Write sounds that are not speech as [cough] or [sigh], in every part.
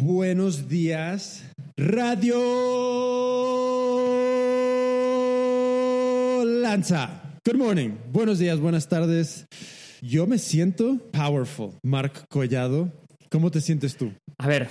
Buenos días, Radio Lanza. Good morning. Buenos días, buenas tardes. Yo me siento powerful. Mark Collado, ¿cómo te sientes tú? A ver,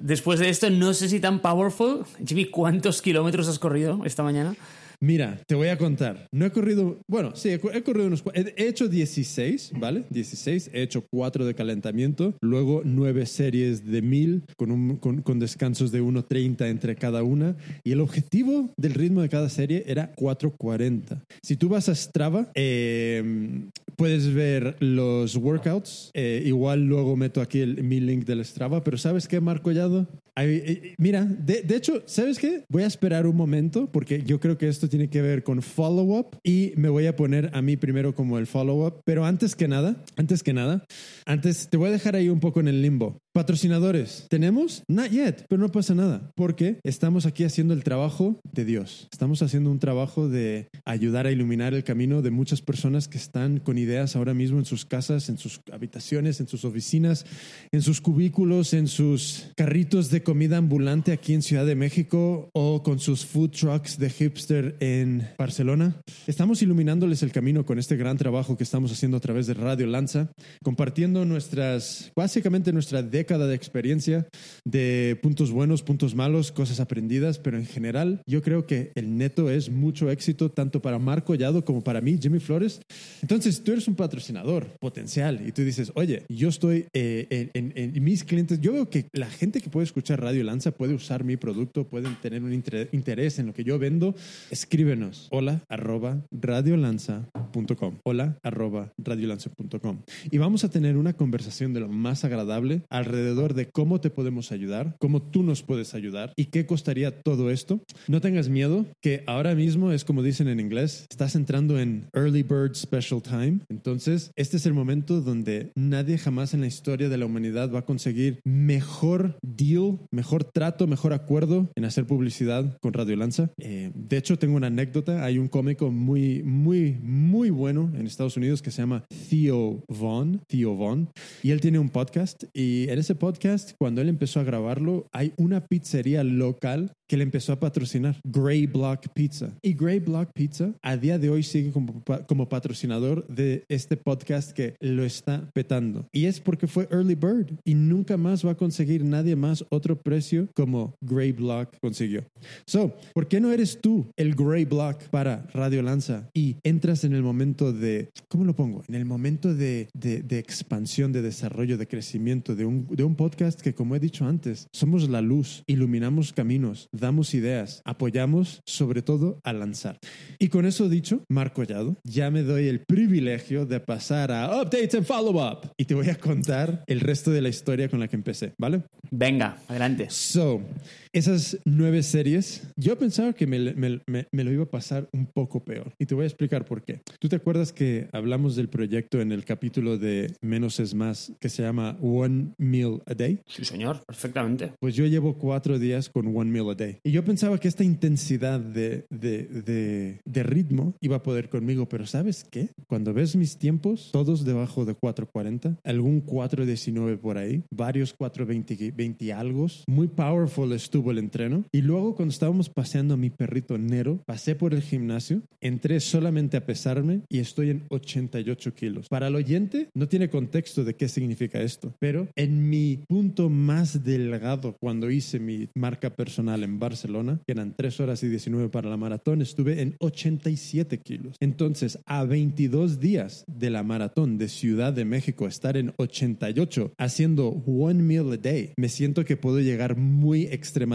después de esto, no sé si tan powerful. Jimmy, ¿cuántos kilómetros has corrido esta mañana? Mira, te voy a contar. No he corrido, bueno, sí, he, he corrido unos... He, he hecho 16, ¿vale? 16. He hecho 4 de calentamiento, luego 9 series de 1000 con, un, con, descansos de 1.30 entre cada una. Y el objetivo del ritmo de cada serie era 4.40. Si tú vas a Strava, eh, puedes ver los workouts. Eh, igual luego meto aquí el, mi link del Strava, pero ¿sabes qué, Marco Collado? Eh, mira, de, de hecho, ¿sabes qué? Voy a esperar un momento porque yo creo que esto tiene que ver con follow-up y me voy a poner a mí primero como el follow-up. Pero antes que nada, antes que nada, antes te voy a dejar ahí un poco en el limbo. Patrocinadores, ¿tenemos? Not yet, pero no pasa nada, porque estamos aquí haciendo el trabajo de Dios. Estamos haciendo un trabajo de ayudar a iluminar el camino de muchas personas que están con ideas ahora mismo en sus casas, en sus habitaciones, en sus oficinas, en sus cubículos, en sus carritos de comida ambulante aquí en Ciudad de México o con sus food trucks de hipster en Barcelona. Estamos iluminándoles el camino con este gran trabajo que estamos haciendo a través de Radio Lanza, compartiendo nuestras, básicamente nuestra década de experiencia de puntos buenos, puntos malos, cosas aprendidas, pero en general yo creo que el neto es mucho éxito tanto para Marco Collado como para mí, Jimmy Flores. Entonces tú eres un patrocinador potencial y tú dices, oye, yo estoy eh, en, en- en mis clientes, yo veo que la gente que puede escuchar Radio Lanza puede usar mi producto, pueden tener un inter- interés en lo que yo vendo, escríbenos hola arroba radiolanza.com hola arroba radiolanza.com y vamos a tener una conversación de lo más agradable alrededor de cómo te podemos ayudar, cómo tú nos puedes ayudar y qué costaría todo esto. No tengas miedo que ahora mismo es como dicen en inglés, estás entrando en early bird special time. Entonces, este es el momento donde nadie jamás en la historia de la humanidad va a conseguir mejor deal, mejor trato, mejor acuerdo en hacer publicidad con Radio Lanza. Eh, de hecho, tengo una anécdota. Hay un cómico muy, muy, muy bueno en Estados Unidos que se llama Theo Vaughn. Theo Vaughn. Y él tiene un podcast. Y en ese podcast, cuando él empezó a grabarlo, hay una pizzería local que le empezó a patrocinar, Grey Block Pizza. Y Grey Block Pizza a día de hoy sigue como, como patrocinador de este podcast que lo está petando. Y es porque fue Early Bird y nunca más va a conseguir nadie más otro precio como Grey Block consiguió. So, ¿por qué no eres tú el Grey Block para Radio Lanza y entras en el momento de, ¿cómo lo pongo? En el momento de, de- de expansión, de desarrollo, de crecimiento de un, de un podcast que, como he dicho antes, somos la luz, iluminamos caminos, damos ideas, apoyamos sobre todo a lanzar. Y con eso dicho, Marco Collado, ya me doy el privilegio de pasar a Updates and Follow Up y te voy a contar el resto de la historia con la que empecé, ¿vale? Venga, adelante. So, esas nueve series, yo pensaba que me, me- me- me lo iba a pasar un poco peor. Y te voy a explicar por qué. ¿Tú te acuerdas que hablamos del proyecto en el capítulo de Menos es Más que se llama One Meal a Day? Sí, señor, perfectamente. Pues yo llevo cuatro días con One Meal a Day. Y yo pensaba que esta intensidad de, de, de, de ritmo iba a poder conmigo, pero ¿sabes qué? Cuando ves mis tiempos, todos debajo de 4.40, algún 4.19 por ahí, varios 4.20 20 algo, muy powerful estuvo el entreno. Y luego cuando estábamos paseando a mi perrito Nero, pasé por el gimnasio, entré solamente a pesarme y estoy en 88 kilos. Para el oyente no tiene contexto de qué significa esto, pero en mi punto más delgado cuando hice mi marca personal en Barcelona, que eran 3 horas y 19 para la maratón, estuve en 87 kilos. Entonces, a 22 días de la maratón de Ciudad de México, estar en 88 haciendo one meal a day, me siento que puedo llegar muy extremadamente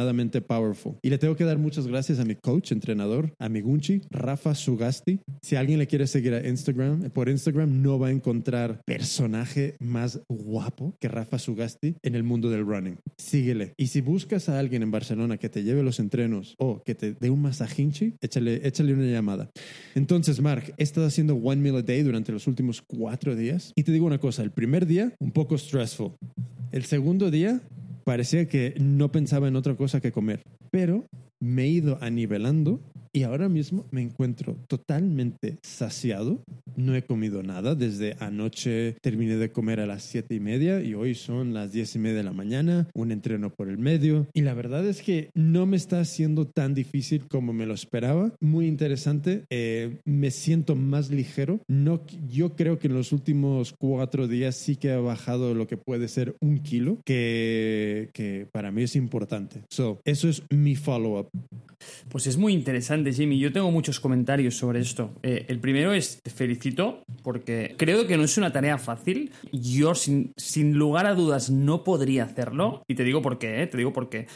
powerful. Y le tengo que dar muchas gracias a mi coach, entrenador, a mi Gunchi, Rafa Sugasti. Si alguien le quiere seguir a Instagram, por Instagram no va a encontrar personaje más guapo que Rafa Sugasti en el mundo del running. Síguele. Y si buscas a alguien en Barcelona que te lleve los entrenos o que te dé un masajinchi, échale, échale una llamada. Entonces, Mark, he estado haciendo one meal a day durante los últimos cuatro días. Y te digo una cosa, el primer día, un poco stressful. El segundo día, parecía que no pensaba en otra cosa que comer. Pero me he ido anivelando y ahora mismo me encuentro totalmente saciado. No he comido nada desde anoche. Terminé de comer a las siete y media y hoy son las diez y media de la mañana. Un entreno por el medio y la verdad es que no me está haciendo tan difícil como me lo esperaba. Muy interesante. Eh, me siento más ligero. No, yo creo que en los últimos cuatro días sí que he bajado lo que puede ser un kilo, que, que para mí es importante. So, eso es mi follow-up. Pues es muy interesante, Jimmy. Yo tengo muchos comentarios sobre esto. Eh, el primero es, te felicito, porque creo que no es una tarea fácil. Yo, sin, sin lugar a dudas, no podría hacerlo. Y te digo por qué, ¿eh? te digo porque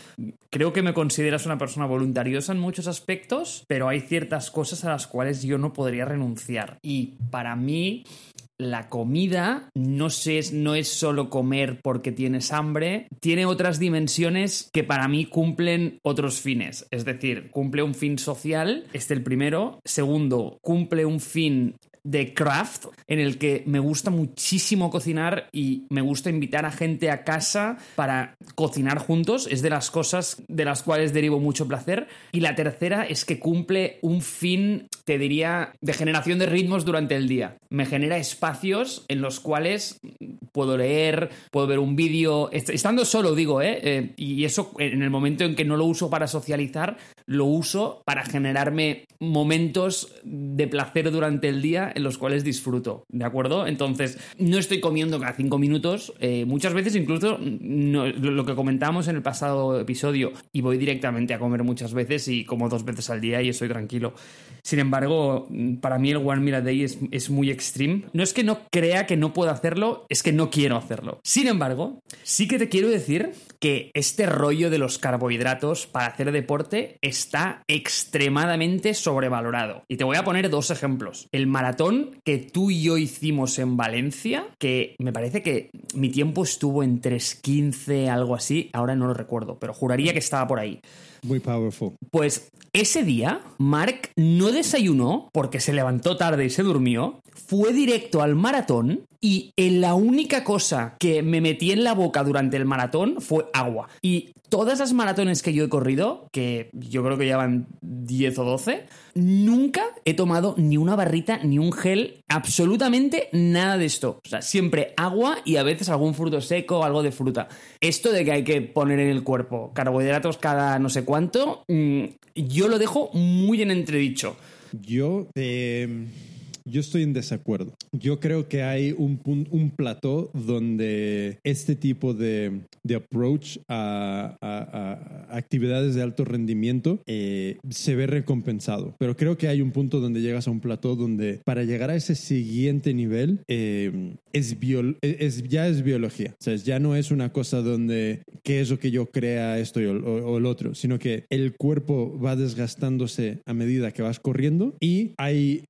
creo que me consideras una persona voluntariosa en muchos aspectos, pero hay ciertas cosas a las cuales yo no podría renunciar. Y para mí, la comida no, es, no es solo comer porque tienes hambre, tiene otras dimensiones que para mí cumplen otros fines. Es decir, cumple un fin social, este el primero. Segundo, cumple un fin de craft en el que me gusta muchísimo cocinar y me gusta invitar a gente a casa para cocinar juntos. Es de las cosas de las cuales derivo mucho placer. Y la tercera es que cumple un fin, te diría, de generación de ritmos durante el día. Me genera espacios en los cuales puedo leer, puedo ver un vídeo, estando solo digo, ¿eh? ¿eh? Y eso en el momento en que no lo uso para socializar, lo uso para generarme momentos de placer durante el día en los cuales disfruto, ¿de acuerdo? Entonces, no estoy comiendo cada cinco minutos, eh, muchas veces incluso lo que comentamos en el pasado episodio, y voy directamente a comer muchas veces y como dos veces al día y estoy tranquilo. Sin embargo, para mí el One Meal a Day es, es muy extreme. No es que no crea que no puedo hacerlo, es que no quiero hacerlo. Sin embargo, sí que te quiero decir que este rollo de los carbohidratos para hacer deporte está extremadamente sobrevalorado. Y te voy a poner dos ejemplos. El maratón que tú y yo hicimos en Valencia, que me parece que mi tiempo estuvo en 3.15, algo así, ahora no lo recuerdo, pero juraría que estaba por ahí. Muy powerful. Pues ese día, Mark no desayunó porque se levantó tarde y se durmió, fue directo al maratón y en la única cosa que me metí en la boca durante el maratón fue agua. Y todas las maratones que yo he corrido, que yo creo que llevan 10 o 12, nunca he tomado ni una barrita ni un gel, absolutamente nada de esto. O sea, siempre agua y a veces algún fruto seco algo de fruta. Esto de que hay que poner en el cuerpo carbohidratos cada no sé cuánto, mm, yo lo dejo muy en entredicho. Yo... Eh yo estoy en desacuerdo. Yo creo que hay un, un plató donde este tipo de, de approach a, actividades de alto rendimiento eh, se ve recompensado. Pero creo que hay un punto donde llegas a un plató donde para llegar a ese siguiente nivel eh, es, es, ya es biología. O sea, ya no es una cosa donde qué es lo que yo crea esto o, el otro, sino que el cuerpo va desgastándose a medida que vas corriendo y hay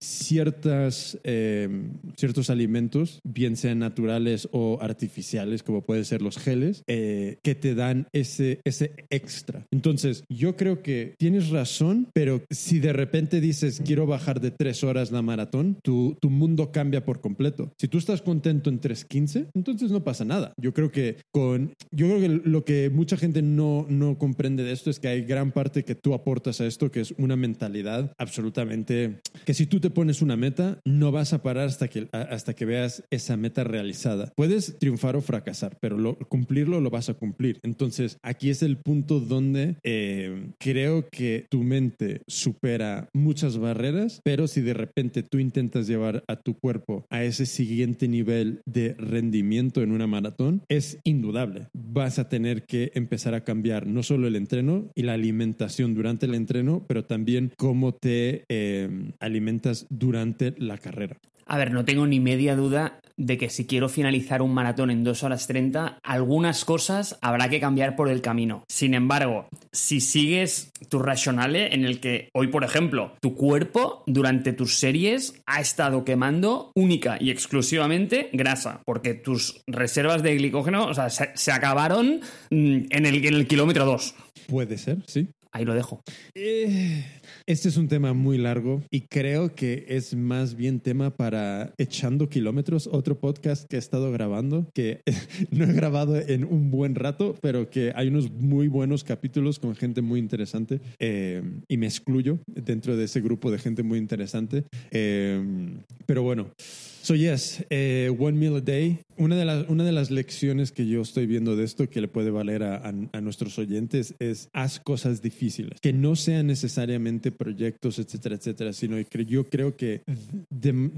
eh, ciertos alimentos, bien sean naturales o artificiales, como pueden ser los geles, eh, que te dan ese, ese extra. Entonces, yo creo que tienes razón, pero si de repente dices quiero bajar de tres horas la maratón, tu, tu mundo cambia por completo. Si tú estás contento en 3.15, entonces no pasa nada. Yo creo que con, yo creo que lo que mucha gente no, no comprende de esto es que hay gran parte que tú aportas a esto, que es una mentalidad absolutamente, que si tú te pones una meta, no vas a parar hasta que, hasta que veas esa meta realizada. Puedes triunfar o fracasar, pero lo, cumplirlo lo vas a cumplir. Entonces, aquí es el punto donde eh, creo que tu mente supera muchas barreras, pero si de repente tú intentas llevar a tu cuerpo a ese siguiente nivel de rendimiento en una maratón, es indudable. Vas a tener que empezar a cambiar no solo el entreno y la alimentación durante el entreno, pero también cómo te eh, alimentas durante la carrera. A ver, no tengo ni media duda de que si quiero finalizar un maratón en 2 horas 30, algunas cosas habrá que cambiar por el camino. Sin embargo, si sigues tu racionale en el que hoy, por ejemplo, tu cuerpo durante tus series ha estado quemando única y exclusivamente grasa, porque tus reservas de glicógeno o sea, se, acabaron mm, en el, en el kilómetro 2. Puede ser, sí. ahí lo dejo. Eh, este es un tema muy largo y creo que es más bien tema para Echando Kilómetros, otro podcast que he estado grabando, que [laughs] no he grabado en un buen rato, pero que hay unos muy buenos capítulos con gente muy interesante eh, y me excluyo dentro de ese grupo de gente muy interesante. Eh, pero bueno. So yes, eh, one meal a day. Una de, las, una de las lecciones que yo estoy viendo de esto que le puede valer a, a- a nuestros oyentes es haz cosas difíciles, que no sean necesariamente proyectos, etcétera, etcétera, sino que yo creo que de-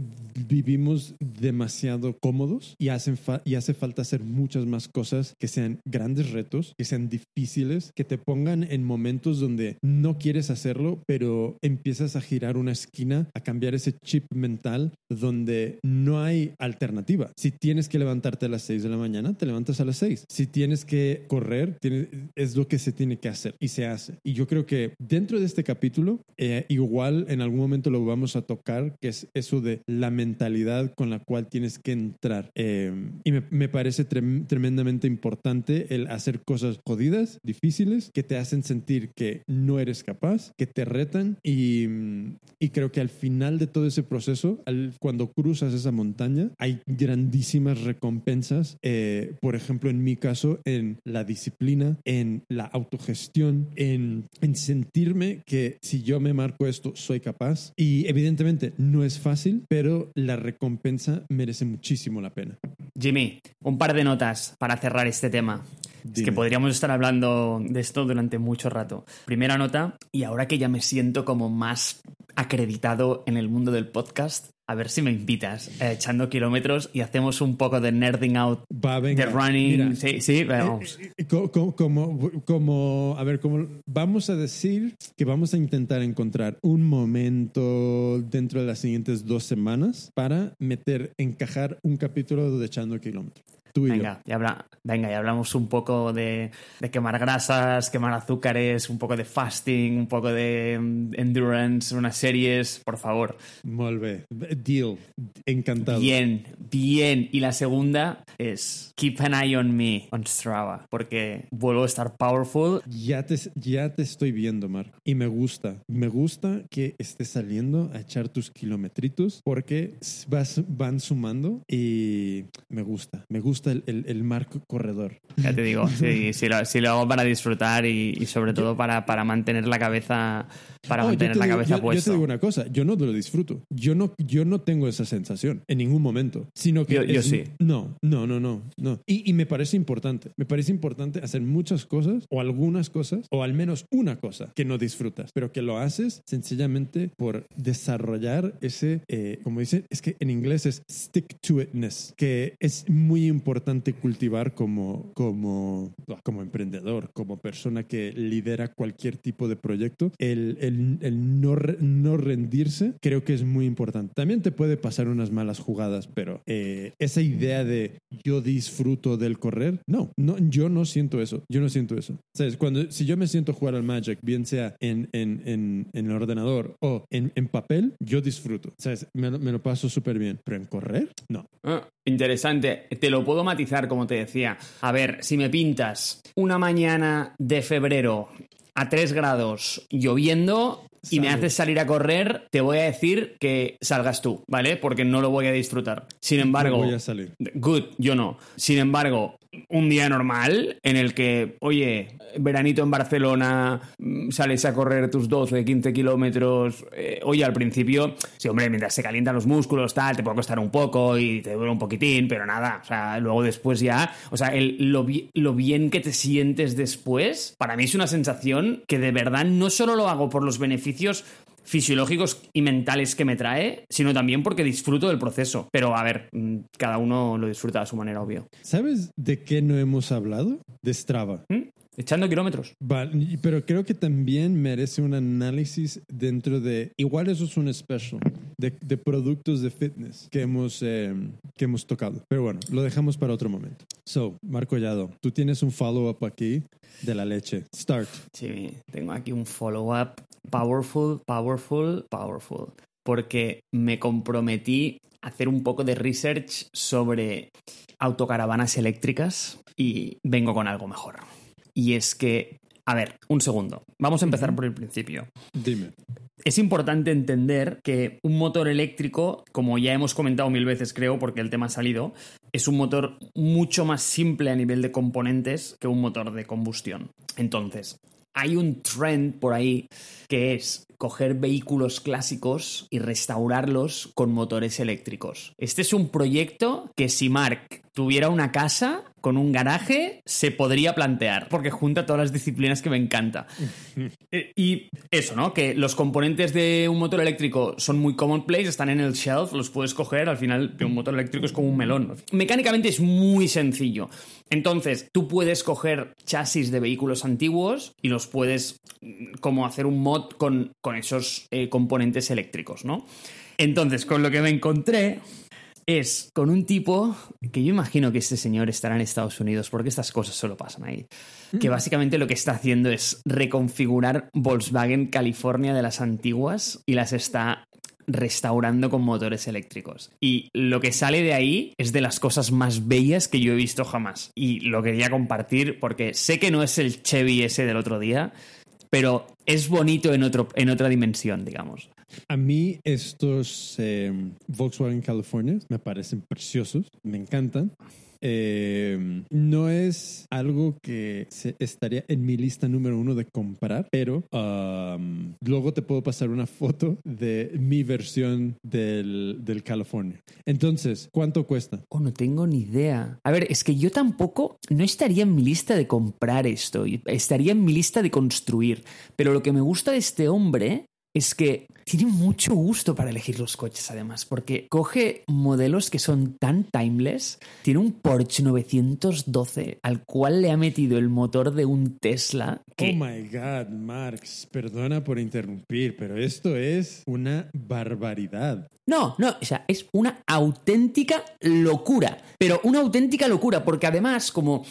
vivimos demasiado cómodos y, hacen y hace falta hacer muchas más cosas que sean grandes retos, que sean difíciles, que te pongan en momentos donde no quieres hacerlo, pero empiezas a girar una esquina, a cambiar ese chip mental donde no hay alternativa. Si tienes que levantarte a las 6 de la mañana, te levantas a las 6. Si tienes que correr, tiene- es lo que se tiene que hacer y se hace. Y yo creo que dentro de este capítulo, eh, igual en algún momento lo vamos a tocar, que es eso de la mentalidad con la cual tienes que entrar. Eh, y me, me parece trem- tremendamente importante el hacer cosas jodidas, difíciles, que te hacen sentir que no eres capaz, que te retan y, y creo que al final de todo ese proceso, al- cuando cruzas esa montaña, hay grandísimas eh, por ejemplo, en mi caso, en la disciplina, en la autogestión, en, en sentirme que si yo me marco esto, soy capaz. Y evidentemente no es fácil, pero la recompensa merece muchísimo la pena. Jimmy, un par de notas para cerrar este tema. Es que podríamos estar hablando de esto durante mucho rato. Primera nota, y ahora que ya me siento como más acreditado en el mundo del podcast, a ver si me invitas eh, echando kilómetros y hacemos un poco de nerding out, Va, venga. de running. Mira, sí, sí, vamos. Eh, eh, co- co- Como, como, a ver, como vamos a decir que vamos a intentar encontrar un momento dentro de las siguientes dos semanas para meter, encajar un capítulo de Echando Kilómetros. Tú y yo. Venga, ya habla, venga, ya hablamos un poco de, de quemar grasas, quemar azúcares, un poco de fasting, un poco de mm, endurance, unas series, por favor. Molt bé. Deal. Encantado. Bien, bien. Y la segunda es Keep an eye on me on Strava, porque vuelvo a estar powerful. Ya te, ya te estoy viendo, Marco. Y me gusta. Me gusta que estés saliendo a echar tus kilometritos porque vas, van sumando y me gusta. Me gusta el, el, el marco corredor. Ya te digo, sí, [laughs] sí, lo, sí lo hago para disfrutar y, y sobre todo para, para mantener la cabeza, para Oh, yo mantener te la digo- cabeza yo- Yo puesta. te digo una cosa, yo no lo disfruto. Yo no, yo no tengo esa sensación en ningún momento. Sino que Yo- yo es- sí. No, no, no, no, no. Y, y me parece importante. Me parece importante hacer muchas cosas o algunas cosas o al menos una cosa que no disfrutas, pero que lo haces sencillamente por desarrollar ese, eh, como dicen, es que en inglés es stick to itness, que es muy importante cultivar como, como, como emprendedor, como persona que lidera cualquier tipo de proyecto. El, el- el no, no rendirse creo que es muy importante. También te puede pasar unas malas jugadas, pero eh, esa idea de yo disfruto del correr, no, no, yo no siento eso. Yo no siento eso. ¿Sabes? Cuando, si yo me siento jugar al Magic, bien sea en, en, en, en el ordenador o en, en papel, yo disfruto. ¿Sabes? Me, me lo paso súper bien. Pero en correr, no. Ah, interesante. Te lo puedo matizar, como te decía. A ver, si me pintas una mañana de febrero a 3 grados lloviendo y me haces salir a correr, te voy a decir que salgas tú, ¿vale? Porque no lo voy a disfrutar. Sin embargo, Yo voy a salir. Good, yo no. Sin embargo, un día normal en el que, oye, veranito en Barcelona, mm, sales a correr tus 12, 15 kilómetros, eh, oye, al principio, sí, hombre, mientras se calientan los músculos, tal, te puede costar un poco y te duele un poquitín, pero nada, o sea, luego después ya, o sea, el- lo, lo bien que te sientes después, para mí es una sensación que de verdad no solo lo hago por los beneficios fisiológicos y mentales que me trae, sino también porque disfruto del proceso. Pero a ver, mm, cada uno lo disfruta a su manera, obvio. ¿Sabes de qué no hemos hablado? De Strava. ¿Mm? Echando kilómetros. Vale, pero creo que también merece un análisis dentro de, igual eso es un special, de, de productos de fitness que hemos, eh, que hemos tocado. Pero bueno, lo dejamos para otro momento. So, Marco Llado, tú tienes un follow-up aquí de la leche. Start. Sí, tengo aquí un follow-up powerful, powerful, powerful. Porque me comprometí a hacer un poco de research sobre autocaravanas eléctricas y vengo con algo mejor. Y es que A ver, un segundo. Vamos a empezar por el principio. Dime. Es importante entender que un motor eléctrico, como ya hemos comentado mil veces creo, porque el tema ha salido, es un motor mucho más simple a nivel de componentes que un motor de combustión. Entonces, hay un trend por ahí que es coger vehículos clásicos y restaurarlos con motores eléctricos. Este es un proyecto que si Mark tuviera una casa con un garaje, se podría plantear, porque junta todas las disciplinas que me encanta. [laughs] Eh, y eso, ¿no? Que los componentes de un motor eléctrico son muy commonplace, están en el shelf, los puedes coger, al final un motor eléctrico es como un melón. Mecánicamente es muy sencillo. Entonces, tú puedes coger chasis de vehículos antiguos y los puedes mm, como hacer un mod con, con esos eh, componentes eléctricos, ¿no? Entonces, con lo que me encontré es con un tipo que yo imagino que este señor estará en Estados Unidos porque estas cosas solo pasan ahí. Que básicamente lo que está haciendo es reconfigurar Volkswagen California de las antiguas y las está restaurando con motores eléctricos. Y lo que sale de ahí es de las cosas más bellas que yo he visto jamás. Y lo quería compartir porque sé que no es el Chevy ese del otro día, pero es bonito en, otro, en otra dimensión, digamos. A mí estos eh, Volkswagen California me parecen preciosos, me encantan. Eh, no es algo que estaría en mi lista número uno de comprar, pero luego te puedo pasar una foto de mi versión del, del California. Entonces, ¿cuánto cuesta? Oh, no tengo ni idea. A ver, es que yo tampoco no estaría en mi lista de comprar esto, estaría en mi lista de construir. Pero lo que me gusta de este hombre es que tiene mucho gusto para elegir los coches, además, porque coge modelos que son tan timeless. Tiene un Porsche 912 al cual le ha metido el motor de un Tesla. Que... Oh my God, Marx, perdona por interrumpir, pero esto es una barbaridad. No, no, o sea, es una auténtica locura. Pero una auténtica locura, porque además, como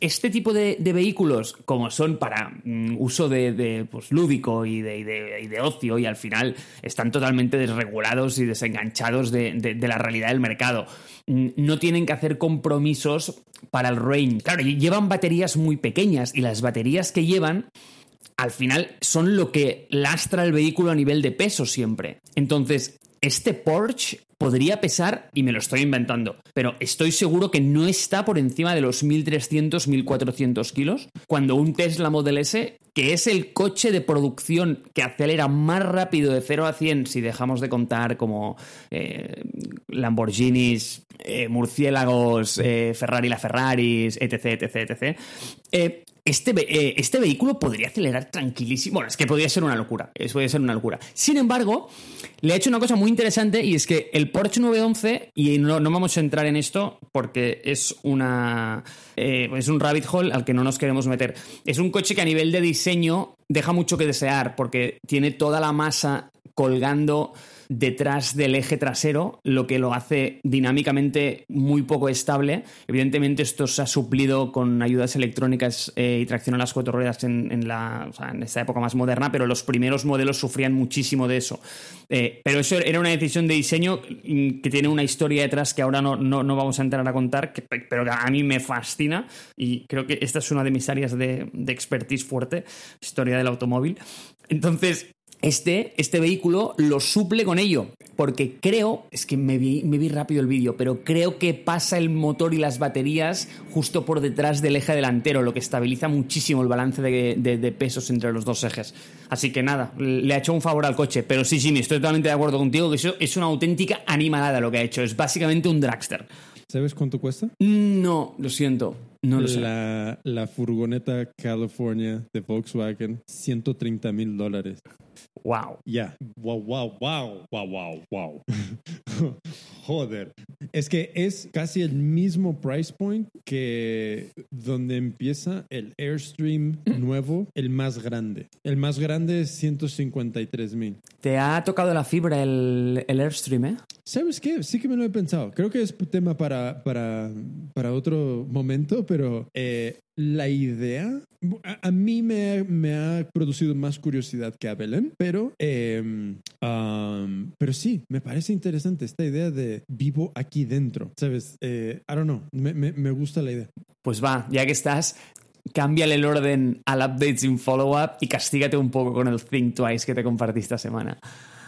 este tipo de, vehículos, como son para mm, uso de, pues, lúdico y de, de, ocio, y al final están totalmente desregulados y desenganchados de, la realidad del mercado, mm, no tienen que hacer compromisos para el range. Claro, llevan baterías muy pequeñas y las baterías que llevan al final son lo que lastra el vehículo a nivel de peso siempre. Entonces, este Porsche podría pesar, y me lo estoy inventando, pero estoy seguro que no está por encima de los 1.300, 1.400 kilos, cuando un Tesla Model S, que es el coche de producción que acelera más rápido de 0 a 100, si dejamos de contar como eh, Lamborghinis, eh, murciélagos, eh, Ferrari la Ferraris, etc., etc., etc., este, eh, este, vehículo podría acelerar tranquilísimo. Bueno, es que podría ser una locura. Eso podría ser una locura. Sin embargo, le ha hecho una cosa muy interesante y es que el Porsche 911, y no, vamos a entrar en esto porque es una. Eh, es un rabbit hole al que no nos queremos meter. Es un coche que a nivel de diseño deja mucho que desear porque tiene toda la masa colgando detrás del eje trasero, lo que lo hace dinámicamente muy poco estable. Evidentemente esto se ha suplido con ayudas electrónicas eh, y tracción a las cuatro ruedas en, la, en esta época más moderna, pero los primeros modelos sufrían muchísimo de eso. Eh, pero eso era una decisión de diseño que tiene una historia detrás que ahora no, no, vamos a entrar a contar, pero que a mí me fascina y creo que esta es una de mis áreas de, de expertise fuerte, historia del automóvil. Entonces, este, este vehículo lo suple con ello, porque creo, es que me vi, me vi rápido el vídeo, pero creo que pasa el motor y las baterías justo por detrás del eje delantero, lo que estabiliza muchísimo el balance de, pesos entre los dos ejes. Así que nada, le ha hecho un favor al coche, pero sí, sí, estoy totalmente de acuerdo contigo que eso es una auténtica animalada lo que ha hecho, es básicamente un dragster. ¿Sabes cuánto cuesta? No, lo siento. No lo sé. La furgoneta California de Volkswagen, 130 mil dólares. Wow. Yeah. Wow, wow, wow, wow, wow, wow. [laughs] Joder. Es que es casi el mismo price point que donde empieza el Airstream nuevo, el más grande. El más grande es 153 mil. ¿Te ha tocado la fibra el, el Airstream, eh? ¿Sabes qué? Sí que me lo he pensado. Creo que es tema para, para, para otro momento, pero eh, la idea a, mí me, me, ha producido más curiosidad que a Belén, pero, em, pero sí, me parece interesante esta idea de vivo aquí dentro, ¿sabes? Eh, I don't know, me, me, me gusta la idea. Pues va, ya que estás, cámbiale el orden al update sin follow-up y castígate un poco con el Think Twice que te compartí esta semana.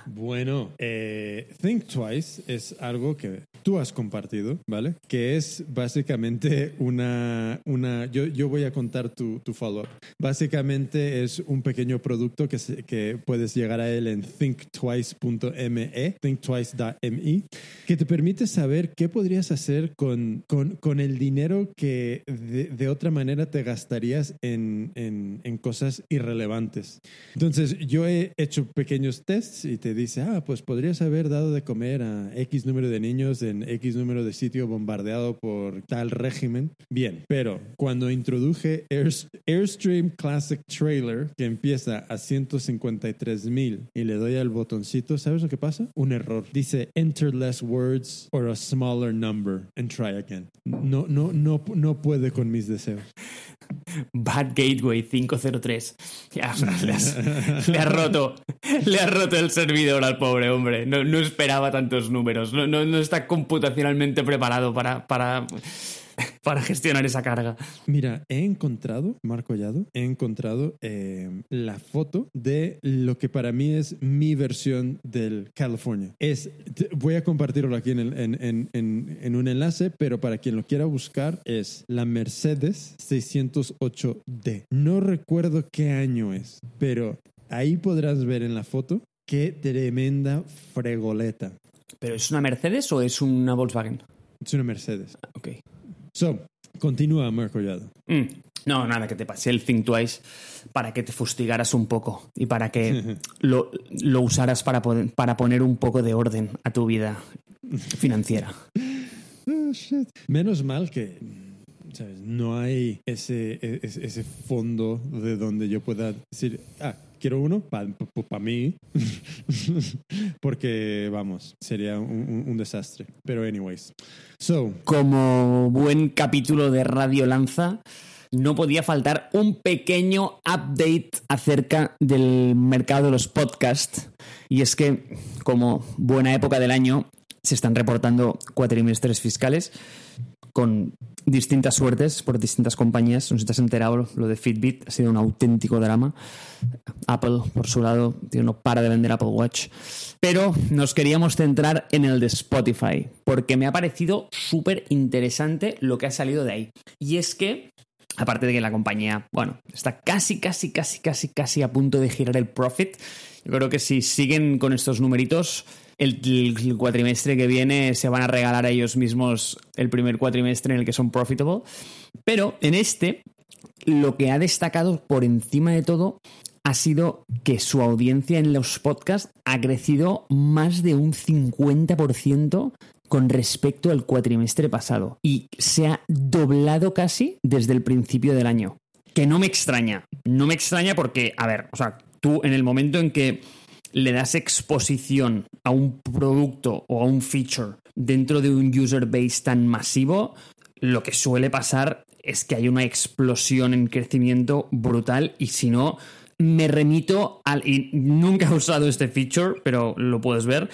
Bueno, eh, Think Twice es algo que tú has compartido, ¿vale? Que es básicamente una... una yo, yo voy a contar tu, tu follow-up. Básicamente es un pequeño producto que, se- que puedes llegar a él en thinktwice.me, thinktwice.me, que te permite saber qué podrías hacer con, con, con el dinero que de, de otra manera te gastarías en, en, en cosas irrelevantes. Entonces, yo he hecho pequeños tests y te dice, ah, pues podrías haber dado de comer a X número de niños en X número de sitio bombardeado por tal régimen. Bien, pero cuando introduje Air- Airstream Classic Trailer, que empieza a 153 mil, y le doy al botoncito, ¿sabes lo que pasa? Un error. Dice, enter less words or a smaller number and try again. No, no, no, no puede con mis deseos. Bad Gateway 503. Ya, [laughs] le, has, le ha roto. Le ha roto el servidor pobre hombre. No, no esperaba tantos números. No, no, no está computacionalmente preparado para, para, [laughs] para gestionar esa carga. Mira, he encontrado, Marco Collado, he encontrado eh, la foto de lo que para mí es mi versión del California. Es, voy a compartirlo aquí en- en- en un enlace, pero para quien lo quiera buscar es la Mercedes 608D. No recuerdo qué año es, pero ahí podrás ver en la foto qué tremenda fregoleta. ¿Pero es una Mercedes o es una Volkswagen? Es una Mercedes. Ok. So, continúa, Marco Collado. Mm, No, nada, que te pasé el Think Twice para que te fustigaras un poco y para que [laughs] lo, lo usaras para, poder- para poner un poco de orden a tu vida financiera. [laughs] Oh, shit. Menos mal que ¿sabes? no hay ese, e, ese, ese fondo de donde yo pueda decir, ah, quiero uno para mí, [laughs] porque vamos, sería un, desastre. Pero anyways, so, Como buen capítulo de Radio Lanza, no podía faltar un pequeño update acerca del mercado de los podcasts. Y es que, como buena época del año, se están reportando cuatrimestres fiscales con distintas suertes por distintas compañías. No sé si te has enterado, lo de Fitbit ha sido un auténtico drama. Apple, por su lado, tío, no para de vender Apple Watch. Pero nos queríamos centrar en el de Spotify, porque me ha parecido súper interesante lo que ha salido de ahí. Y es que, aparte de que la compañía, bueno, está casi, casi, casi, casi, casi a punto de girar el profit, yo creo que si siguen con estos numeritos, el, cuatrimestre que viene se van a regalar a ellos mismos el primer cuatrimestre en el que son profitable. Pero en este, lo que ha destacado por encima de todo ha sido que su audiencia en los podcasts ha crecido más de un 50% con respecto al cuatrimestre pasado y se ha doblado casi desde el principio del año. Que no me extraña, no me extraña porque, a ver, o sea, tú en el momento en que le das exposición a un producto o a un feature dentro de un user base tan masivo, lo que suele pasar es que hay una explosión en crecimiento brutal y si no, me remito al... Y nunca he usado este feature, pero lo puedes ver.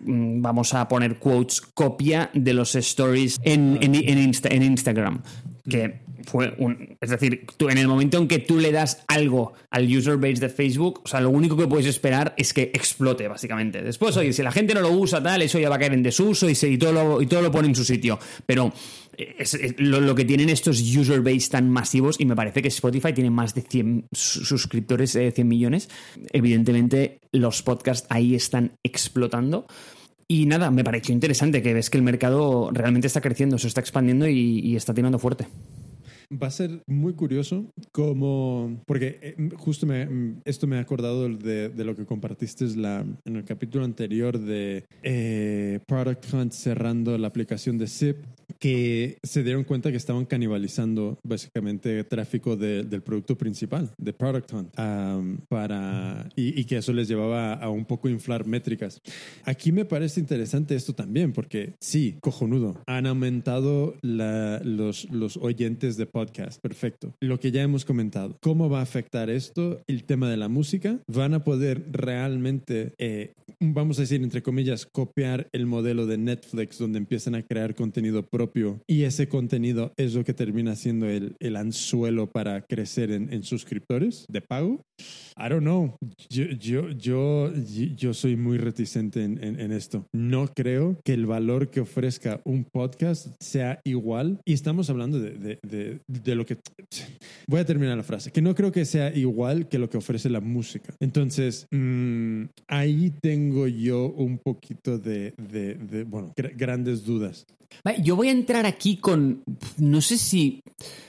Mm, vamos a poner quotes, copia de los stories en, en- en Insta- en Instagram. Que fue un. Es decir, tú, en el momento en que tú le das algo al user base de Facebook, o sea, lo único que puedes esperar es que explote, básicamente. Después, oye, si la gente no lo usa, tal, eso ya va a caer en desuso y, se- y todo, lo, y todo lo pone en su sitio. Pero es, es lo, lo que tienen estos user base tan masivos, y me parece que Spotify tiene más de 100 su- suscriptores, eh, 100 millones. Evidentemente, los podcasts ahí están explotando. Y nada, me pareció interesante que ves que el mercado realmente está creciendo, se está expandiendo y está tirando fuerte. Va a ser muy curioso como, porque eh, justo me, esto me ha acordado de, de lo que compartiste la, en el capítulo anterior de eh, Product Hunt cerrando la aplicación de Zip, que se dieron cuenta que estaban canibalizando básicamente tráfico de- del producto principal, de Product Hunt, am, para, y, y que eso les llevaba a un poco inflar métricas. Aquí me parece interesante esto también, porque sí, cojonudo, han aumentado la- los, los oyentes de podcast, perfecto. Lo que ya hemos comentado, ¿cómo va a afectar esto el tema de la música? Van a poder realmente, eh, vamos a decir, entre comillas, copiar el modelo de Netflix donde empiezan a crear contenido propio y ese contenido es lo que termina siendo el, el anzuelo para crecer en, en suscriptores de pago. I don't know. Yo, yo, yo, yo soy muy reticente en, en, en, esto. No creo que el valor que ofrezca un podcast sea igual. Y estamos hablando de, de, de, de, lo que... Voy a terminar la frase. Que no creo que sea igual que lo que ofrece la música. Entonces, mmm, ahí tengo yo un poquito de, bueno, gr grandes dudas. Yo voy a entrar aquí con, no sé si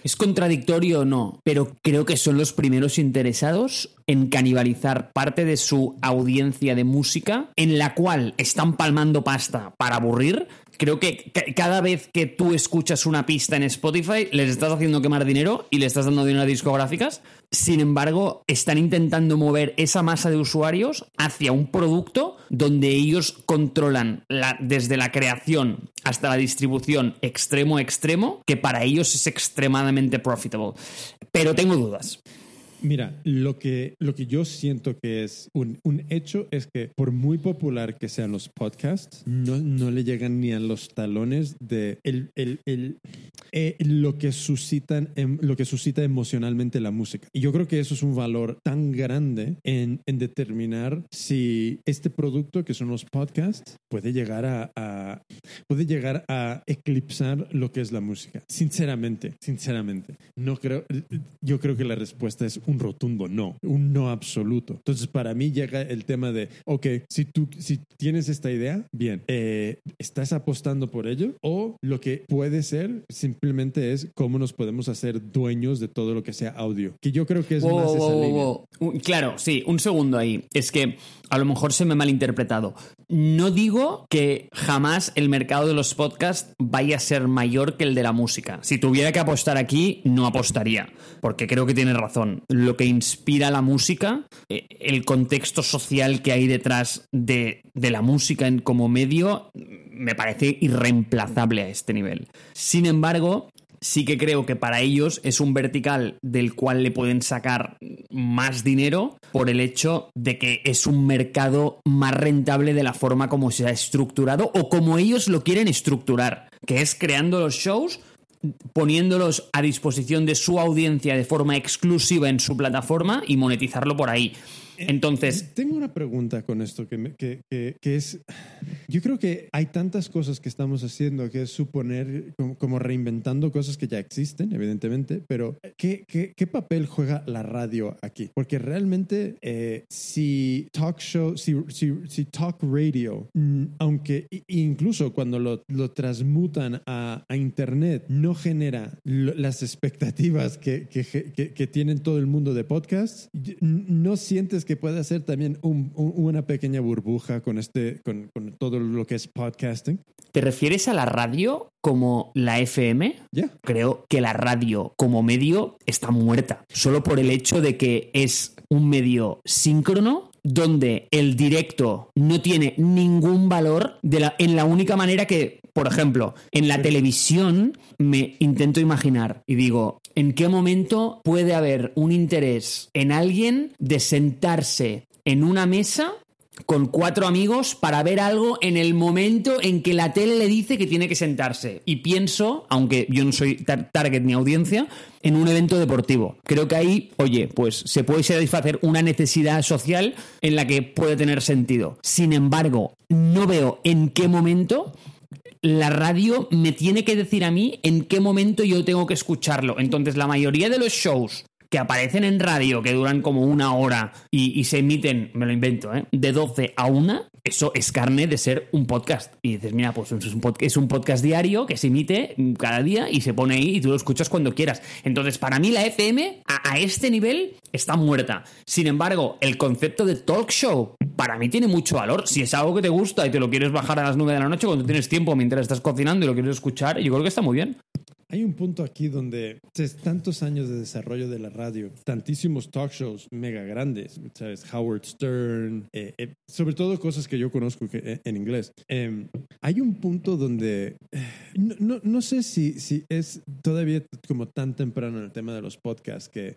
es contradictorio o no, pero creo que son los primeros interesados en canibalizar parte de su audiencia de música, en la cual están palmando pasta para aburrir. Creo que cada vez que tú escuchas una pista en Spotify, les estás haciendo quemar dinero y le estás dando dinero a discográficas. Sin embargo, están intentando mover esa masa de usuarios hacia un producto donde ellos controlan la, desde la creación hasta la distribución extremo a extremo, que para ellos es extremadamente profitable. Pero tengo dudas. Mira, lo que, lo que yo siento que es un, un, hecho es que por muy popular que sean los podcasts, no, no le llegan ni a los talones de el, el, el, eh, lo, que suscitan, em, lo que suscita emocionalmente la música. Y yo creo que eso es un valor tan grande en, en determinar si este producto que son los podcasts puede llegar a, puede llegar a eclipsar lo que es la música. Sinceramente, sinceramente, no creo, yo creo que la respuesta es un rotundo no, un no absoluto. Entonces, para mí llega el tema de, ok, si tú si tienes esta idea, bien, eh, ¿estás apostando por ello? O lo que puede ser simplemente es cómo nos podemos hacer dueños de todo lo que sea audio, que yo creo que es wow, más wow, esa wow, línea. Claro, sí, un segundo ahí. Es que a lo mejor se me ha malinterpretado. No digo que jamás el mercado de los podcasts vaya a ser mayor que el de la música. Si tuviera que apostar aquí, no apostaría, porque creo que tienes razón. Lo que inspira la música, eh, el contexto social que hay detrás de, de la música en, como medio, me parece irreemplazable a este nivel. Sin embargo, sí que creo que para ellos es un vertical del cual le pueden sacar más dinero por el hecho de que es un mercado más rentable de la forma como se ha estructurado o como ellos lo quieren estructurar, que es creando los shows poniéndolos a disposición de su audiencia de forma exclusiva en su plataforma y monetizarlo por ahí. Entonces. Tengo una pregunta con esto que, me, que, que, que, es. Yo creo que hay tantas cosas que estamos haciendo que es suponer, como, como reinventando cosas que ya existen, evidentemente, pero ¿qué, qué, qué papel juega la radio aquí? Porque realmente, eh, si talk show, si, si, si talk radio, mm, aunque incluso cuando lo, lo transmutan a, a, Internet, no genera lo, las expectativas que, que, tienen todo el mundo de podcasts, no sientes que que puede hacer también un, un, una pequeña burbuja con, este, con, con, todo lo que es podcasting. ¿Te refieres a la radio como la FM? Yeah. Creo que la radio como medio está muerta, solo por el hecho de que es un medio síncrono donde el directo no tiene ningún valor de la, en la única manera que, por ejemplo, en la televisión me intento imaginar y digo, ¿en qué momento puede haber un interés en alguien de sentarse en una mesa con cuatro amigos para ver algo en el momento en que la tele le dice que tiene que sentarse. Y pienso, aunque yo no soy tar target ni audiencia, en un evento deportivo. Creo que ahí, oye, pues se puede satisfacer una necesidad social en la que puede tener sentido. Sin embargo, no veo en qué momento la radio me tiene que decir a mí en qué momento yo tengo que escucharlo. Entonces, la mayoría de los shows que aparecen en radio, que duran como una hora y, se emiten, me lo invento, ¿eh? de 12 a 1, eso es carne de ser un podcast. Y dices, mira, pues es un, podcast, es un podcast diario que se emite cada día y se pone ahí y tú lo escuchas cuando quieras. Entonces, para mí la FM a, a este nivel está muerta. Sin embargo, el concepto de talk show para mí tiene mucho valor. Si es algo que te gusta y te lo quieres bajar a las 9 de la noche cuando tienes tiempo mientras estás cocinando y lo quieres escuchar, yo creo que está muy bien. Hay un punto aquí donde es tantos años de desarrollo de la radio, tantísimos talk shows mega grandes, ¿sabes? Howard Stern, eh, eh, sobre todo cosas que yo conozco eh, en inglés. Eh, hay un punto donde no, no, sé si, si es todavía como tan temprano en el tema de los podcasts que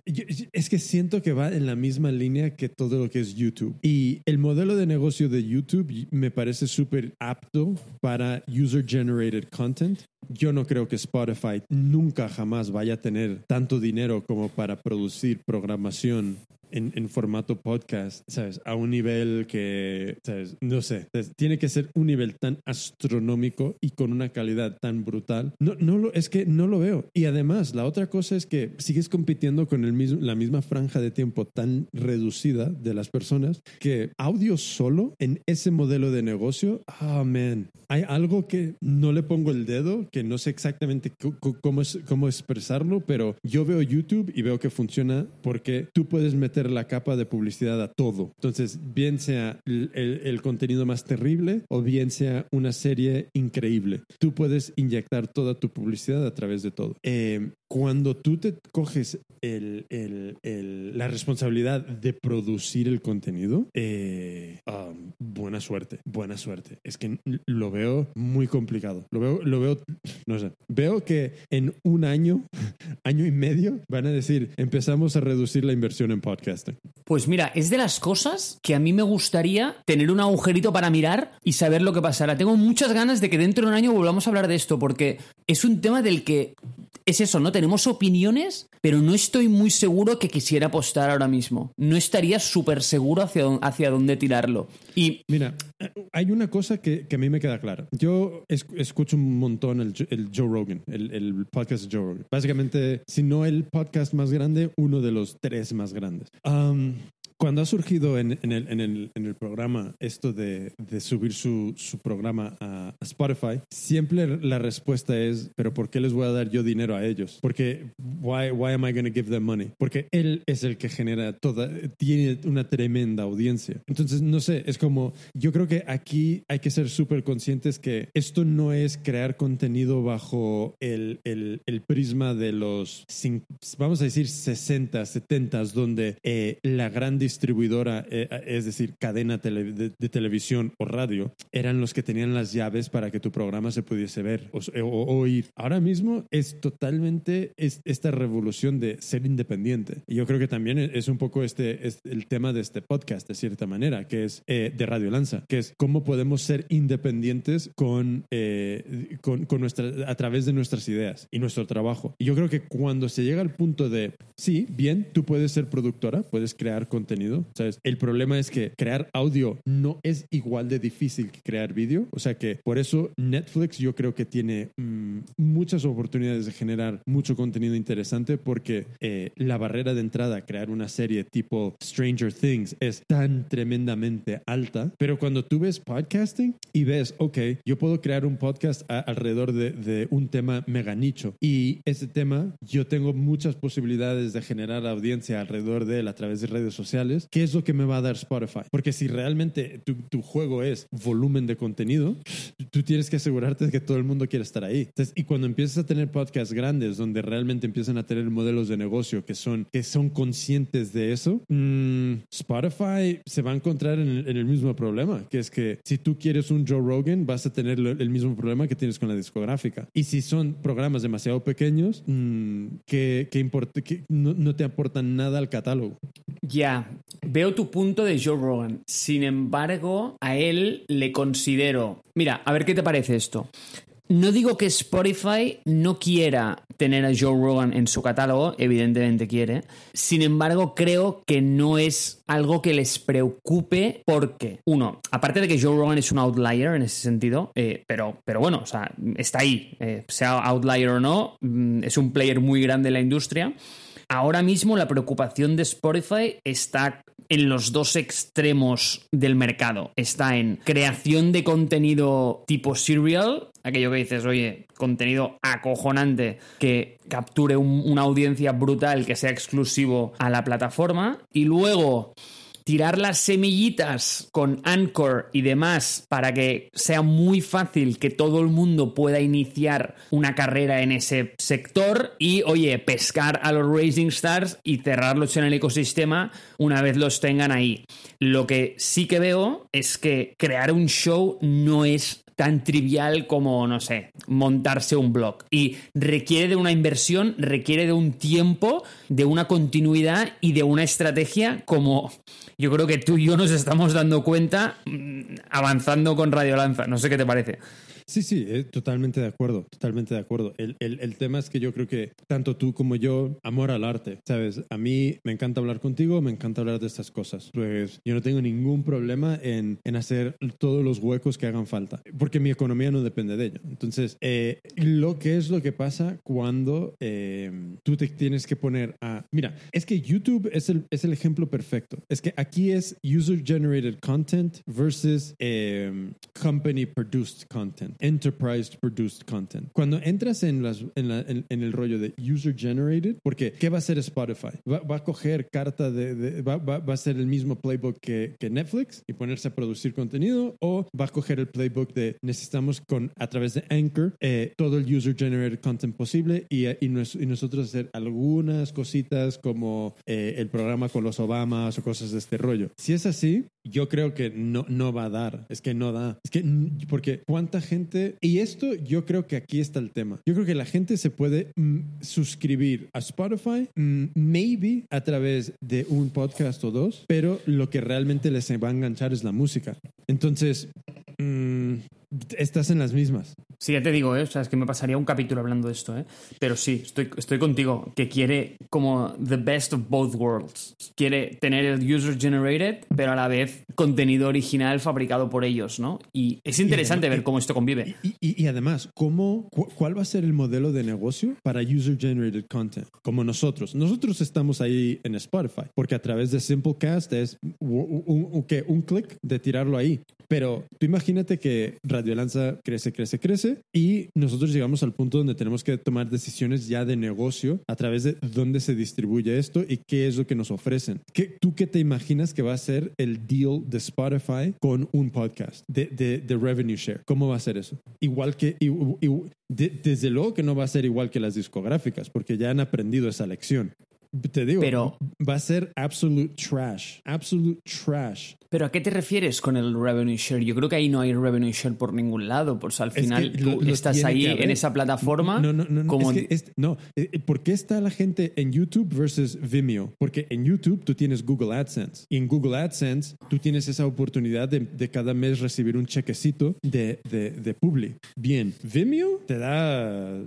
es que siento que va en la misma línea que todo lo que es YouTube. Y el modelo de negocio de YouTube me parece súper apto para user generated content yo no creo que Spotify nunca jamás vaya a tener tanto dinero como para producir programación en, en, formato podcast, ¿sabes? A un nivel que, ¿sabes? No sé, tiene que ser un nivel tan astronómico y con una calidad tan brutal. No, no lo, es que no lo veo. Y además, la otra cosa es que sigues compitiendo con el mismo, la misma franja de tiempo tan reducida de las personas que audio solo en ese modelo de negocio, ah, man, hay algo que no le pongo el dedo, que no sé exactamente cómo, es, cómo expresarlo, pero yo veo YouTube y veo que funciona porque tú puedes meter la capa de publicidad a todo. Entonces, bien sea el, el, contenido más terrible o bien sea una serie increíble, tú puedes inyectar toda tu publicidad a través de todo. Eh, cuando tú te coges el, la responsabilidad de producir el contenido, eh, um, buena suerte, buena suerte. Es que lo veo muy complicado. Lo veo, lo veo, no sé. Veo que en un año, [laughs] año y medio, van a decir, empezamos a reducir la inversión en Pues mira, es de las cosas que a mí me gustaría tener un agujerito para mirar y saber lo que pasará. Tengo muchas ganas de que dentro de un año volvamos a hablar de esto, porque es un tema del que es eso, ¿no? Tenemos opiniones, pero no estoy muy seguro que quisiera apostar ahora mismo. No estaría súper seguro hacia, hacia dónde tirarlo. Y. Mira, hay una cosa que, a mí me queda clara. Yo escucho un montón el, Joe Rogan, el, podcast de Joe Rogan. Básicamente, si no el podcast más grande, uno de los tres más grandes. Cuando ha surgido en, el, en, el, en el, programa esto de, de subir su, su programa a, Spotify, siempre la respuesta es, pero ¿por qué les voy a dar yo dinero a ellos? Porque, why, why am I going to give them money? Porque él es el que genera toda, tiene una tremenda audiencia. Entonces, no sé, es como, yo creo que aquí hay que ser súper conscientes que esto no es crear contenido bajo el, el, el prisma de los, vamos a decir, 60, 70, donde eh, la gran distribuidora, eh, es decir, cadena de, televisión o radio, eran los que tenían las llaves para que tu programa se pudiese ver o, oír. Ahora mismo es totalmente esta revolución de ser independiente. Y yo creo que también es un poco este, es el tema de este podcast, de cierta manera, que es eh, de Radio Lanza, que es cómo podemos ser independientes con, eh, con, con nuestra, a través de nuestras ideas y nuestro trabajo. Y yo creo que cuando se llega al punto de, sí, bien, tú puedes ser productora, puedes crear contenido, ¿sabes? El problema es que crear audio no es igual de difícil que crear vídeo. O sea que por eso Netflix yo creo que tiene mm, muchas oportunidades de generar mucho contenido interesante porque eh, la barrera de entrada a crear una serie tipo Stranger Things es tan tremendamente alta. Pero cuando tú ves podcasting y ves, ok, yo puedo crear un podcast alrededor de, de un tema mega nicho y ese tema yo tengo muchas posibilidades de generar audiencia alrededor de él a través de redes sociales ¿qué es lo que me va a dar Spotify? Porque si realmente tu, juego es volumen de contenido, tú tienes que asegurarte de que todo el mundo quiere estar ahí. y cuando empiezas a tener podcasts grandes donde realmente empiezan a tener modelos de negocio que son, que son conscientes de eso, mm, Spotify se va a encontrar en el, mismo problema, que es que si tú quieres un Joe Rogan, vas a tener el mismo problema que tienes con la discográfica. Y si son programas demasiado pequeños, mm, que, no, te aportan nada al catálogo. Ya, veo tu punto de Joe Rogan. Sin embargo, a él le considero... Mira, a ver qué te parece esto. No digo que Spotify no quiera tener a Joe Rogan en su catálogo, evidentemente quiere. Sin embargo, creo que no es algo que les preocupe porque, uno, aparte de que Joe Rogan es un outlier en ese sentido, eh, pero, pero bueno, o sea, está ahí, eh, sea outlier o no, mm, es un player muy grande en la industria. Ahora mismo la preocupación de Spotify está en los dos extremos del mercado. Está en creación de contenido tipo serial, aquello que dices, oye, contenido acojonante que capture una audiencia brutal que sea exclusivo a la plataforma. Y luego tirar las semillitas con Anchor y demás para que sea muy fácil que todo el mundo pueda iniciar una carrera en ese sector y, oye, pescar a los Racing Stars y cerrarlos en el ecosistema una vez los tengan ahí. Lo que sí que veo es que crear un show no es tan trivial como, no sé, montarse un blog. Y requiere de una inversión, requiere de un tiempo, de una continuidad y de una estrategia como yo creo que tú y yo nos estamos dando cuenta mm, avanzando con Radio Lanza. No sé qué te parece. Sí, sí, eh, totalmente de acuerdo, totalmente de acuerdo. El, el, el, tema es que yo creo que tanto tú como yo, amor al arte, ¿sabes? A mí me encanta hablar contigo, me encanta hablar de estas cosas. Pues yo no tengo ningún problema en, en hacer todos los huecos que hagan falta, porque mi economía no depende de ello. Entonces, eh, lo que es lo que pasa cuando eh, tú te tienes que poner a... Mira, es que YouTube es el, es el ejemplo perfecto. Es que aquí es user-generated content versus eh, company-produced content, enterprise-produced content. Cuando entras en, las, en, la, en, en, el rollo de user-generated, porque ¿qué va a hacer Spotify? Va, va a coger carta de... de va, va, va, a ser el mismo playbook que, que, Netflix y ponerse a producir contenido o va a coger el playbook de necesitamos con a través de Anchor eh, todo el user-generated content posible y, y, nos, y, nosotros hacer algunas cositas como eh, el programa con los Obamas o cosas de este rollo. Si es así, yo creo que no, no va a dar. Es que no da. Es que, porque cuánta gente. Y esto yo creo que aquí está el tema. Yo creo que la gente se puede mm, suscribir a Spotify, mm, maybe a través de un podcast o dos, pero lo que realmente les va a enganchar es la música. Entonces, mmm, estás en las mismas. Sí, ya te digo, ¿eh? o sea, es que me pasaría un capítulo hablando de esto, ¿eh? pero sí, estoy, estoy contigo, que quiere como the best of both worlds. Quiere tener el user generated, pero a la vez contenido original fabricado por ellos, ¿no? Y es interesante y además, ver cómo esto convive. Y, y, y además, ¿cómo, cu ¿cuál va a ser el modelo de negocio para user generated content? Como nosotros. Nosotros estamos ahí en Spotify, porque a través de Simplecast es un, un, un, un clic de tirarlo ahí. Pero tú imagínate que Radio Lanza crece, crece, crece y nosotros llegamos al punto donde tenemos que tomar decisiones ya de negocio a través de dónde se distribuye esto y qué es lo que nos ofrecen. ¿Qué, ¿Tú qué te imaginas que va a ser el deal de Spotify con un podcast de, de, de revenue share? ¿Cómo va a ser eso? Igual que... Y, y, de, desde luego que no va a ser igual que las discográficas, porque ya han aprendido esa lección. Te digo, pero, va a ser absolute trash, absolute trash. Pero ¿a qué te refieres con el revenue share? Yo creo que ahí no hay revenue share por ningún lado, pues al final es que tú lo, lo estás ahí en esa plataforma. No, no, no, como... es que es, no. ¿Por qué está la gente en YouTube versus Vimeo? Porque en YouTube tú tienes Google AdSense y en Google AdSense tú tienes esa oportunidad de, de cada mes recibir un chequecito de, de, de Publi. Bien, Vimeo te da...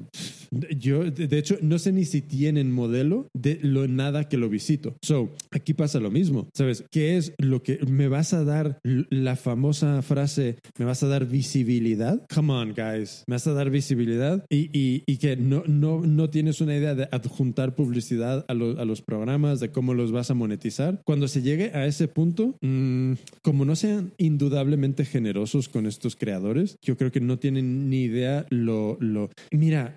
Yo, de hecho, no sé ni si tienen modelo de lo nada que lo visito. So, aquí pasa lo mismo, ¿sabes? ¿Qué es lo que me vas a dar la famosa frase, me vas a dar visibilidad? Come on, guys, me vas a dar visibilidad y, y, y que no, no, no tienes una idea de adjuntar publicidad a, lo, a, los programas, de cómo los vas a monetizar. Cuando se llegue a ese punto, mmm, como no sean indudablemente generosos con estos creadores, yo creo que no tienen ni idea lo... lo... Mira,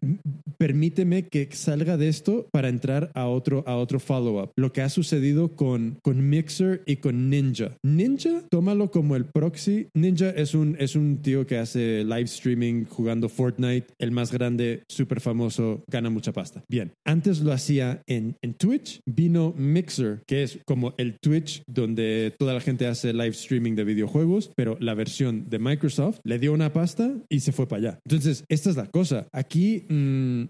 permíteme que salga de esto para entrar a otro, a otro follow-up. Lo que ha sucedido con, con Mixer y con Ninja. Ninja, tómalo como el proxy. Ninja es un, es un tío que hace live streaming jugando Fortnite, el más grande, súper famoso, gana mucha pasta. Bien, antes lo hacía en, en Twitch, vino Mixer, que es como el Twitch donde toda la gente hace live streaming de videojuegos, pero la versión de Microsoft le dio una pasta y se fue para allá. Entonces, esta es la cosa. Aquí, mmm,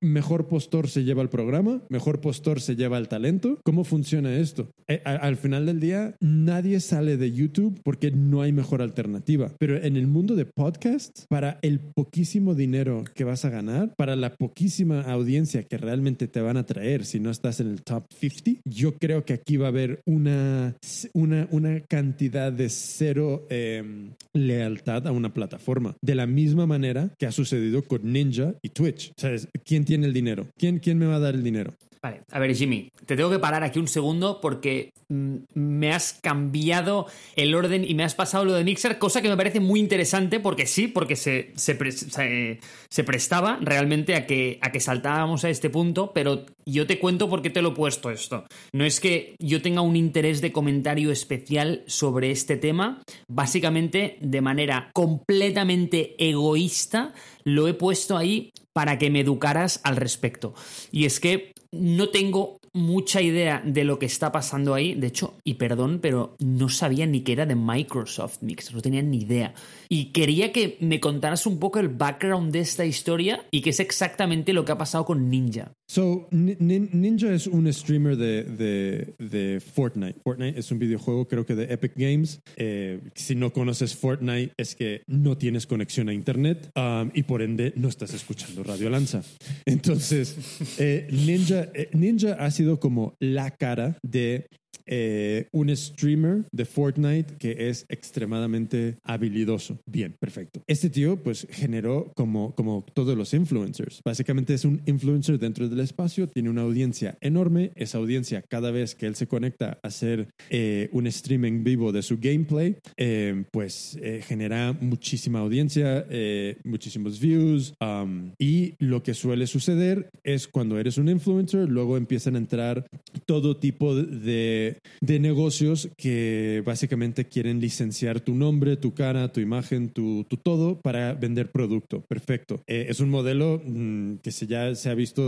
mejor postor se lleva el programa, mejor postor se lleva el talento. ¿Cómo funciona esto? Eh, al final del día, nadie sale de YouTube porque no hay mejor alternativa. Pero en el mundo de podcasts, para el poquísimo dinero que vas a ganar, para la poquísima audiencia que realmente te van a traer si no estás en el top 50, yo creo que aquí va a haber una, una, una cantidad de cero eh, lealtad a una plataforma. De la misma manera que ha sucedido con Ninja y Twitch. O sea, ¿quién tiene el dinero? ¿Quién, quién me va a dar el dinero? Vale, a ver Jimmy, te tengo que parar aquí un segundo porque mm, me has cambiado el orden y me has pasado lo de Mixer, cosa que me parece muy interesante porque sí, porque se, se, pre se, se prestaba realmente a que, a que saltábamos a este punto, pero yo te cuento por qué te lo he puesto esto. No es que yo tenga un interés de comentario especial sobre este tema, básicamente de manera completamente egoísta lo he puesto ahí para que me educaras al respecto. Y es que no tengo mucha idea de lo que está pasando ahí. De hecho, y perdón, pero no sabía ni que era de Microsoft Mix, no tenía ni idea. Y quería que me contaras un poco el background de esta historia y qué es exactamente lo que ha pasado con Ninja. So, Ni- Nin- Ninja es un streamer de, de, de Fortnite. Fortnite es un videojuego, creo que de Epic Games. Eh, si no conoces Fortnite, es que no tienes conexión a Internet um, y por ende no estás escuchando Radio Lanza. Entonces, eh, Ninja, eh, Ninja ha sido como la cara de eh, un streamer de Fortnite que es extremadamente habilidoso. Bien, perfecto. Este tío pues generó como, como todos los influencers. Básicamente es un influencer dentro del espacio, tiene una audiencia enorme. Esa audiencia cada vez que él se conecta a hacer eh, un streaming vivo de su gameplay, eh, pues eh, genera muchísima audiencia, eh, muchísimos views. um, y lo que suele suceder es cuando eres un influencer, luego empiezan a entrar todo tipo de, de negocios que básicamente quieren licenciar tu nombre, tu cara, tu imagen, tu, todo para vender producto. Perfecto. Eh, es un modelo mm, que se ya se ha visto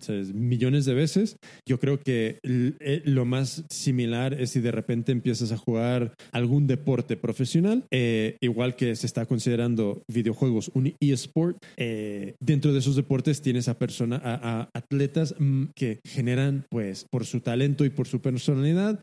¿sabes? millones de veces. Yo creo que eh, lo más similar es si de repente empiezas a jugar algún deporte profesional, eh, igual que se está considerando videojuegos un eSport. eh, dentro de esos deportes tienes a personas, a atletas mm, que generan, pues, por su talento y por su personalidad,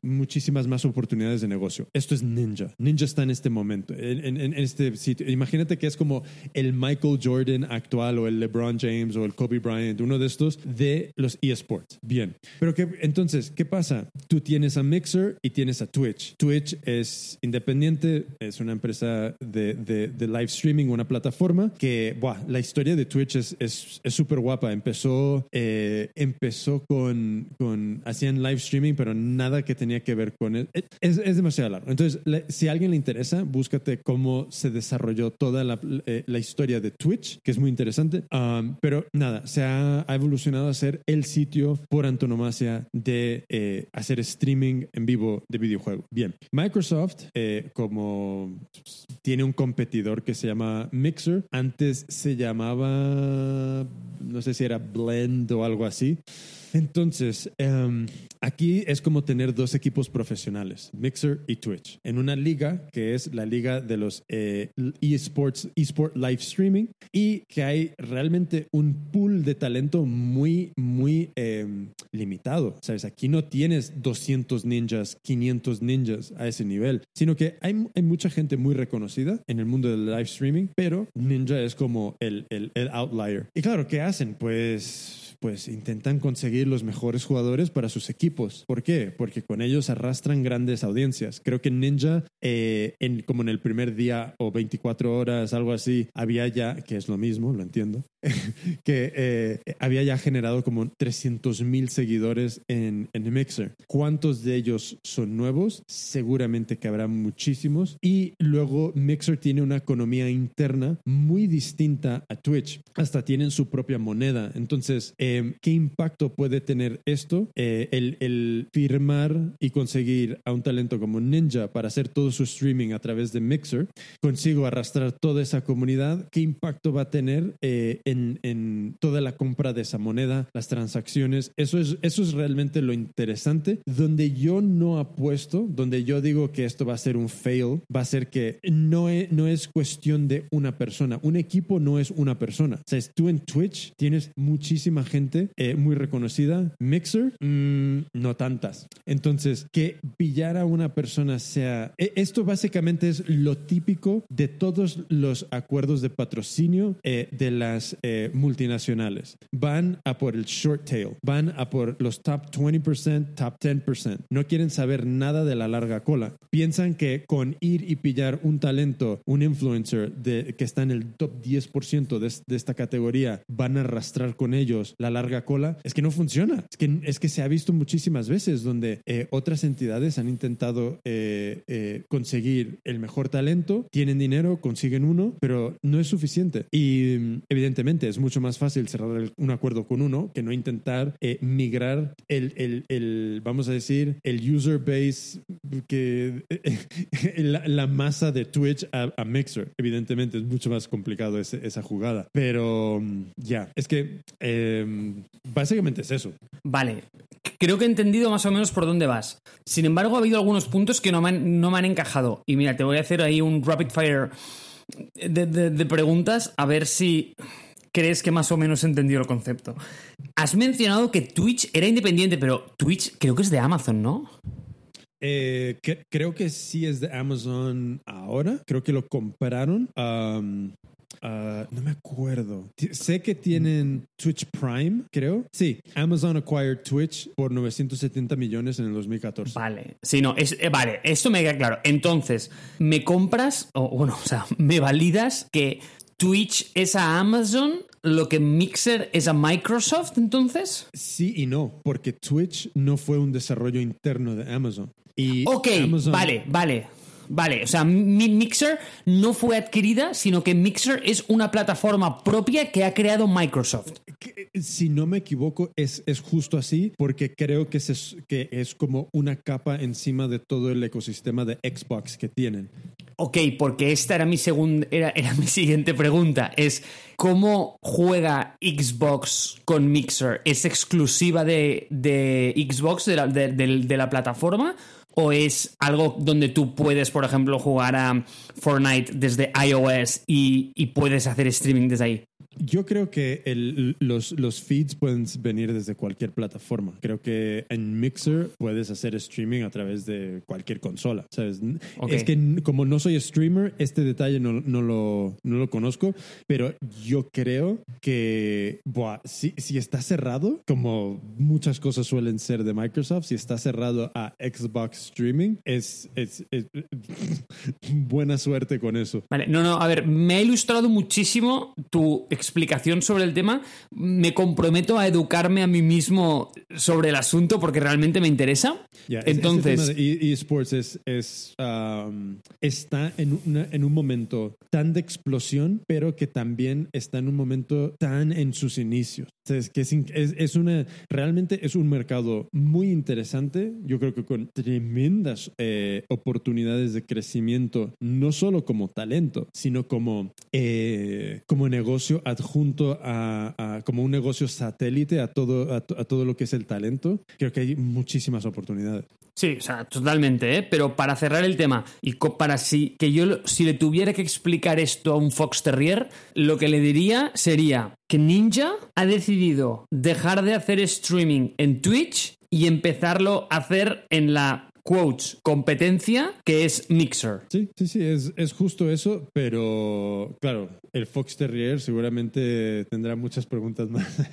muchísimas más oportunidades de negocio. Esto es Ninja. Ninja está en este momento, en, este sitio. Imagínate que es como el Michael Jordan actual o el LeBron James o el Kobe Bryant, uno de estos de los eSports. Bien. Pero que, entonces, ¿qué pasa? Tú tienes a Mixer y tienes a Twitch. Twitch es independiente, es una empresa de, de- live streaming, una plataforma que, buah, la historia de Twitch es es es súper guapa. Empezó, eh, empezó con, con, hacían live streaming, pero nada que tenía que ver con él. Es, es demasiado largo. Entonces, le- si a alguien le interesa, búscate cómo se desarrolló toda la, eh, la historia de Twitch, que es muy interesante. Um, pero nada, se ha, ha evolucionado a ser el sitio por antonomasia de eh, hacer streaming en vivo de videojuegos. Bien, Microsoft, eh, como tiene un competidor que se llama Mixer, antes se llamaba, no sé si era Blend o algo así. Entonces, em, aquí es como tener dos equipos profesionales, Mixer y Twitch, en una liga que es la liga de los eh, eSports, eSport Live Streaming, y que hay realmente un pool de talento muy, muy em, limitado. Sabes, aquí no tienes 200 ninjas, 500 ninjas a ese nivel, sino que hay, mucha gente muy reconocida en el mundo del live streaming, pero Ninja es como el, el outlier. Y claro, ¿qué hacen? Pues pues intentan conseguir los mejores jugadores para sus equipos. ¿Por qué? Porque con ellos arrastran grandes audiencias. Creo que Ninja, eh, como en el primer día o 24 horas, algo así, había ya, que es lo mismo, lo entiendo, [laughs] que eh, había ya generado como 300 mil seguidores en, en Mixer. ¿Cuántos de ellos son nuevos? Seguramente que habrá muchísimos. Y luego Mixer tiene una economía interna muy distinta a Twitch. Hasta tienen su propia moneda. Entonces, eh, ¿qué impacto puede tener esto? Eh, el, el firmar y conseguir a un talento como Ninja para hacer todo su streaming a través de Mixer, consigo arrastrar toda esa comunidad. ¿Qué impacto va a tener eh, en, en toda la compra de esa moneda, las transacciones? Eso es, eso es realmente lo interesante. Donde yo no apuesto, donde yo digo que esto va a ser un fail, va a ser que no es, no es cuestión de una persona. Un equipo no es una persona. O sea, tú en Twitch tienes muchísima gente eh, muy reconocida. Mixer, mm, no tantas. Entonces, que pillar a una persona sea... e- Esto básicamente es lo típico de todos los acuerdos de patrocinio eh, de las eh, multinacionales. Van a por el short tail, van a por los top 20%, top 10%. No quieren saber nada de la larga cola. Piensan que con ir y pillar un talento, un influencer de, que está en el top 10% de, de esta categoría, van a arrastrar con ellos la larga cola. Es que no funciona. Es que, es que se ha visto muchísimas veces donde eh, otras entidades han intentado eh, eh, conseguir el mejor talento, tienen dinero, consiguen uno, pero no es suficiente. Y evidentemente es mucho más fácil cerrar un acuerdo con uno que no intentar migrar el, el- el, vamos a decir, el user base, que [laughs] la, masa de Twitch a, a Mixer. Evidentemente es mucho más complicado esa jugada. Pero ya, es que básicamente es eso. Vale, creo que he entendido más o menos por dónde vas. Sin embargo, ha habido algunos puntos que no me han, no me han encajado. Y mira, te voy a hacer ahí un rapid fire de, de- de preguntas a ver si... crees que más o menos he entendido el concepto. Has mencionado que Twitch era independiente, pero Twitch creo que es de Amazon, ¿no? Eh, que- creo que sí es de Amazon ahora. Creo que lo compraron. Um, ah, no me acuerdo. T- sé que tienen Twitch Prime, creo. Sí, Amazon acquired Twitch por 970 millones en el 2014. Vale, sí, no, es, eh, vale, esto me queda claro. Entonces, ¿me compras, o bueno, [laughs] o sea, me validas que Twitch es a Amazon lo que Mixer es a Microsoft, entonces? Sí y no, porque Twitch no fue un desarrollo interno de Amazon. Y Ok, Amazon- vale, vale. Vale, o sea, mi Mixer no fue adquirida, sino que Mixer es una plataforma propia que ha creado Microsoft. Si no me equivoco, es, es justo así, porque creo que, se- que es como una capa encima de todo el ecosistema de Xbox que tienen. Ok, porque esta era mi segunda, era, era mi [laughs] siguiente pregunta. Es cómo juega Xbox con Mixer. ¿Es exclusiva de, de Xbox, de la, de- de- de la plataforma? ¿O es algo donde tú puedes, por ejemplo, jugar a Fortnite desde iOS y, y puedes hacer streaming desde ahí? Yo creo que el- los, los feeds pueden venir desde cualquier plataforma. Creo que en Mixer puedes hacer streaming a través de cualquier consola, ¿sabes? Es que como no soy streamer, este detalle no, no lo, no lo conozco, pero yo creo que buah, si, si está cerrado, como muchas cosas suelen ser de Microsoft, si está cerrado a Xbox Streaming, es, es- es- [laughs] buena suerte con eso. Vale, no, no, a ver, me ha ilustrado muchísimo tu explicación sobre el tema. Me comprometo a educarme a mí mismo sobre el asunto porque realmente me interesa. Ya, es- Entonces, ese tema de e- eSports es, es, um, está en, una- en un momento tan de explosión, pero que también está en un momento tan en sus inicios. Sea, es que es, es, una, realmente es un mercado muy interesante, yo creo que con tremendas eh, oportunidades de crecimiento, no solo como talento, sino como, eh, como negocio adjunto a, como un negocio satélite a todo, a, to- a todo lo que es el talento. Creo que hay muchísimas oportunidades. Sí, o sea, totalmente, ¿eh? Pero para cerrar el tema y para si que yo si le tuviera que explicar esto a un Fox Terrier, lo que le diría sería que Ninja ha decidido dejar de hacer streaming en Twitch y empezarlo a hacer en la quotes competencia que es Mixer. Sí, sí, sí, es, es justo eso, pero claro, el Fox Terrier seguramente tendrá muchas preguntas más. [laughs]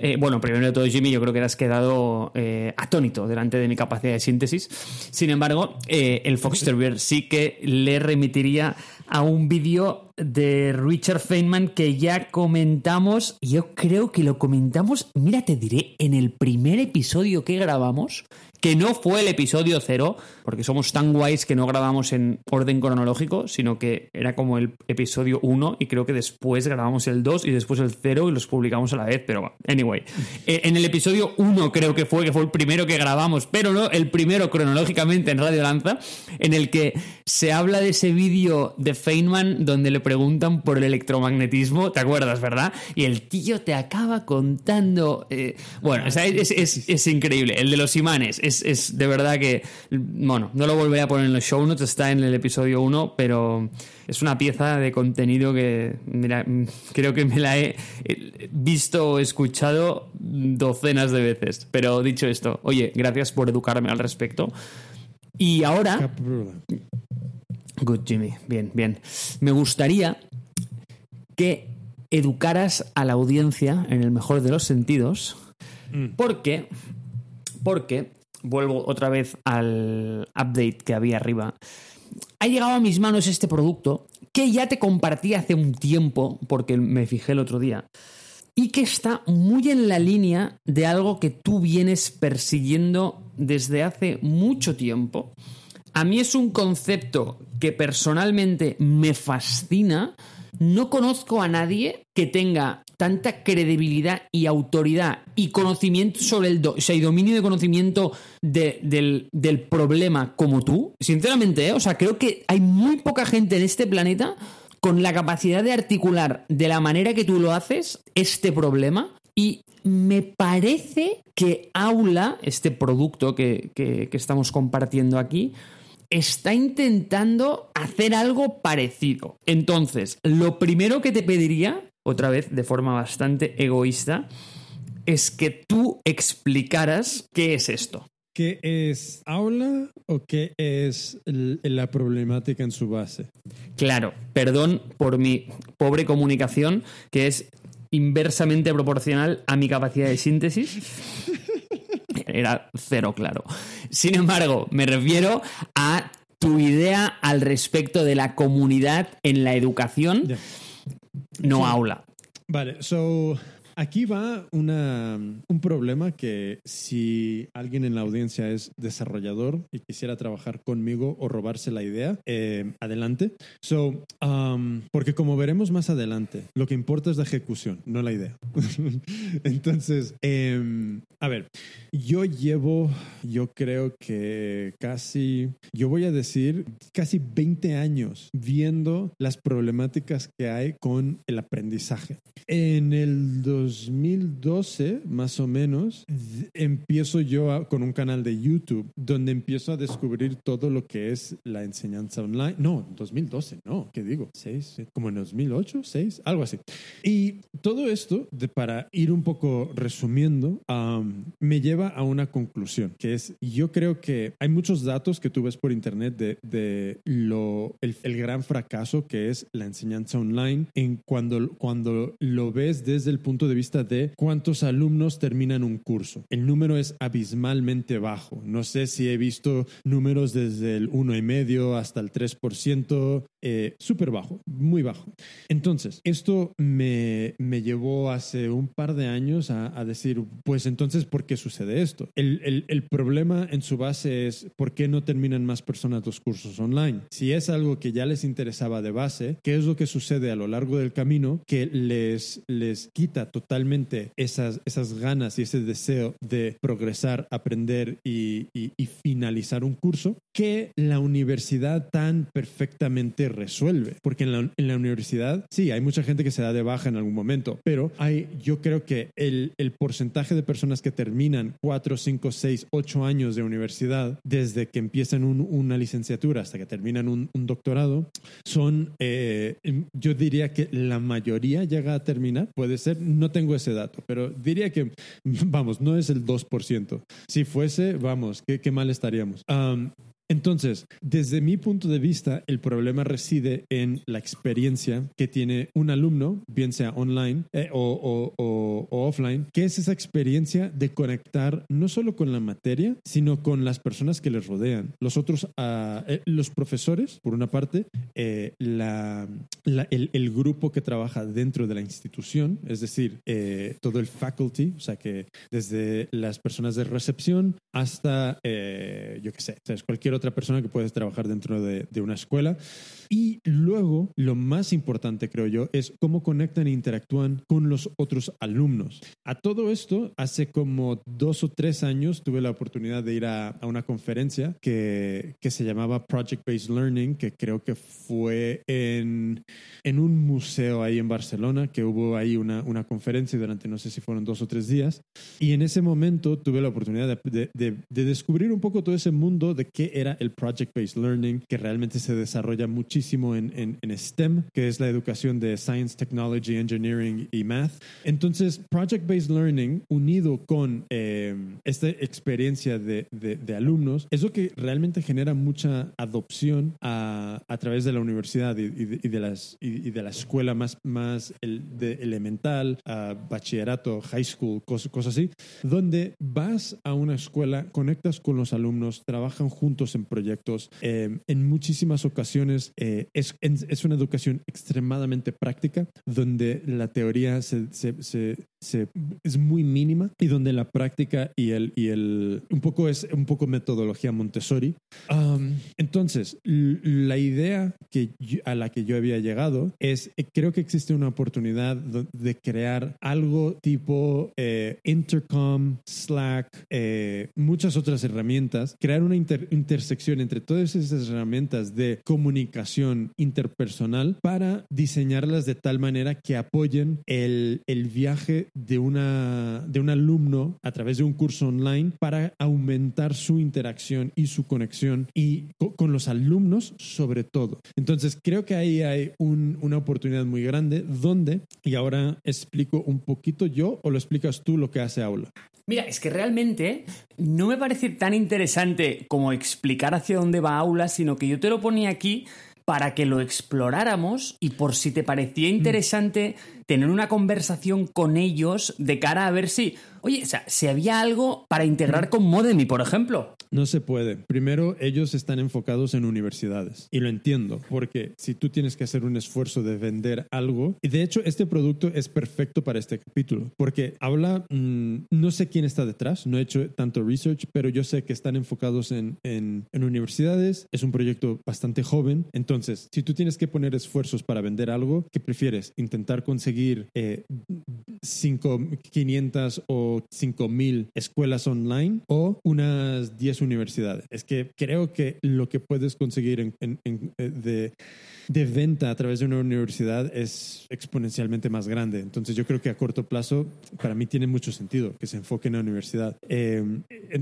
Eh, bueno, primero de todo, Jimmy, yo creo que te has quedado eh, atónito delante de mi capacidad de síntesis. Sin embargo, eh, el Fox Terrier sí que le remitiría a un vídeo de Richard Feynman que ya comentamos. Yo creo que lo comentamos, mira, te diré, en el primer episodio que grabamos, que no fue el episodio cero, porque somos tan guays que no grabamos en orden cronológico, sino que era como el episodio 1 y creo que después grabamos el 2 y después el 0 y los publicamos a la vez, pero anyway. Eh, En el episodio 1 creo que fue, que fue el primero que grabamos, pero no el primero cronológicamente en Radio Lanza, en el que se habla de ese vídeo de Feynman donde le preguntan por el electromagnetismo, ¿te acuerdas, verdad? Y el tío te acaba contando... eh, bueno, o sea, es, es- es increíble. El de los imanes es, es de verdad que... Bueno, no lo volveré a poner en los show notes, está en el episodio 1, pero es una pieza de contenido que, mira, creo que me la he eh, visto o escuchado docenas de veces. Pero dicho esto, oye, gracias por educarme al respecto. Y ahora... Good, Jimmy. Bien, bien. Me gustaría que educaras a la audiencia en el mejor de los sentidos, porque, porque, vuelvo otra vez al update que había arriba, ha llegado a mis manos este producto que ya te compartí hace un tiempo, porque me fijé el otro día, y que está muy en la línea de algo que tú vienes persiguiendo desde hace mucho tiempo. A mí es un concepto que personalmente me fascina. No conozco a nadie que tenga tanta credibilidad y autoridad y conocimiento sobre el do- dominio de conocimiento de- del, del problema como tú. Sinceramente, ¿eh? o sea, creo que hay muy poca gente en este planeta con la capacidad de articular de la manera que tú lo haces este problema. Y me parece que Aula, este producto que- que estamos compartiendo aquí, está intentando hacer algo parecido. Entonces, lo primero que te pediría, otra vez de forma bastante egoísta, es que tú explicaras qué es esto. ¿Qué es aula o qué es la problemática en su base? Claro, perdón por mi pobre comunicación, que es inversamente proporcional a mi capacidad de síntesis. [laughs] Era cero claro. Sin embargo, me refiero a tu idea al respecto de la comunidad en la educación, no aula. Vale, so aquí va una, un problema que si alguien en la audiencia es desarrollador y quisiera trabajar conmigo o robarse la idea, eh, adelante. So, um, porque como veremos más adelante, lo que importa es la ejecución, no la idea. [laughs] Entonces, em, a ver, yo llevo, yo creo que casi, yo voy a decir, casi 20 años viendo las problemáticas que hay con el aprendizaje. En el 2012, más o menos, empiezo yo a- con un canal de YouTube donde empiezo a descubrir todo lo que es la enseñanza online. No, 2012, no, ¿qué digo? ¿Seis? eh, ¿Como en 2008? ¿Seis? Algo así. Y todo esto, de, para ir un poco resumiendo, am, me lleva a una conclusión, que es, yo creo que hay muchos datos que tú ves por internet de, de lo, el, el gran fracaso que es la enseñanza online en cuando, cuando lo ves desde el punto de vista de cuántos alumnos terminan un curso. El número es abismalmente bajo. No sé si he visto números desde el 1,5 hasta el 3%, eh, súper bajo, muy bajo. Entonces, esto me, me llevó hace un par de años a, a decir, pues entonces, ¿por qué sucede esto? El, el- el problema en su base es, ¿por qué no terminan más personas los cursos online? Si es algo que ya les interesaba de base, ¿qué es lo que sucede a lo largo del camino que les, les quita totalmente esas, esas ganas y ese deseo de progresar, aprender y, finalizar un curso que la universidad tan perfectamente resuelve? Porque en la, en la universidad, sí, hay mucha gente que se da de baja en algún momento, pero hay, yo creo que el, el porcentaje de personas que terminan 4, 5, 6, 8 años de universidad, desde que empiezan un- una licenciatura hasta que terminan un, un doctorado, son, eh, yo diría que la mayoría llega a terminar, puede ser, no tengo ese dato, pero diría que, [laughs] vamos, no es el 2%. Si fuese, vamos, qué, qué mal estaríamos. Am, entonces, desde mi punto de vista, el problema reside en la experiencia que tiene un alumno, bien sea online eh, o, o- o- o offline, que es esa experiencia de conectar no solo con la materia, sino con las personas que les rodean. Los otros, ah, eh, los profesores, por una parte, eh, la- la- el, el grupo que trabaja dentro de la institución, es decir, eh, todo el faculty, o sea que desde las personas de recepción hasta, eh, yo qué sé, cualquier otra persona que puedes trabajar dentro de, de una escuela. Y luego, lo más importante, creo yo, es cómo conectan e interactúan con los otros alumnos. A todo esto, hace como dos o tres años tuve la oportunidad de ir a, a una conferencia que, que se llamaba Project Based Learning, que creo que fue en, en un museo ahí en Barcelona, que hubo ahí una, una conferencia durante no sé si fueron dos o tres días. Y en ese momento tuve la oportunidad de, de- de- de descubrir un poco todo ese mundo de qué era el Project Based Learning, que realmente se desarrolla muchísimo en, en- en STEM, que es la educación de Science, Technology, Engineering y Math. Entonces, Project Based Learning, unido con eh, esta experiencia de, de- de alumnos, es lo que realmente genera mucha adopción a, a través de la universidad y, y de, y de las, y, de la escuela más, más el, de elemental, bachillerato, high school, cos- cosas así, donde vas a una escuela, conectas con los alumnos, trabajan juntos en proyectos. eh, en muchísimas ocasiones eh, es, es una educación extremadamente práctica, donde la teoría se- se- se- es muy mínima y donde la práctica y el, y el un poco es un poco metodología Montessori. Um, entonces, la idea que yo- a la que yo había llegado es, eh, creo que existe una oportunidad de crear algo tipo eh, Intercom, Slack, eh, muchas otras herramientas, crear una inter- intersección entre todas esas herramientas de comunicación interpersonal para diseñarlas de tal manera que apoyen el, el viaje de, una, de un alumno a través de un curso online para aumentar su interacción y su conexión y con los alumnos sobre todo. Entonces creo que ahí hay una oportunidad muy grande donde, y ahora explico un poquito yo o lo explicas tú lo que hace Aula. Mira, es que realmente no me parece tan interesante como explicar hacia dónde va Aula, sino que yo te lo ponía aquí para que lo exploráramos y por si te parecía interesante tener una conversación con ellos de cara a ver si, oye, o sea, si había algo para integrar con Modemi, por ejemplo. No se puede. Primero, ellos están enfocados en universidades. Y lo entiendo, porque si tú tienes que hacer un esfuerzo de vender algo, y de hecho este producto es perfecto para este capítulo, porque habla, mm, no sé quién está detrás, no he hecho tanto research, pero yo sé que están enfocados en, en, universidades, es un proyecto bastante joven, entonces, si tú tienes que poner esfuerzos para vender algo, ¿qué prefieres? Intentar conseguir 500 eh, o 5000 escuelas online o unas 10 universidades. Es que creo que lo que puedes conseguir en, eh, de de venta a través de una universidad es exponencialmente más grande. Entonces yo creo que a corto plazo para mí tiene mucho sentido que se enfoque en la universidad. Eh,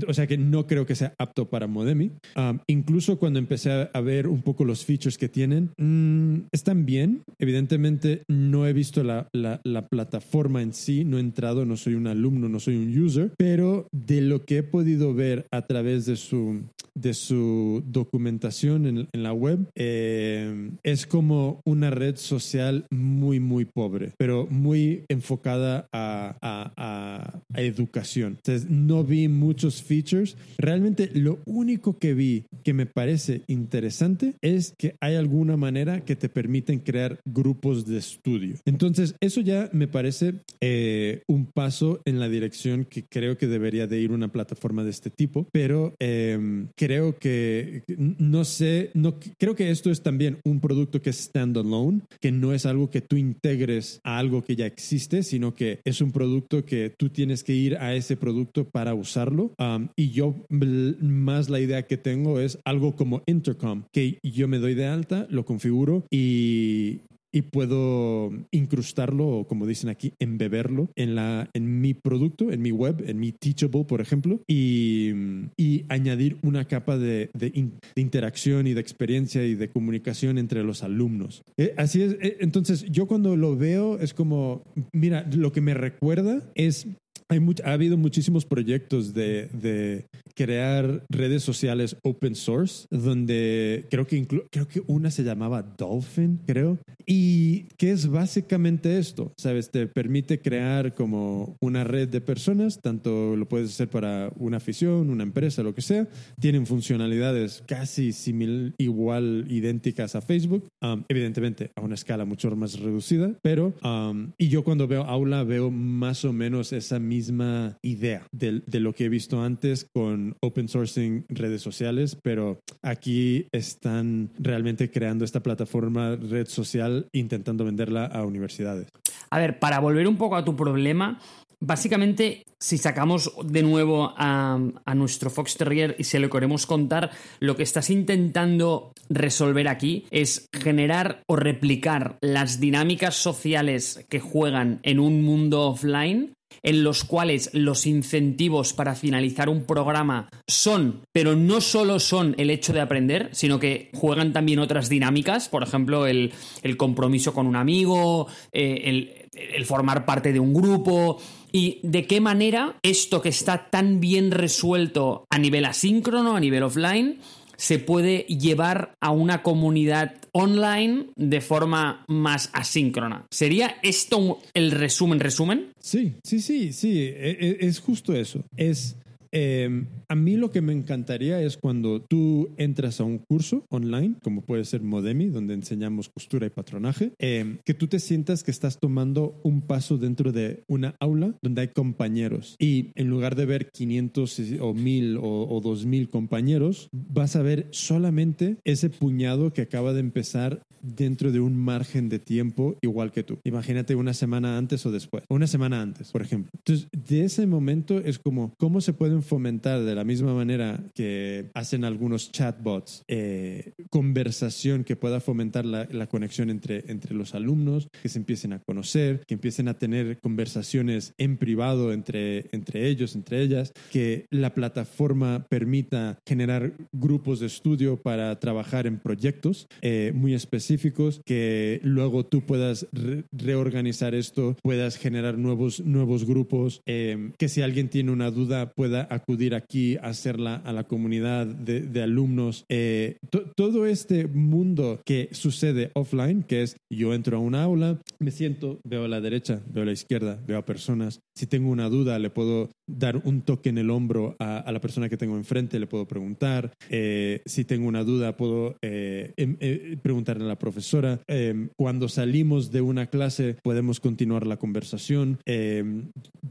o sea que no creo que sea apto para Modemi. Um, incluso cuando empecé a ver un poco los features que tienen, mm, están bien. Evidentemente no he visto la, la, la, plataforma en sí, no he entrado, no soy un alumno, no soy un user, pero de lo que he podido ver a través de su, de su documentación en, en la web, eh, es como una red social muy, muy pobre, pero muy enfocada a, a, a, educación. Entonces, no vi muchos features. Realmente lo único que vi que me parece interesante es que hay alguna manera que te permiten crear grupos de estudio. Entonces, eso ya me parece eh, un paso en la dirección que creo que debería de ir una plataforma de este tipo, pero em, creo que, no sé, no, creo que esto es también un producto que es standalone, que no es algo que tú integres a algo que ya existe, sino que es un producto que tú tienes que ir a ese producto para usarlo. Um, y yo más la idea que tengo es algo como Intercom, que yo me doy de alta, lo configuro y y puedo incrustarlo o como dicen aquí, embeberlo en, la, en mi producto, en mi web, en mi Teachable, por ejemplo, y, y añadir una capa de, de, interacción y de experiencia y de comunicación entre los alumnos. Eh, así es, eh, entonces yo cuando lo veo es como, mira, lo que me recuerda es hay ha habido muchísimos proyectos de, de, crear redes sociales open source, donde creo que, creo que una se llamaba Dolphin, creo, y que es básicamente esto, ¿sabes? Te permite crear como una red de personas, tanto lo puedes hacer para una afición, una empresa, lo que sea, tienen funcionalidades casi similar, igual, idénticas a Facebook, um, evidentemente a una escala mucho más reducida, pero, um, y yo cuando veo aula veo más o menos esa misma misma idea de, lo que he visto antes con open sourcing redes sociales, pero aquí están realmente creando esta plataforma red social intentando venderla a universidades. A ver, para volver un poco a tu problema, Básicamente, si sacamos de nuevo a, a, nuestro Fox Terrier y se lo queremos contar, lo que estás intentando resolver aquí es generar o replicar las dinámicas sociales que juegan en un mundo offline en los cuales los incentivos para finalizar un programa son, pero no solo son el hecho de aprender, sino que juegan también otras dinámicas, por ejemplo, el, compromiso con un amigo, eh, el, el formar parte de un grupo, y de qué manera esto que está tan bien resuelto a nivel asíncrono, a nivel offline, se puede llevar a una comunidad online de forma más asíncrona. ¿Sería esto el resumen, resumen? Sí, sí, sí, sí, e, e, es justo eso. Es Em, a mí lo que me encantaría es cuando tú entras a un curso online, como puede ser Modemi, donde enseñamos costura y patronaje, em, que tú te sientas que estás tomando un paso dentro de una aula donde hay compañeros y en lugar de ver 500 o 1000 o, o 2000 compañeros, vas a ver solamente ese puñado que acaba de empezar dentro de un margen de tiempo igual que tú. Imagínate una semana antes o después, una semana antes, por ejemplo. Entonces, de ese momento es como, ¿cómo se puede pueden fomentar de la misma manera que hacen algunos chatbots eh, conversación que pueda fomentar la, la conexión entre, entre los alumnos, que se empiecen a conocer, que empiecen a tener conversaciones en privado entre, entre ellos, entre ellas, que la plataforma permita generar grupos de estudio para trabajar en proyectos eh, muy específicos, que luego tú puedas re- reorganizar esto, puedas generar nuevos, nuevos grupos, eh, que si alguien tiene una duda pueda acudir aquí a hacerla a la comunidad de, alumnos. Eh, to- todo este mundo que sucede offline, que es yo entro a una aula, me siento, veo a la derecha, veo a la izquierda, veo a personas. Si tengo una duda, le puedo dar un toque en el hombro a, la persona que tengo enfrente, le puedo preguntar. Eh, si tengo una duda, puedo eh, em- preguntarle a la profesora. Eh, cuando salimos de una clase, podemos continuar la conversación. Eh,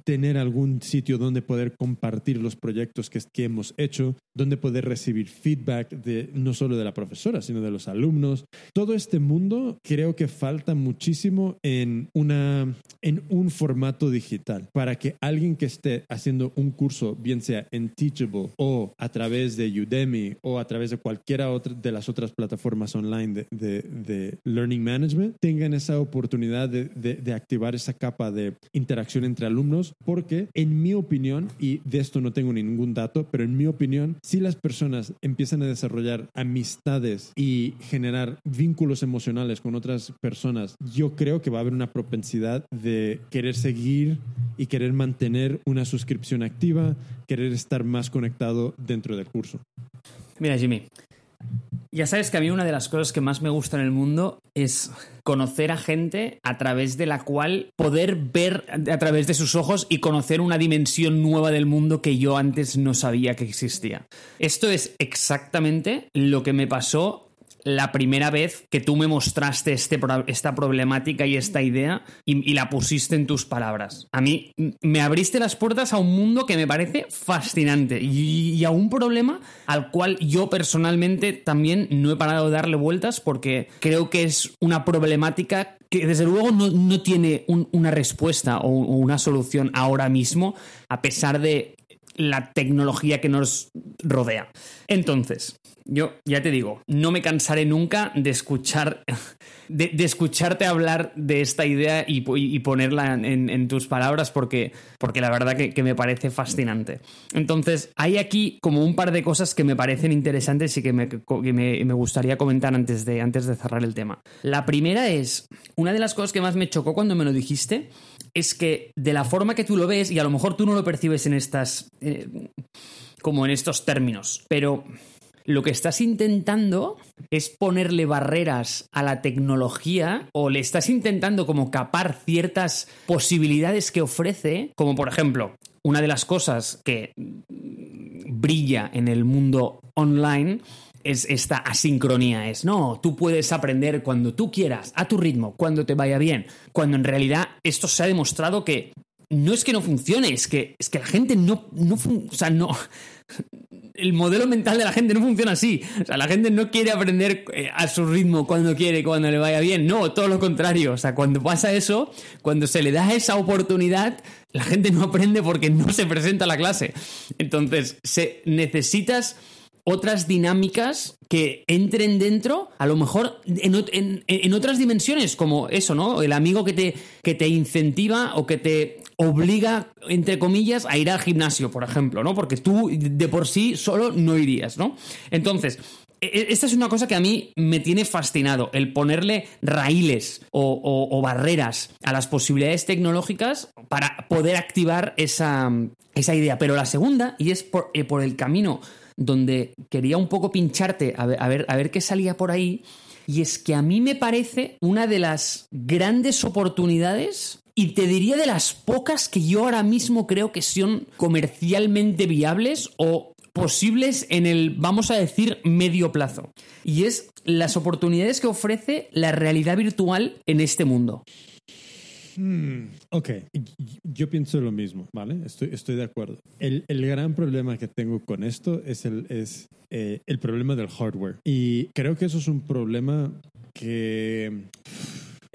tener algún sitio donde poder compartir los proyectos que, que hemos hecho, donde poder recibir feedback de no solo de la profesora, sino de los alumnos. Todo este mundo creo que falta muchísimo en, una, en un formato digital para que alguien que esté haciendo un curso, bien sea en Teachable o a través de Udemy o a través de cualquiera otra de las otras plataformas online de, de- de Learning Management, tengan esa oportunidad de, de- activar esa capa de interacción entre alumnos, porque en mi opinión, y de esto no tengo ningún dato, pero en mi opinión, si las personas empiezan a desarrollar amistades y generar vínculos emocionales con otras personas, yo creo que va a haber una propensidad de querer seguir y querer mantener una suscripción activa, querer estar más conectado dentro del curso. Mira, Jimmy, ya sabes que a mí una de las cosas que más me gusta en el mundo es conocer a gente a través de la cual poder ver a través de sus ojos y conocer una dimensión nueva del mundo que yo antes no sabía que existía. Esto es exactamente lo que me pasó la primera vez que tú me mostraste este esta problemática y esta idea y, la pusiste en tus palabras. A mí me abriste las puertas a un mundo que me parece fascinante y, a un problema al cual yo personalmente también no he parado de darle vueltas porque creo que es una problemática que desde luego no, no tiene un- una respuesta o una solución ahora mismo a pesar de la tecnología que nos rodea. Entonces, yo ya te digo, no me cansaré nunca de escuchar, [laughs] de, escucharte hablar de esta idea y, po- y ponerla en, tus palabras porque, porque la verdad que, me parece fascinante. Entonces, hay aquí como un par de cosas que me parecen interesantes y que me, que me gustaría comentar antes de, antes de cerrar el tema. La primera es, una de las cosas que más me chocó cuando me lo dijiste, es que de la forma que tú lo ves, y a lo mejor tú no lo percibes en estas. eh, como en estos términos, pero lo que estás intentando es ponerle barreras a la tecnología o le estás intentando como capar ciertas posibilidades que ofrece, como por ejemplo, una de las cosas que brilla en el mundo online es esta asincronía, es no, tú puedes aprender cuando tú quieras, a tu ritmo, cuando te vaya bien, cuando en realidad esto se ha demostrado que no es que no funcione, es que, es que la gente no, no, o sea, no, el modelo mental de la gente no funciona así. O sea, la gente no quiere aprender eh, a su ritmo cuando quiere, cuando le vaya bien. No, todo lo contrario. O sea, cuando pasa eso, cuando se le da esa oportunidad, la gente no aprende porque no se presenta a la clase. Entonces, se, necesitas otras dinámicas que entren dentro, a lo mejor en, en otras dimensiones, como eso, ¿no? El amigo que te, que te incentiva o que te obliga, entre comillas, a ir al gimnasio, por ejemplo, ¿no? Porque tú de por sí solo no irías, ¿no? Entonces, e- e- esta es una cosa que a mí me tiene fascinado, el ponerle raíles o, barreras a las posibilidades tecnológicas para poder activar esa, esa idea. Pero la segunda, y es por, eh, por el camino donde quería un poco pincharte a ver, a ver, a ver qué salía por ahí, y es que a mí me parece una de las grandes oportunidades y te diría de las pocas que yo ahora mismo creo que son comercialmente viables o posibles en el, vamos a decir, medio plazo. Y es las oportunidades que ofrece la realidad virtual en este mundo. Ok, y- yo pienso lo mismo, ¿vale? Estoy, estoy de acuerdo. El, el gran problema que tengo con esto es, el, es eh, el problema del hardware. Y creo que eso es un problema que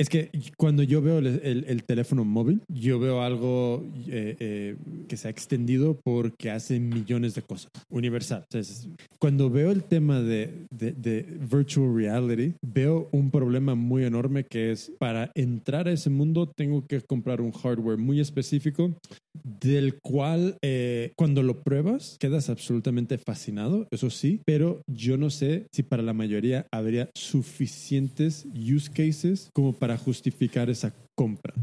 Es que cuando yo veo el, el- el teléfono móvil, yo veo algo eh, eh, que se ha extendido porque hace millones de cosas. Universal. Entonces, cuando veo el tema de, de- de virtual reality, veo un problema muy enorme que es para entrar a ese mundo tengo que comprar un hardware muy específico del cual eh, cuando lo pruebas quedas absolutamente fascinado, eso sí, pero yo no sé si para la mayoría habría suficientes use cases como para justificar esa compra.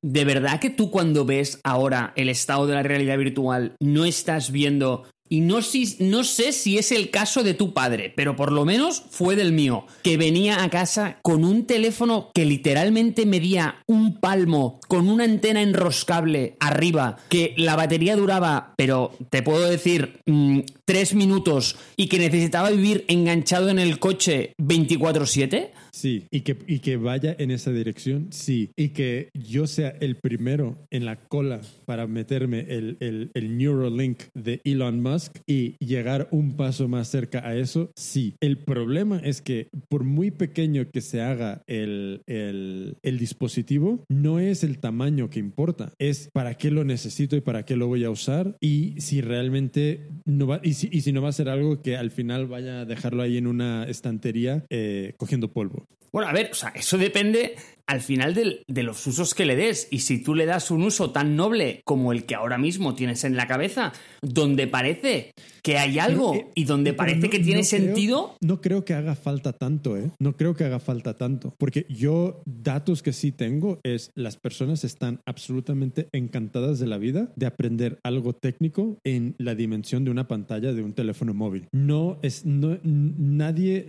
¿De verdad que tú cuando ves ahora el estado de la realidad virtual no estás viendo... Y no, si, no sé si es el caso de tu padre, pero por lo menos fue del mío, que venía a casa con un teléfono que literalmente medía un palmo, con una antena enroscable arriba, que la batería duraba, pero te puedo decir, mm, tres minutos, y que necesitaba vivir enganchado en el coche 24/7. Sí, y que, y que vaya en esa dirección, sí. Y que yo sea el primero en la cola para meterme el, el, el Neuralink de Elon Musk y llegar un paso más cerca a eso, sí. El problema es que por muy pequeño que se haga el, el, el dispositivo, no es el tamaño que importa, es para qué lo necesito y para qué lo voy a usar y si realmente no va, y si, y si no va a ser algo que al final vaya a dejarlo ahí en una estantería eh, cogiendo polvo. Bueno, a ver, o sea, eso depende al final del- de los usos que le des. Y si tú le das un uso tan noble como el que ahora mismo tienes en la cabeza, donde parece que hay algo Pero, eh, y donde parece no- que tiene no creo- sentido, no creo que haga falta tanto, ¿eh? No creo que haga falta tanto. Porque yo, datos que sí tengo es las personas están absolutamente encantadas de la vida de aprender algo técnico en la dimensión de una pantalla de un teléfono móvil. No es, no, nadie,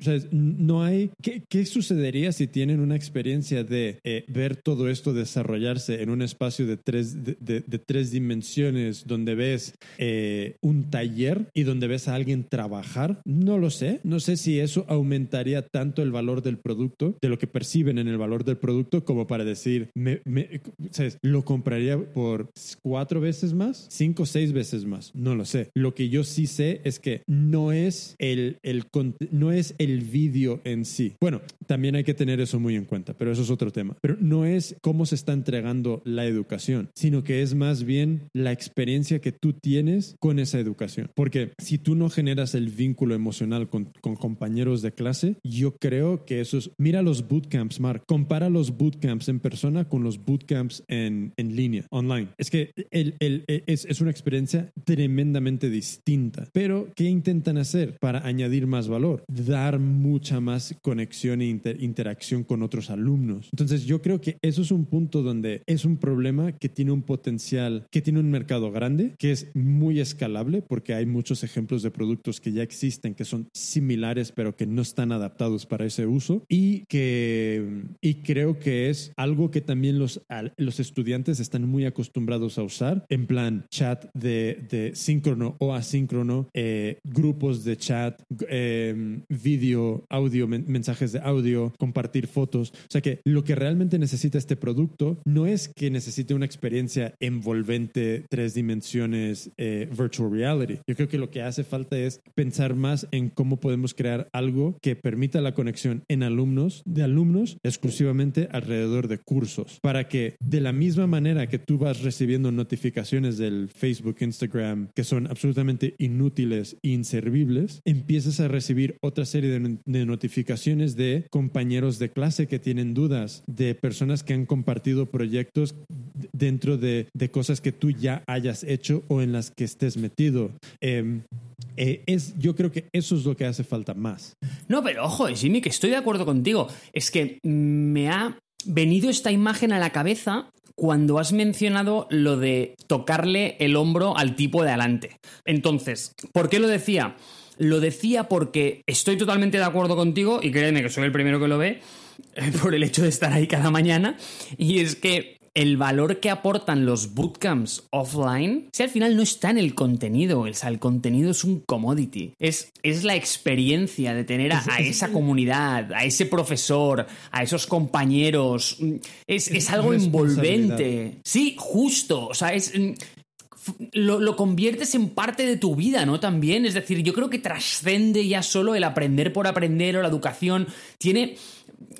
o sea, no hay, ¿qué, qué sucedería si tienen una experiencia de eh, ver todo esto desarrollarse en un espacio de tres, de, de- de tres dimensiones donde ves eh, un taller y donde ves a alguien trabajar? No lo sé. No sé si eso aumentaría tanto el valor del producto, de lo que perciben en el valor del producto, como para decir, me, me- ¿sabes? lo compraría por cuatro veces más, cinco seis veces más. No lo sé. Lo que yo sí sé es que no es el, el no es el vídeo en sí. Bueno, también hay que tener eso muy en cuenta, pero eso es otro tema. Pero no es cómo se está entregando la educación, sino que es más bien la experiencia que tú tienes con esa educación. Porque si tú no generas el vínculo emocional con, con compañeros de clase, yo creo que eso es... Mira los bootcamps, Mark. Compara los bootcamps en persona con los bootcamps en, en línea, online. Es que el, el- es, es una experiencia tremendamente distinta. Pero, ¿qué intentan hacer para añadir más valor? Dar mucha más conexión e inter- interacción con otros alumnos. Entonces, yo creo que eso es un punto donde es un problema que tiene un potencial, que tiene un mercado grande, que es muy escalable, porque hay muchos ejemplos de productos que ya existen, que son similares, pero que no están adaptados para ese uso. Y que, y creo que es algo que también los, los estudiantes están muy acostumbrados a usar, en plan chat de, de síncrono o asíncrono, eh, grupos de chat, eh, vídeo, audio, men- mensajes de audio, compartir fotos. O sea que lo que realmente necesita este producto no es que necesite una experiencia envolvente, tres dimensiones, eh, virtual reality. Yo creo que lo que hace falta es pensar más en cómo podemos crear algo que permita la conexión en alumnos, de alumnos exclusivamente alrededor de cursos, para que de la misma manera que tú vas recibiendo notificaciones del Facebook, Instagram, que son absolutamente inútiles e inservibles, empieces a recibir otra serie de, de notificaciones de compañeros de clase que tienen dudas, de personas que han compartido proyectos dentro de, de cosas que tú ya hayas hecho o en las que estés metido. Eh, eh, es, yo creo que eso es lo que hace falta más. No, pero ojo, Jimmy, que estoy de acuerdo contigo. Es que me ha venido esta imagen a la cabeza cuando has mencionado lo de tocarle el hombro al tipo de adelante. Entonces, ¿por qué lo decía? Lo decía porque estoy totalmente de acuerdo contigo y créeme que soy el primero que lo ve eh, [laughs] por el hecho de estar ahí cada mañana. Y es que el valor que aportan los bootcamps offline, si al final no está en el contenido, o sea, el contenido es un commodity, es, es la experiencia de tener a, a esa [laughs] comunidad, a ese profesor, a esos compañeros, es, es algo envolvente. Sí, justo, o sea, es... mm, Lo, lo conviertes en parte de tu vida, ¿no? También, es decir, yo creo que trascende ya solo el aprender por aprender o la educación. Tiene,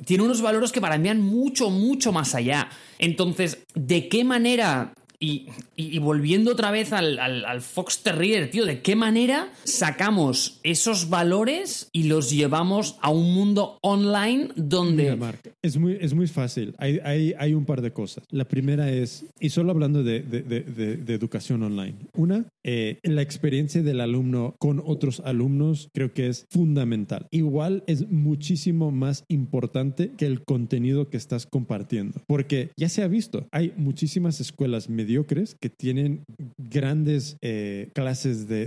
tiene unos valores que para mí van mucho, mucho más allá. Entonces, ¿de qué manera y, volviendo otra vez al, Fox Terrier, tío, ¿de qué manera sacamos esos valores y los llevamos a un mundo online donde... es muy, es muy fácil. Hay, hay, hay, un par de cosas. La primera es, y solo hablando de, de, educación online. Una, eh, la experiencia del alumno con otros alumnos creo que es fundamental. Igual es muchísimo más importante que el contenido que estás compartiendo. Porque ya se ha visto, hay muchísimas escuelas mediocres que tienen grandes eh, clases de,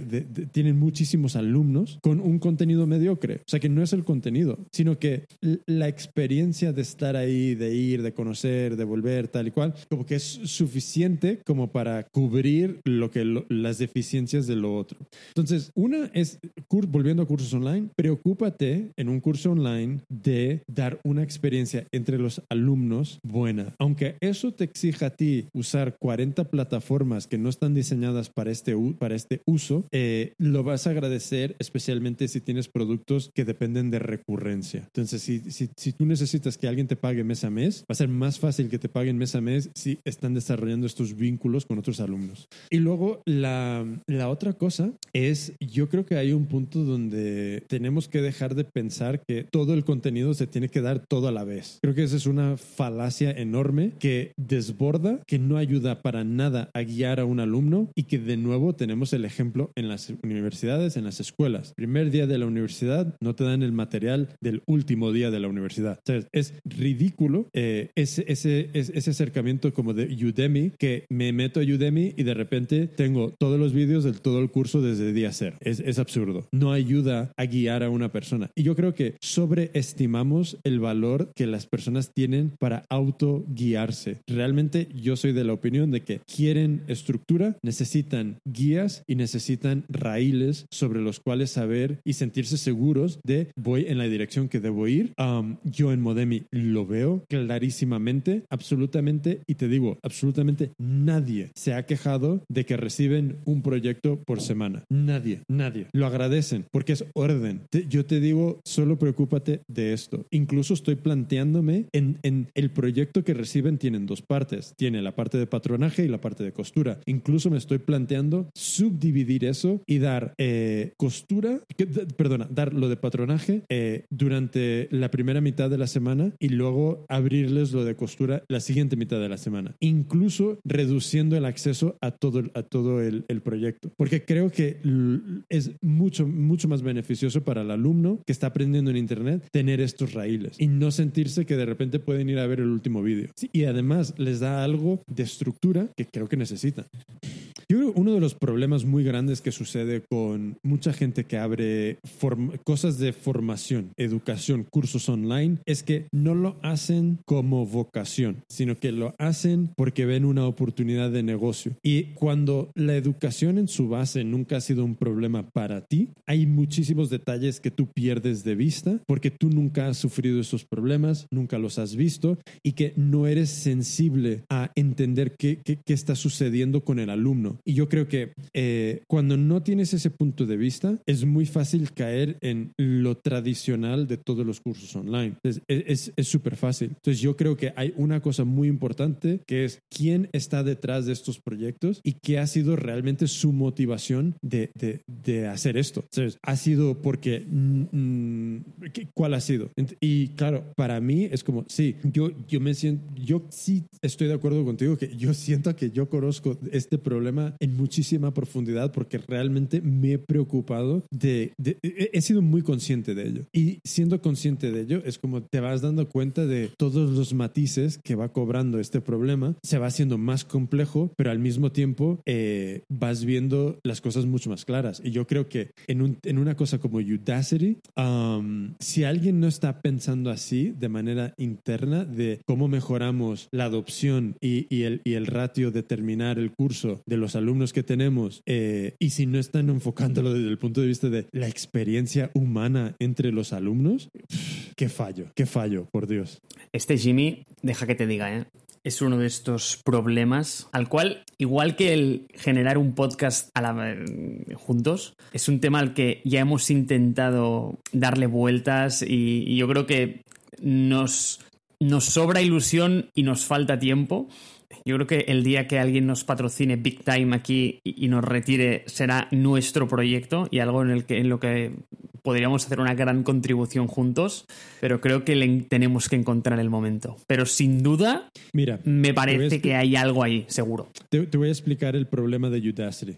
tienen muchísimos alumnos con un contenido mediocre. O sea que no es el contenido, sino que la experiencia de estar ahí, de ir, de conocer, de volver, tal y cual, como que es suficiente como para cubrir lo que las deficiencias de lo otro. Entonces, una es, volviendo a cursos online, preocúpate en un curso online de dar una experiencia entre los alumnos buena. Aunque eso te exija a ti usar 40 plataformas que no están diseñadas para este, para este uso, eh, lo vas a agradecer especialmente si tienes productos que dependen de recurrencia. Entonces, si, si, si tú necesitas que alguien te pague mes a mes, va a ser más fácil que te paguen mes a mes si están desarrollando estos vínculos con otros alumnos. Y luego, la, la otra cosa es, yo creo que hay un punto donde tenemos que dejar de pensar que todo el contenido se tiene que dar todo a la vez. Creo que esa es una falacia enorme que desborda, que no ayuda para nada a guiar a un alumno y que de nuevo tenemos el ejemplo en las universidades, en las escuelas. Primer día de la universidad no te dan el material del último día de la universidad. es ridículo eh, ese, ese, ese acercamiento como de Udemy, que me meto a Udemy y de repente tengo todos los vídeos del todo el curso desde día cero. Es, es absurdo. No ayuda a guiar a una persona. Y yo creo que sobreestimamos el valor que las personas tienen para auto guiarse. Realmente yo soy de la opinión de que quieren estructura, necesitan guías y necesitan raíles sobre los cuales saber y sentirse seguros de voy en la dirección que debo ir. yo en Modemi lo veo clarísimamente, absolutamente, y te digo, absolutamente nadie se ha quejado de que reciben un proyecto por semana. Nadie, nadie. Lo agradecen porque es orden. yo te digo, solo preocúpate de esto. Incluso estoy planteándome en, en el proyecto que reciben tienen dos partes. Tiene la parte de patronaje y la parte de costura. Incluso me estoy planteando subdividir eso y dar eh, costura, perdona, dar lo de patronaje eh, durante la primera mitad de la semana y luego abrirles lo de costura la siguiente mitad de la semana. Incluso reduciendo el acceso a todo, a todo el, el proyecto. Porque creo que es mucho, mucho más beneficioso para el alumno que está aprendiendo en Internet tener estos raíles y no sentirse que de repente pueden ir a ver el último vídeo. y además les da algo de estructura que creo que necesita. Yo creo que uno de los problemas muy grandes que sucede con mucha gente que abre cosas de formación, educación, cursos online, es que no lo hacen como vocación, sino que lo hacen porque ven una oportunidad de negocio. Y cuando la educación en su base nunca ha sido un problema para ti, hay muchísimos detalles que tú pierdes de vista porque tú nunca has sufrido esos problemas, nunca los has visto y que no eres sensible a entender qué, qué, qué está sucediendo con el alumno y yo creo que eh, cuando no tienes ese punto de vista, es muy fácil caer en lo tradicional de todos los cursos online. es súper fácil. Entonces yo creo que hay una cosa muy importante que es quién está detrás de estos proyectos y qué ha sido realmente su motivación de, de, de hacer esto. Entonces, ha sido porque... Mm, mm, ¿Cuál ha sido? Y claro, para mí es como, sí, yo, yo me siento, yo sí estoy de acuerdo contigo que yo siento que yo conozco este problema en muchísima profundidad porque realmente me he preocupado de, he sido muy consciente de ello. Y siendo consciente de ello, es como te vas dando cuenta de todos los matices que va cobrando este problema. Se va haciendo más complejo, pero al mismo tiempo eh, vas viendo las cosas mucho más claras. Y yo creo que en, un, en una cosa como Udacity, um, si alguien no está pensando así de manera interna de cómo mejoramos la adopción y, y, el, y el ratio de el curso de los alumnos que tenemos eh, y si no están enfocándolo desde el punto de vista de la experiencia humana entre los alumnos, qué fallo, qué fallo, por Dios. Este Jimmy, deja que te diga, ¿eh? es uno de estos problemas al cual, igual que el generar un podcast juntos, es un tema al que ya hemos intentado darle vueltas y, y yo creo que nos, nos sobra ilusión y nos falta tiempo. Yo creo que el día que alguien nos patrocine big time aquí y, y nos retire será nuestro proyecto y algo en, el que, en lo que podríamos hacer una gran contribución juntos, pero creo que le tenemos que encontrar el momento. Pero sin duda, Mira, me parece que hay algo ahí, seguro. Te, te voy a explicar el problema de Udacity.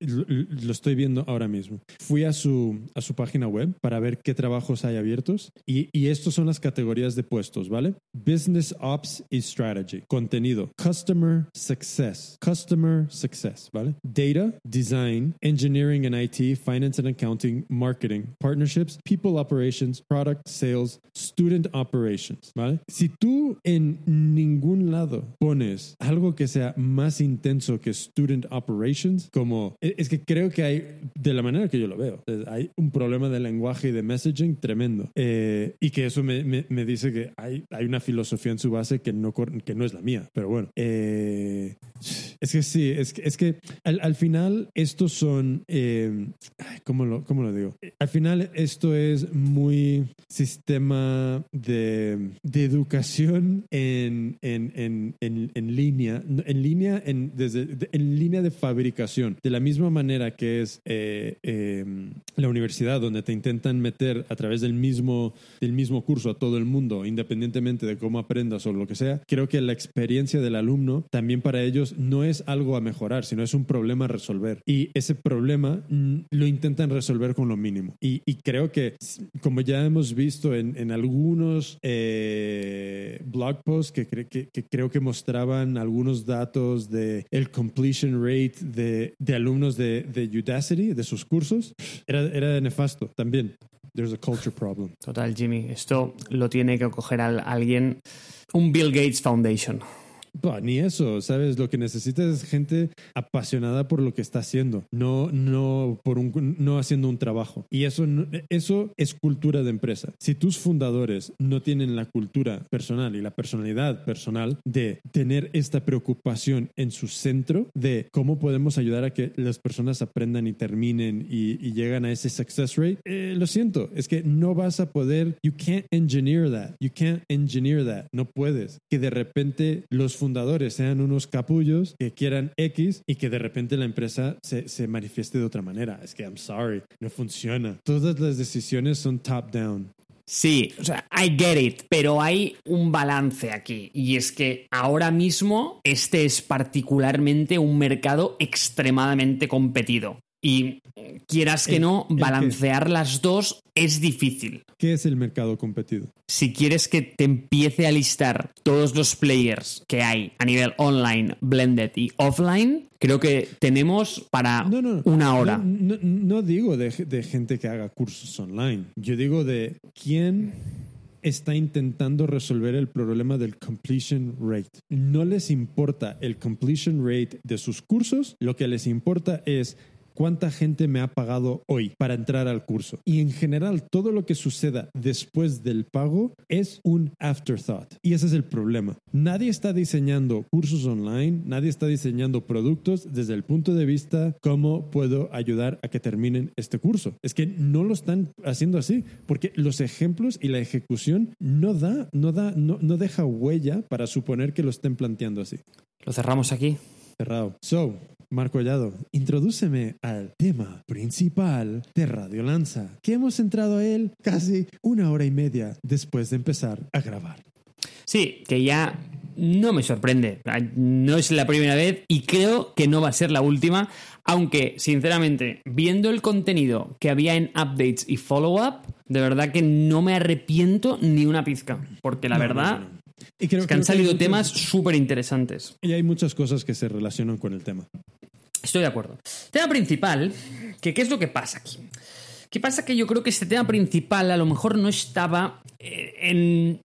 Lo, lo estoy viendo ahora mismo. Fui a su, a su página web para ver qué trabajos hay abiertos y, y estos son las categorías de puestos, ¿vale? Business Ops y Strategy. Contenido. Customer Success. Customer Success, ¿vale? Data, Design, Engineering and IT, Finance and Accounting, Marketing, Partnerships, People Operations, Product Sales, Student Operations, ¿vale? Si tú en ningún lado pones algo que sea más intenso que Student Operations, como e, es que creo que hay, de la manera que yo lo veo, eh, hay un problema de lenguaje y de messaging tremendo. Eh, y que eso me, me- me dice que hay, hay una filosofía en su base que no, que no es la mía. Pero bueno, eh, es que sí, es que, es que al, al final estos son, eh, ¿cómo, lo, ¿cómo lo digo? Al final esto es muy sistema de, de educación en, en, en, en, en línea, en línea, en, desde, de- en línea de fabricación, de la misma manera que es eh, eh, la universidad, donde te intentan meter a través del mismo, del mismo curso a todo el mundo, independientemente de cómo aprendas o lo que sea, creo que la experiencia del alumno también para ellos no es algo a mejorar, sino es un problema a resolver. Y ese problema mm, lo intentan resolver con lo mínimo. Y, y creo que, como ya hemos visto en, en algunos eh, blog posts que, cre- que- que creo que mostraban algunos datos de el completion rate de, de alumnos de, de Udacity, de sus cursos, era, era nefasto también. There's a culture problem. Total, Jimmy, esto lo tiene que coger al- alguien, un Bill Gates Foundation. Bah, ni eso, ¿sabes? Lo que necesitas es gente apasionada por lo que está haciendo, no, no, por un, no haciendo un trabajo. Y eso, eso es cultura de empresa. Si tus fundadores no tienen la cultura personal y la personalidad personal de tener esta preocupación en su centro de cómo podemos ayudar a que las personas aprendan y terminen y, y llegan a ese success rate, eh, lo siento, es que no vas a poder, you can't engineer that, you can't engineer that, no puedes. Que de repente los fundadores sean unos capullos que quieran X y que de repente la empresa se, se manifieste de otra manera. Es que, I'm sorry, no funciona. Todas las decisiones son top down. Sí, o sea, I get it, pero hay un balance aquí y es que ahora mismo este es particularmente un mercado extremadamente competido y quieras que ¿El- no, el balancear las dos es difícil. ¿Qué es el mercado competido? Si quieres que te empiece a listar todos los players que hay a nivel online, blended y offline, creo que tenemos para No, no, una hora. No, no- no digo de, de gente que haga cursos online. Yo digo de quién está intentando resolver el problema del completion rate. No les importa el completion rate de sus cursos, lo que les importa es cuánta gente me ha pagado hoy para entrar al curso. Y en general, todo lo que suceda después del pago es un afterthought. Y ese es el problema. Nadie está diseñando cursos online, nadie está diseñando productos desde el punto de vista cómo puedo ayudar a que terminen este curso. Es que no lo están haciendo así, porque los ejemplos y la ejecución no da, no da, no, deja huella para suponer que lo estén planteando así. Lo cerramos aquí. Cerrado. So, Marco Collado, introdúceme al tema principal de Radio Lanza, que hemos entrado a él casi una hora y media después de empezar a grabar. Sí, que ya no me sorprende. No es la primera vez y creo que no va a ser la última. Aunque, sinceramente, viendo el contenido que había en updates y follow-up, de verdad que no me arrepiento ni una pizca. Porque la No, verdad no, no, no. Y creo- es que han creo salido temas súper interesantes. Y hay muchas cosas que se relacionan con el tema. Estoy de acuerdo. Tema principal, que ¿qué es lo que pasa aquí? ¿Qué pasa? Que yo creo que este tema principal a lo mejor no estaba eh, en,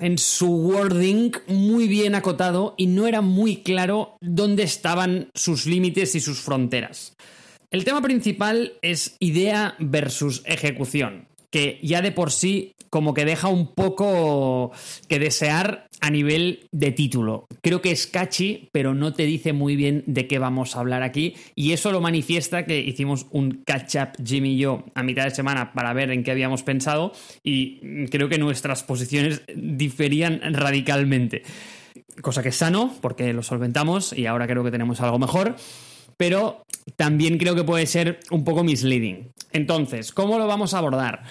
en su wording muy bien acotado y no era muy claro dónde estaban sus límites y sus fronteras. El tema principal es idea versus ejecución. Que ya de por sí como que deja un poco que desear a nivel de título. Creo que es catchy, pero no te dice muy bien de qué vamos a hablar aquí. Y eso lo manifiesta que hicimos un catch-up Jimmy y yo a mitad de semana para ver en qué habíamos pensado y creo que nuestras posiciones diferían radicalmente. Cosa que es sano, porque lo solventamos y ahora creo que tenemos algo mejor pero también creo que puede ser un poco misleading. Entonces, ¿cómo lo vamos a abordar?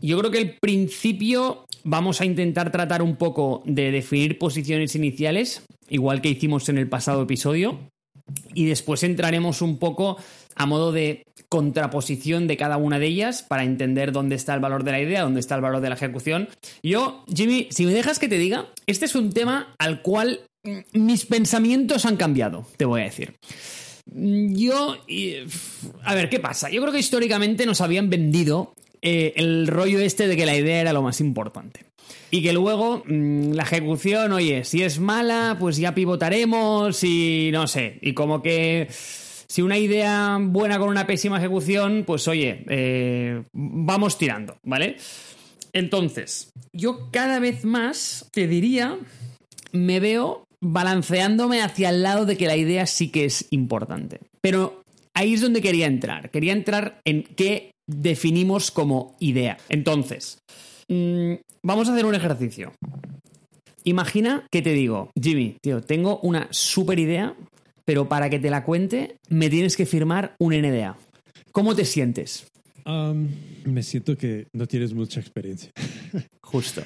Yo creo que el principio vamos a intentar tratar un poco de definir posiciones iniciales, igual que hicimos en el pasado episodio, y después entraremos un poco a modo de contraposición de cada una de ellas para entender dónde está el valor de la idea, dónde está el valor de la ejecución. Yo, Jimmy, si me dejas que te diga, este es un tema al cual mis pensamientos han cambiado, te voy a decir. Yo, a ver, ¿qué pasa? Yo creo que históricamente nos habían vendido eh, el rollo este de que la idea era lo más importante. Y que luego mm, la ejecución, oye, si es mala, pues ya pivotaremos y no sé. Y como que si una idea buena con una pésima ejecución, pues oye, eh, vamos tirando, ¿vale? Entonces, yo cada vez más te diría, me veo balanceándome hacia el lado de que la idea sí que es importante. Pero ahí es donde quería entrar. Quería entrar en qué definimos como idea. Entonces, mm, vamos a hacer un ejercicio. Imagina que te digo, Jimmy, tío, tengo una super idea, pero para que te la cuente me tienes que firmar un NDA. ¿Cómo te sientes? me siento que no tienes mucha experiencia. [laughs] Justo.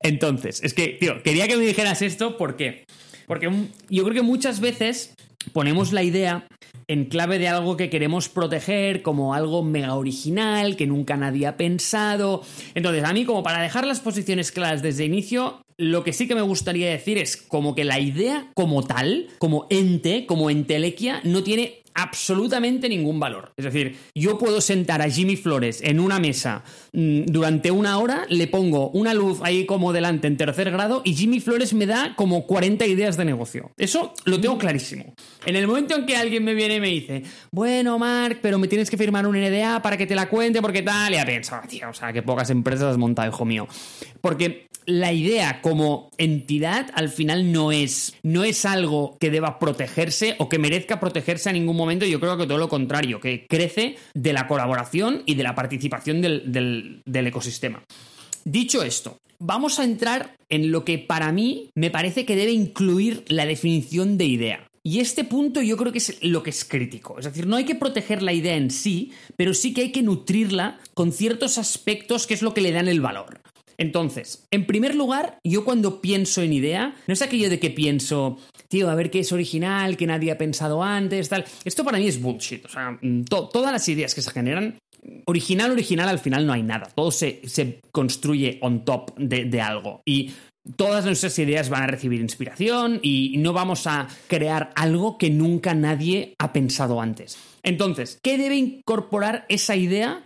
Entonces, es que, tío, quería que me dijeras esto porque, porque yo creo que muchas veces ponemos la idea en clave de algo que queremos proteger como algo mega original, que nunca nadie ha pensado. Entonces, a mí como para dejar las posiciones claras desde inicio, lo que sí que me gustaría decir es como que la idea como tal, como ente, como entelequia, no tiene absolutamente ningún valor. Es decir, yo puedo sentar a Jimmy Flores en una mesa mm, durante una hora, le pongo una luz ahí como delante en tercer grado y Jimmy Flores me da como 40 ideas de negocio. Eso lo tengo clarísimo. En el momento en que alguien me viene y me dice, bueno, Mark, pero me tienes que firmar un NDA para que te la cuente porque tal, ya pienso, tío, o sea, que pocas empresas has montado, hijo mío. Porque la idea como entidad al final no es, no es algo que deba protegerse o que merezca protegerse a ningún momento. Yo creo que todo lo contrario, que crece de la colaboración y de la participación del, del ecosistema. Dicho esto, vamos a entrar en lo que para mí me parece que debe incluir la definición de idea. Y este punto yo creo que es lo que es crítico. Es decir, no hay que proteger la idea en sí, pero sí que hay que nutrirla con ciertos aspectos que es lo que le dan el valor. Entonces, en primer lugar, yo cuando pienso en idea, no es aquello de que pienso, tío, a ver qué es original, que nadie ha pensado antes, tal. Esto para mí es bullshit. O sea, mm, todas las ideas que se generan, original, original, al final no hay nada. Todo se, construye on top de algo. Y todas nuestras ideas van a recibir inspiración y no vamos a crear algo que nunca nadie ha pensado antes. Entonces, ¿qué debe incorporar esa idea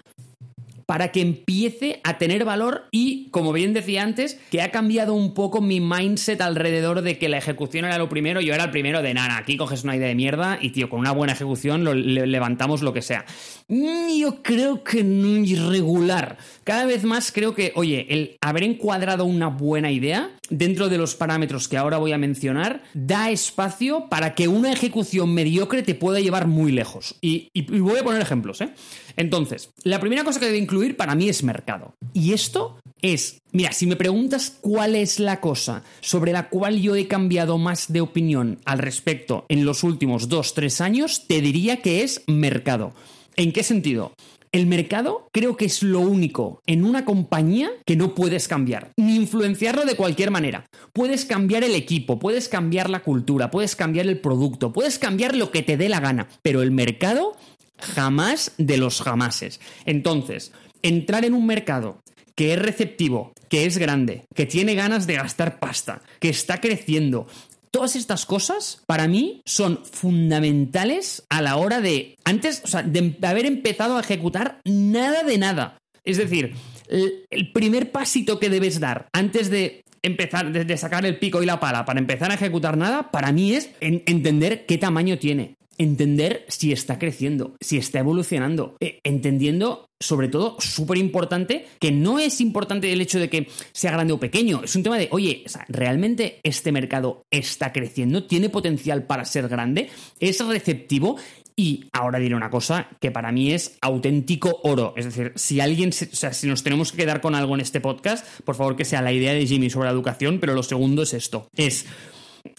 para que empiece a tener valor y, como bien decía antes, que ha cambiado un poco mi mindset alrededor de que la ejecución era lo primero, yo era el primero de nada, aquí coges una idea de mierda y, tío, con una buena ejecución lo, levantamos lo que sea. Mm, yo creo que no irregular. Cada vez más creo que, oye, el haber encuadrado una buena idea dentro de los parámetros que ahora voy a mencionar, da espacio para que una ejecución mediocre te pueda llevar muy lejos. Y, voy a poner ejemplos, ¿eh? Entonces, la primera cosa que debe incluir para mí es mercado. Y esto es, mira, si me preguntas cuál es la cosa sobre la cual yo he cambiado más de opinión al respecto en los últimos dos, tres años, te diría que es mercado. ¿En qué sentido? El mercado creo que es lo único en una compañía que no puedes cambiar, ni influenciarlo de cualquier manera. Puedes cambiar el equipo, puedes cambiar la cultura, puedes cambiar el producto, puedes cambiar lo que te dé la gana, pero el mercado jamás de los jamases. Entonces, entrar en un mercado que es receptivo, que es grande, que tiene ganas de gastar pasta, que está creciendo, Todas estas cosas, para mí, son fundamentales a la hora de, antes, o sea, de haber empezado a ejecutar nada de nada. Es decir, el, primer pasito que debes dar antes de empezar, de, sacar el pico y la pala para empezar a ejecutar nada, para mí es entender qué tamaño tiene entender si está creciendo, si está evolucionando, eh, entendiendo sobre todo, súper importante, que no es importante el hecho de que sea grande o pequeño, es un tema de, oye, ¿realmente este mercado está creciendo? ¿Tiene potencial para ser grande? ¿Es receptivo? Y ahora diré una cosa que para mí es auténtico oro. Es decir, si alguien, o sea, si nos tenemos que quedar con algo en este podcast, por favor que sea la idea de Jimmy sobre la educación, pero lo segundo es esto. Es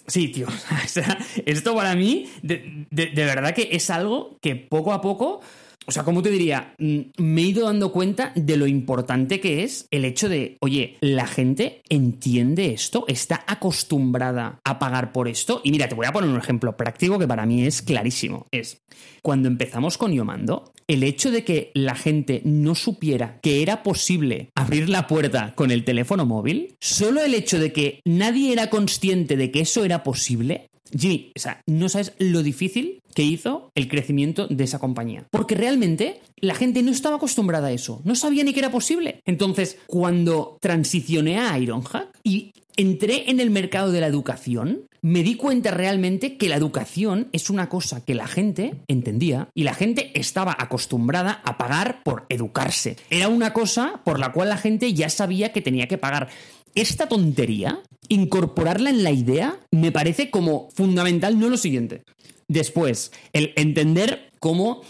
Sí, tío. [laughs] O sea, esto para mí, de, verdad que es algo que poco a poco o sea, ¿cómo te diría? Mm, me he ido dando cuenta de lo importante que es el hecho de, oye, la gente entiende esto, está acostumbrada a pagar por esto. Y mira, te voy a poner un ejemplo práctico que para mí es clarísimo. Es, cuando empezamos con Yomando, el hecho de que la gente no supiera que era posible abrir la puerta con el teléfono móvil, solo el hecho de que nadie era consciente de que eso era posible, Jimmy, o sea, no sabes lo difícil que hizo el crecimiento de esa compañía. Porque realmente la gente no estaba acostumbrada a eso, no sabía ni que era posible. Entonces, cuando transicioné a Ironhack y entré en el mercado de la educación, me di cuenta realmente que la educación es una cosa que la gente entendía y la gente estaba acostumbrada a pagar por educarse. Era una cosa por la cual la gente ya sabía que tenía que pagar esta tontería, incorporarla en la idea, me parece como fundamental, no lo siguiente. Después, el entender cómo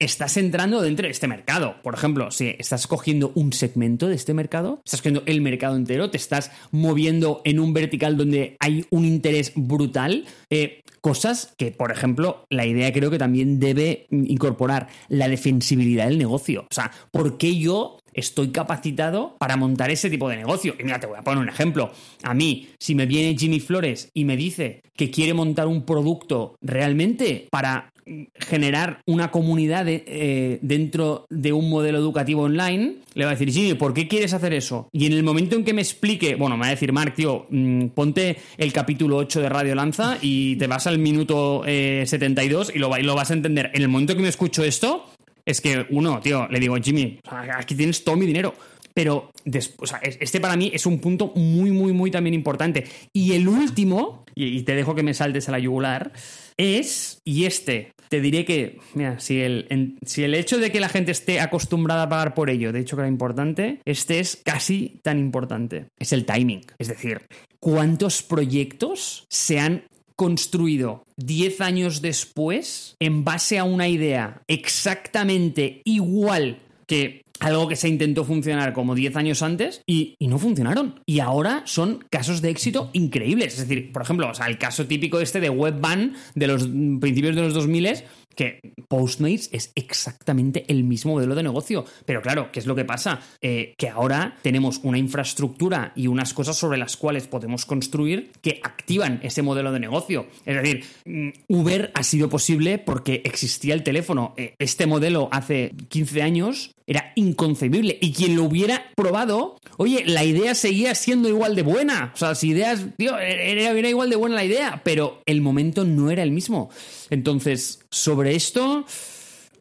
estás entrando dentro de este mercado. Por ejemplo, si estás cogiendo un segmento de este mercado, estás cogiendo el mercado entero, te estás moviendo en un vertical donde hay un interés brutal. Eh, cosas que, por ejemplo, la idea creo que también debe incorporar la defensibilidad del negocio. O sea, ¿por qué yo estoy capacitado para montar ese tipo de negocio. Y mira, te voy a poner un ejemplo. A mí, si me viene Jimmy Flores y me dice que quiere montar un producto realmente para generar una comunidad eh, dentro de un modelo educativo online, le va a decir, Jimmy, ¿por qué quieres hacer eso? Y en el momento en que me explique, bueno, me va a decir, Mark, tío, mm, ponte el capítulo 8 de Radio Lanza y te vas al minuto 72 eh, y lo, y lo vas a entender. En el momento que me escucho esto, es que uno, tío, le digo, Jimmy, aquí tienes todo mi dinero. Pero este para mí es un punto muy, muy, muy también importante. Y el último, y te dejo que me saltes a la yugular, es, y este, te diré que, mira, si el, si el hecho de que la gente esté acostumbrada a pagar por ello, de hecho que era importante, este es casi tan importante. Es el timing. Es decir, ¿cuántos proyectos se han construido 10 años después en base a una idea exactamente igual que algo que se intentó funcionar como 10 años antes y, no funcionaron. Y ahora son casos de éxito increíbles. Es decir, por ejemplo, el caso típico este de Webvan de los principios de los 2000 que Postmates es exactamente el mismo modelo de negocio. Pero claro, ¿qué es lo que pasa? Eh, que ahora tenemos una infraestructura y unas cosas sobre las cuales podemos construir que activan ese modelo de negocio. Es decir, mm, Uber ha sido posible porque existía el teléfono. Eh, este modelo hace 15 años era inconcebible. Y quien lo hubiera probado, oye, la idea seguía siendo igual de buena. O sea, las ideas, tío, era, igual de buena la idea, pero el momento no era el mismo. Entonces, sobre esto,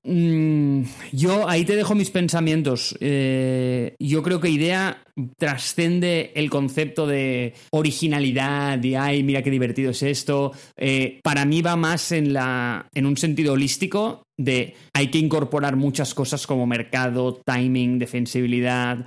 mm, yo ahí te dejo mis pensamientos. Eh, yo creo que idea trascende el concepto de originalidad, de ay, mira qué divertido es esto. Eh, para mí va más en, la, en un sentido holístico de hay que incorporar muchas cosas como mercado, timing, defensibilidad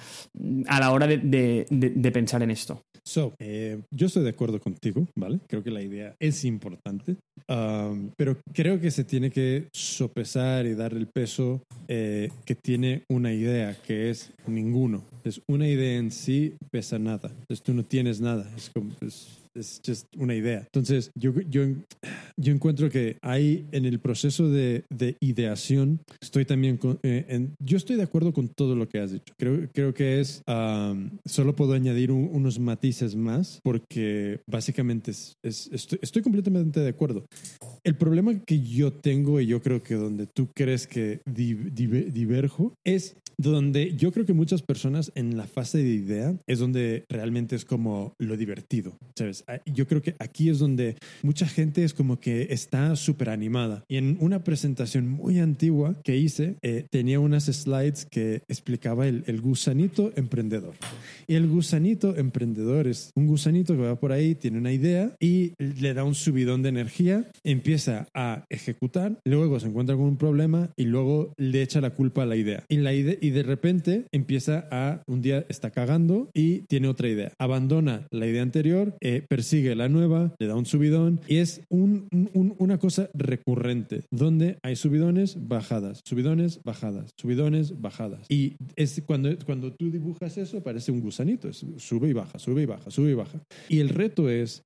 a la hora de pensar en esto. So, eh, yo estoy de acuerdo contigo, ¿vale? Creo que la idea es importante, um, pero creo que se tiene que sopesar y dar el peso eh, que tiene una idea, que es ninguno. Es una idea en sí pesa nada. Entonces tú no tienes nada. Es como, es just una idea. Entonces, yo, yo, yo encuentro que hay en el proceso de, de ideación, estoy también con, eh, en, yo estoy de acuerdo con todo lo que has dicho. Creo, creo que es, solo puedo añadir unos matices más porque básicamente es, estoy, estoy, completamente de acuerdo. El problema que yo tengo y yo creo que donde tú crees que diverjo es donde yo creo que muchas personas en la fase de idea es donde realmente es como lo divertido, ¿sabes? Ah, Yo creo que aquí es donde mucha gente es como que está súper animada. Y en una presentación muy antigua que hice, eh, tenía unas slides que explicaba el, el gusanito emprendedor. Y el gusanito emprendedor es un gusanito que va por ahí, tiene una idea y le da un subidón de energía, empieza a ejecutar, luego se encuentra con un problema y luego le echa la culpa a la idea. Y, la idea, y de repente empieza a, un día está cagando y tiene otra idea. Abandona la idea anterior, eh, persigue la nueva, le da un subidón y es un- un- una cosa recurrente donde hay subidones, bajadas, subidones, bajadas, subidones, bajadas. Y es cuando, cuando tú dibujas eso parece un gusanito, es sube y baja, sube y baja, sube y baja. Y el reto es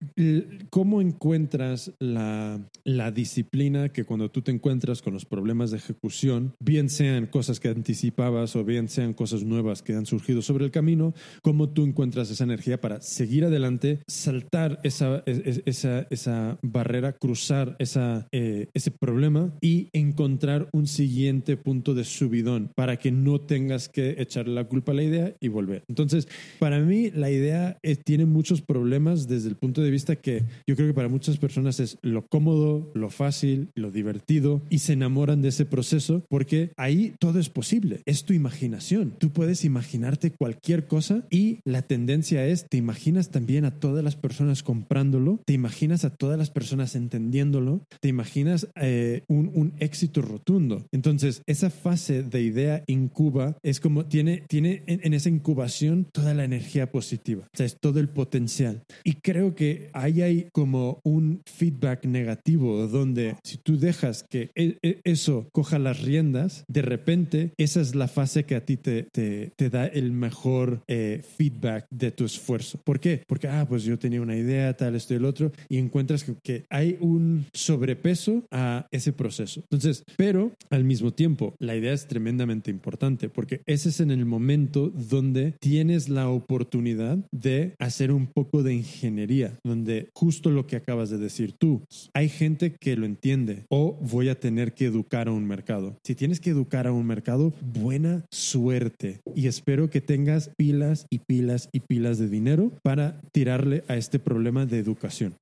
cómo encuentras la, la disciplina que cuando tú te encuentras con los problemas de ejecución, bien sean cosas que anticipabas o bien sean cosas nuevas que han surgido sobre el camino, cómo tú encuentras esa energía para seguir adelante, saltar esa, es- es- esa, esa barrera, cruzar esa, eh, ese problema y encontrar un siguiente punto de subidón para que no tengas que echarle la culpa a la idea y volver. Entonces, para mí la idea eh, tiene muchos problemas desde el punto de vista que yo creo que para muchas personas es lo cómodo, lo fácil, lo divertido y se enamoran de ese proceso porque ahí todo es posible, es tu imaginación. Tú puedes imaginarte cualquier cosa y la tendencia es, te imaginas también a todas las personas comprándolo, te imaginas a todas las personas entendiéndolo, te imaginas eh, un, un éxito rotundo. Entonces, esa fase de idea incuba es como tiene, tiene en, esa incubación toda la energía positiva, es todo el potencial. Y creo que ahí hay como un feedback negativo donde si tú dejas que e- e- eso coja las riendas, de repente esa es la fase que a ti te, te, te da el mejor eh, feedback de tu esfuerzo. ¿Por qué? Porque, ah, pues yo tenía una idea, tal, esto y el otro, y encuentras que, que hay un sobrepeso a ese proceso. Entonces, pero al mismo tiempo, la idea es tremendamente importante porque ese es en el momento donde tienes la oportunidad de hacer un poco de ingeniería, donde justo lo que acabas de decir tú, hay gente que lo entiende o voy a tener que educar a un mercado. Si tienes que educar a un mercado, buena suerte y espero que tengas pilas y pilas y pilas de dinero para tirarle a este problema de educación.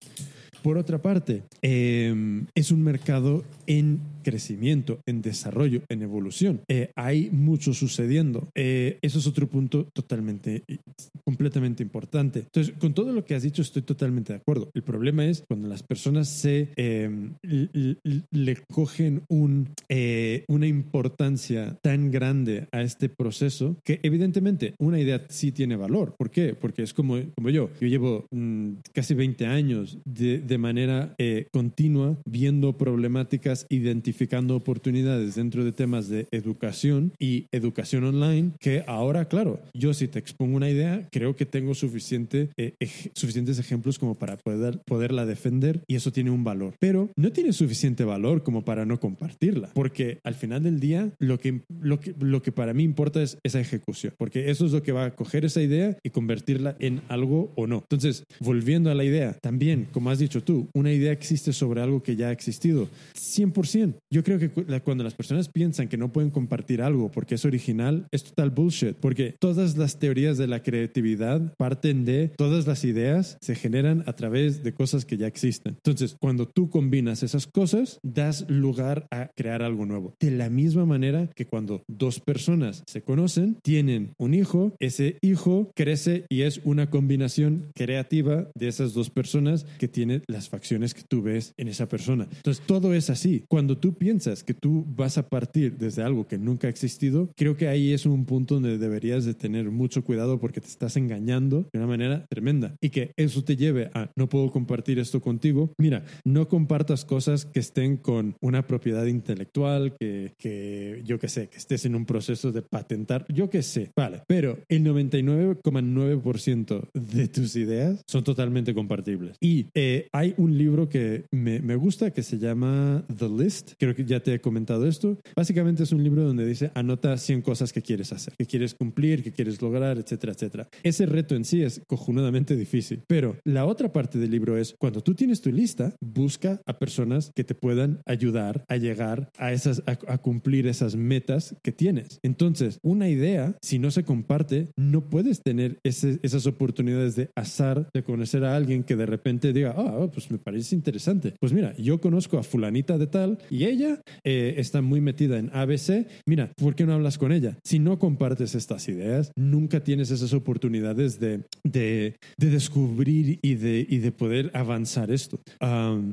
Por otra parte, eh, es un mercado en crecimiento, en desarrollo, en evolución. Eh, hay mucho sucediendo. Eh, eso es otro punto totalmente, y completamente importante. Entonces, con todo lo que has dicho, estoy totalmente de acuerdo. El problema es cuando las personas se eh, l- le cogen un, eh, una importancia tan grande a este proceso que evidentemente una idea sí tiene valor. ¿Por qué? Porque es como, como yo. Yo llevo mm, casi 20 años de, de manera eh, continua viendo problemáticas, identificando oportunidades dentro de temas de educación y educación online que ahora, claro, yo si te expongo una idea, creo que tengo suficiente, eh, ej- suficientes ejemplos como para poder, poderla defender y eso tiene un valor. Pero no tiene suficiente valor como para no compartirla, porque al final del día lo que, lo que, lo que para mí importa es esa ejecución, porque eso es lo que va a coger esa idea y convertirla en algo o no. Entonces, volviendo a la idea, también, como has dicho tú, una idea existe sobre algo que ya ha existido. 100%. Yo creo que cuando las personas piensan que no pueden compartir algo porque es original, es total bullshit, porque todas las teorías de la creatividad parten de todas las ideas se generan a través de cosas que ya existen. Entonces, cuando tú combinas esas cosas, das lugar a crear algo nuevo. De la misma manera que cuando dos personas se conocen, tienen un hijo, ese hijo crece y es una combinación creativa de esas dos personas que tiene las facciones que tú ves en esa persona. Entonces, todo es así. Cuando tú piensas que tú vas a partir desde algo que nunca ha existido, creo que ahí es un punto donde deberías de tener mucho cuidado porque te estás engañando de una manera tremenda y que eso te lleve a no puedo compartir esto contigo. Mira, no compartas cosas que estén con una propiedad intelectual, que, que yo que sé, que estés en un proceso de patentar, yo que sé, vale, pero el 99,9% de tus ideas son totalmente compartibles. Y eh, hay hay un libro que me, gusta que se llama The List. Creo que ya te he comentado esto. Básicamente es un libro donde dice anota 100 cosas que quieres hacer, que quieres cumplir, que quieres lograr, etcétera, etcétera. Ese reto en sí es cojonudamente difícil. Pero la otra parte del libro es cuando tú tienes tu lista, busca a personas que te puedan ayudar a llegar a esas a, cumplir esas metas que tienes. Entonces, una idea, si no se comparte, no puedes tener esas oportunidades de azar de conocer a alguien que de repente diga, ah, pues me parece interesante. Pues mira, yo conozco a fulanita de tal y ella eh, está muy metida en ABC. Mira, ¿por qué no hablas con ella? Si no compartes estas ideas, nunca tienes esas oportunidades de, de, de descubrir y de, y de poder avanzar esto.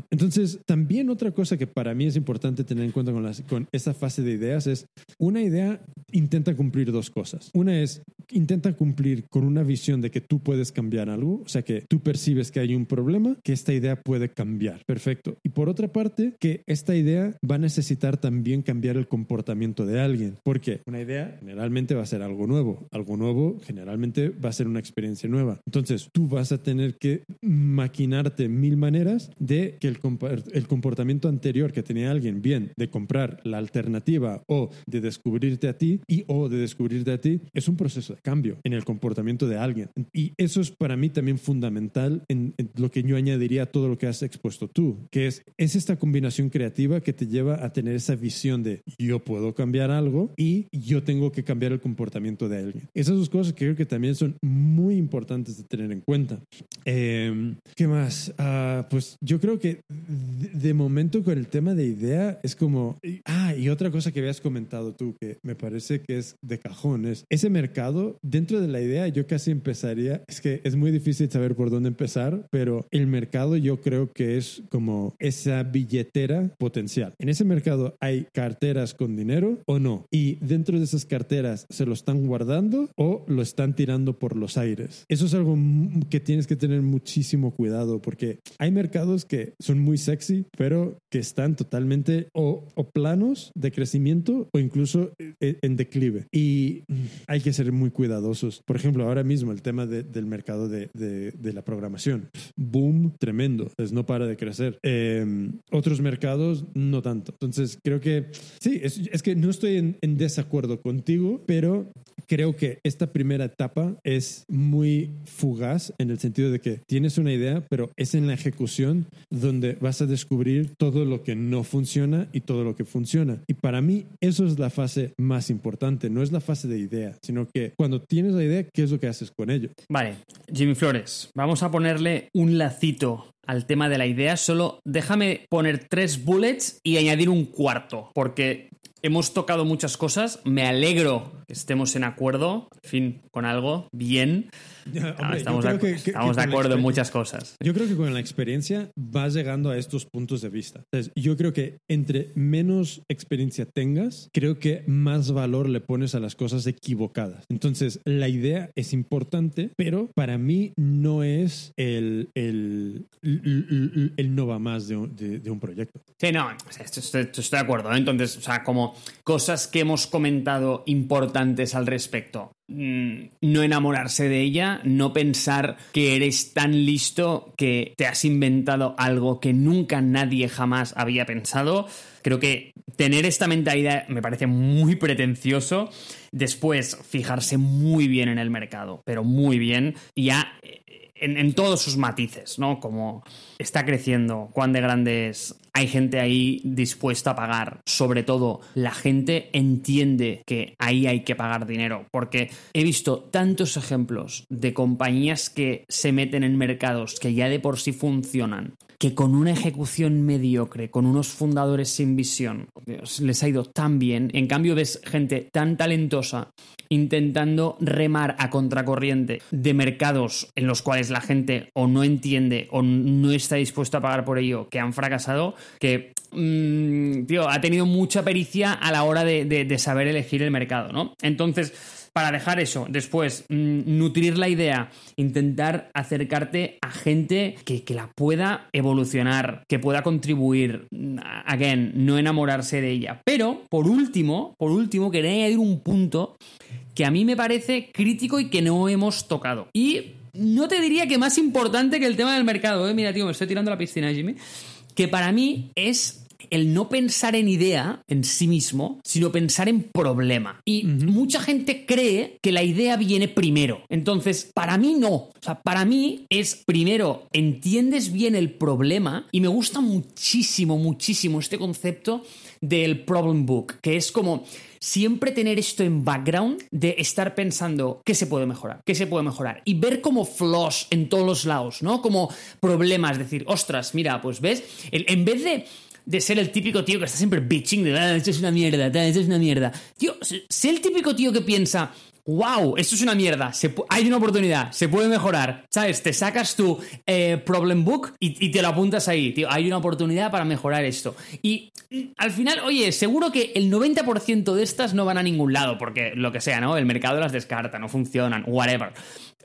Entonces, también otra cosa que para mí es importante tener en cuenta con, las, con esta fase de ideas es, una idea intenta cumplir dos cosas. Una es, intenta cumplir con una visión de que tú puedes cambiar algo, o sea, que tú percibes que hay un problema, que esta idea puede cambiar. Perfecto. Y por otra parte, que esta idea va a necesitar también cambiar el comportamiento de alguien. Porque una idea generalmente va a ser algo nuevo. Algo nuevo generalmente va a ser una experiencia nueva. Entonces, tú vas a tener que maquinarte mil maneras de que el, el comportamiento anterior que tenía alguien, bien, de comprar la alternativa o de descubrirte a ti y o de descubrirte a ti, es un proceso de cambio en el comportamiento de alguien. Y eso es para mí también fundamental en, lo que yo añadiría todo lo que has expuesto tú, que es, es esta combinación creativa que te lleva a tener esa visión de yo puedo cambiar algo y yo tengo que cambiar el comportamiento de alguien. Esas dos cosas que creo que también son muy importantes de tener en cuenta. Eh, ¿Qué más? Ah, pues yo creo que de, momento con el tema de idea es como... Ah, y otra cosa que habías comentado tú que me parece que es de cajón es ese mercado dentro de la idea yo casi empezaría es que es muy difícil saber por dónde empezar pero el mercado yo creo que es como esa billetera potencial en ese mercado hay carteras con dinero o no y dentro de esas carteras se lo están guardando o lo están tirando por los aires eso es algo que tienes que tener muchísimo cuidado porque hay mercados que son muy sexy pero que están totalmente o, o planos de crecimiento o incluso eh, en declive. Y hay que ser muy cuidadosos. Por ejemplo, ahora mismo el tema de- del mercado de, de- de la programación. Boom tremendo. Pues no para de crecer. Eh, otros mercados no tanto. Entonces creo que sí, es, es que no estoy en, en desacuerdo contigo, pero creo que esta primera etapa es muy fugaz en el sentido de que tienes una idea, pero es en la ejecución donde vas a descubrir todo lo que no funciona y todo lo que funciona. Y para mí eso es la fase más importante, no es la fase de idea, sino que cuando tienes la idea, ¿qué es lo que haces con ello? Vale, Jimmy Flores, vamos a ponerle un lacito al tema de la idea. Solo déjame poner tres bullets y añadir un cuarto, porque hemos tocado muchas cosas. Me alegro que estemos en acuerdo, en fin, con algo bien. Ah, estamos de, acu- estamos de acuerdo en muchas cosas. Yo creo que con la experiencia vas llegando a estos puntos de vista. Entonces, yo creo que entre menos experiencia tengas, creo que más valor le pones a las cosas equivocadas. Entonces, la idea es importante, pero para mí no es el, el, el, el no va más de un, de, de un proyecto. Sí, no, estoy- estoy de acuerdo. ¿eh? Entonces, o sea, como cosas que hemos comentado importantes al respecto. Mm, No enamorarse de ella, no pensar que eres tan listo que te has inventado algo que nunca nadie jamás había pensado. Creo que tener esta mentalidad me parece muy pretencioso. Después, fijarse muy bien en el mercado, pero muy bien. Ya eh, en, todos sus matices, ¿no? Como está creciendo, cuán de grande es, hay gente ahí dispuesta a pagar. Sobre todo, la gente entiende que ahí hay que pagar dinero, porque he visto tantos ejemplos de compañías que se meten en mercados que ya de por sí funcionan, que con una ejecución mediocre, con unos fundadores sin visión, les ha ido tan bien. En cambio, ves gente tan talentosa intentando remar a contracorriente de mercados en los cuales la gente o no entiende o no está dispuesta a pagar por ello, que han fracasado, que, mm, tío, ha tenido mucha pericia a la hora de- de saber elegir el mercado, ¿no? Entonces, para dejar eso, después, mm, nutrir la idea, intentar acercarte a gente que, que la pueda evolucionar, que pueda contribuir, mm, again, no enamorarse de ella. Pero, por último, por último, quería añadir un punto que a mí me parece crítico y que no hemos tocado. Y no te diría que más importante que el tema del mercado, ¿eh? Mira, tío, me estoy tirando a la piscina, Jimmy. Que para mí es el no pensar en idea en sí mismo, sino pensar en problema. Y mucha gente cree que la idea viene primero. Entonces, para mí no. O sea, para mí es primero, entiendes bien el problema y me gusta muchísimo, muchísimo este concepto del problem book, que es como siempre tener esto en background de estar pensando qué se puede mejorar, qué se puede mejorar y ver como flaws en todos los lados, ¿no? Como problemas, decir, ostras, mira, pues ves, en vez de de ser el típico tío que está siempre bitching de, ah, esto es una mierda, esto es una mierda. Tío, sé el típico tío que piensa, wow, esto es una mierda, hay una oportunidad, se puede mejorar, ¿sabes? Te sacas tu eh, problem book y, y, te lo apuntas ahí, tío, hay una oportunidad para mejorar esto. Y al final, oye, seguro que el 90% de estas no van a ningún lado, porque lo que sea, ¿no? El mercado las descarta, no funcionan, whatever.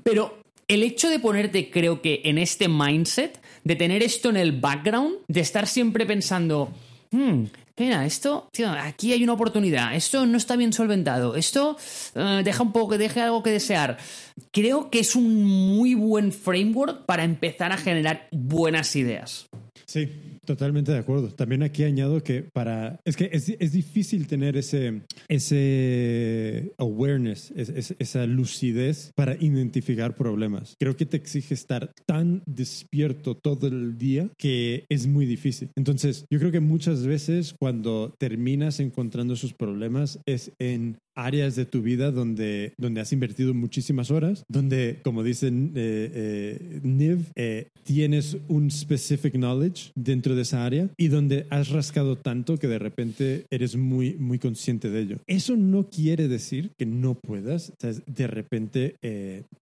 Pero el hecho de ponerte, creo que, en este mindset, de tener esto en el background, de estar siempre pensando, hmm, mira, esto, tío, aquí hay una oportunidad, esto no está bien solventado, esto eh, deja un poco, deja algo que desear. Creo que es un muy buen framework para empezar a generar buenas ideas. Sí, totalmente de acuerdo. También aquí añado que para... Es que es, es difícil tener ese, ese awareness, esa lucidez para identificar problemas. Creo que te exige estar tan despierto todo el día que es muy difícil. Entonces, yo creo que muchas veces cuando terminas encontrando esos problemas es en áreas de tu vida donde, donde has invertido muchísimas horas, donde, como dicen eh, eh, Niv, eh, tienes un specific knowledge dentro de esa área y donde has rascado tanto que de repente eres muy, muy consciente de ello. Eso no quiere decir que no puedas de repente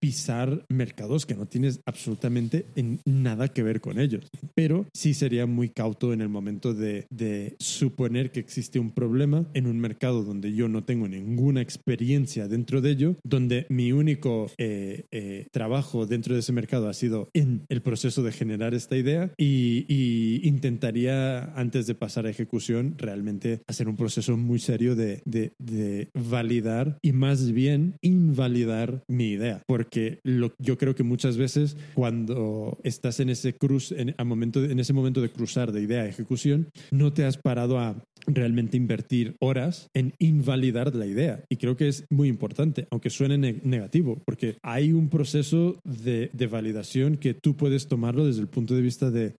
pisar mercados que no tienes absolutamente en nada que ver con ellos, pero sí sería muy cauto en el momento de, de suponer que existe un problema en un mercado donde yo no tengo ningún una experiencia dentro de ello, donde mi único eh, eh, trabajo dentro de ese mercado ha sido en el proceso de generar esta idea y, intentaría, antes de pasar a ejecución, realmente hacer un proceso muy serio de, de, validar y más bien invalidar mi idea, porque lo, yo creo que muchas veces cuando estás en ese cruz, en, a momento, en ese momento de cruzar de idea a ejecución, no te has parado a realmente invertir horas en invalidar la idea. Y creo que es muy importante, aunque suene negativo, porque hay un proceso de, validación que tú puedes tomarlo desde el punto de vista de,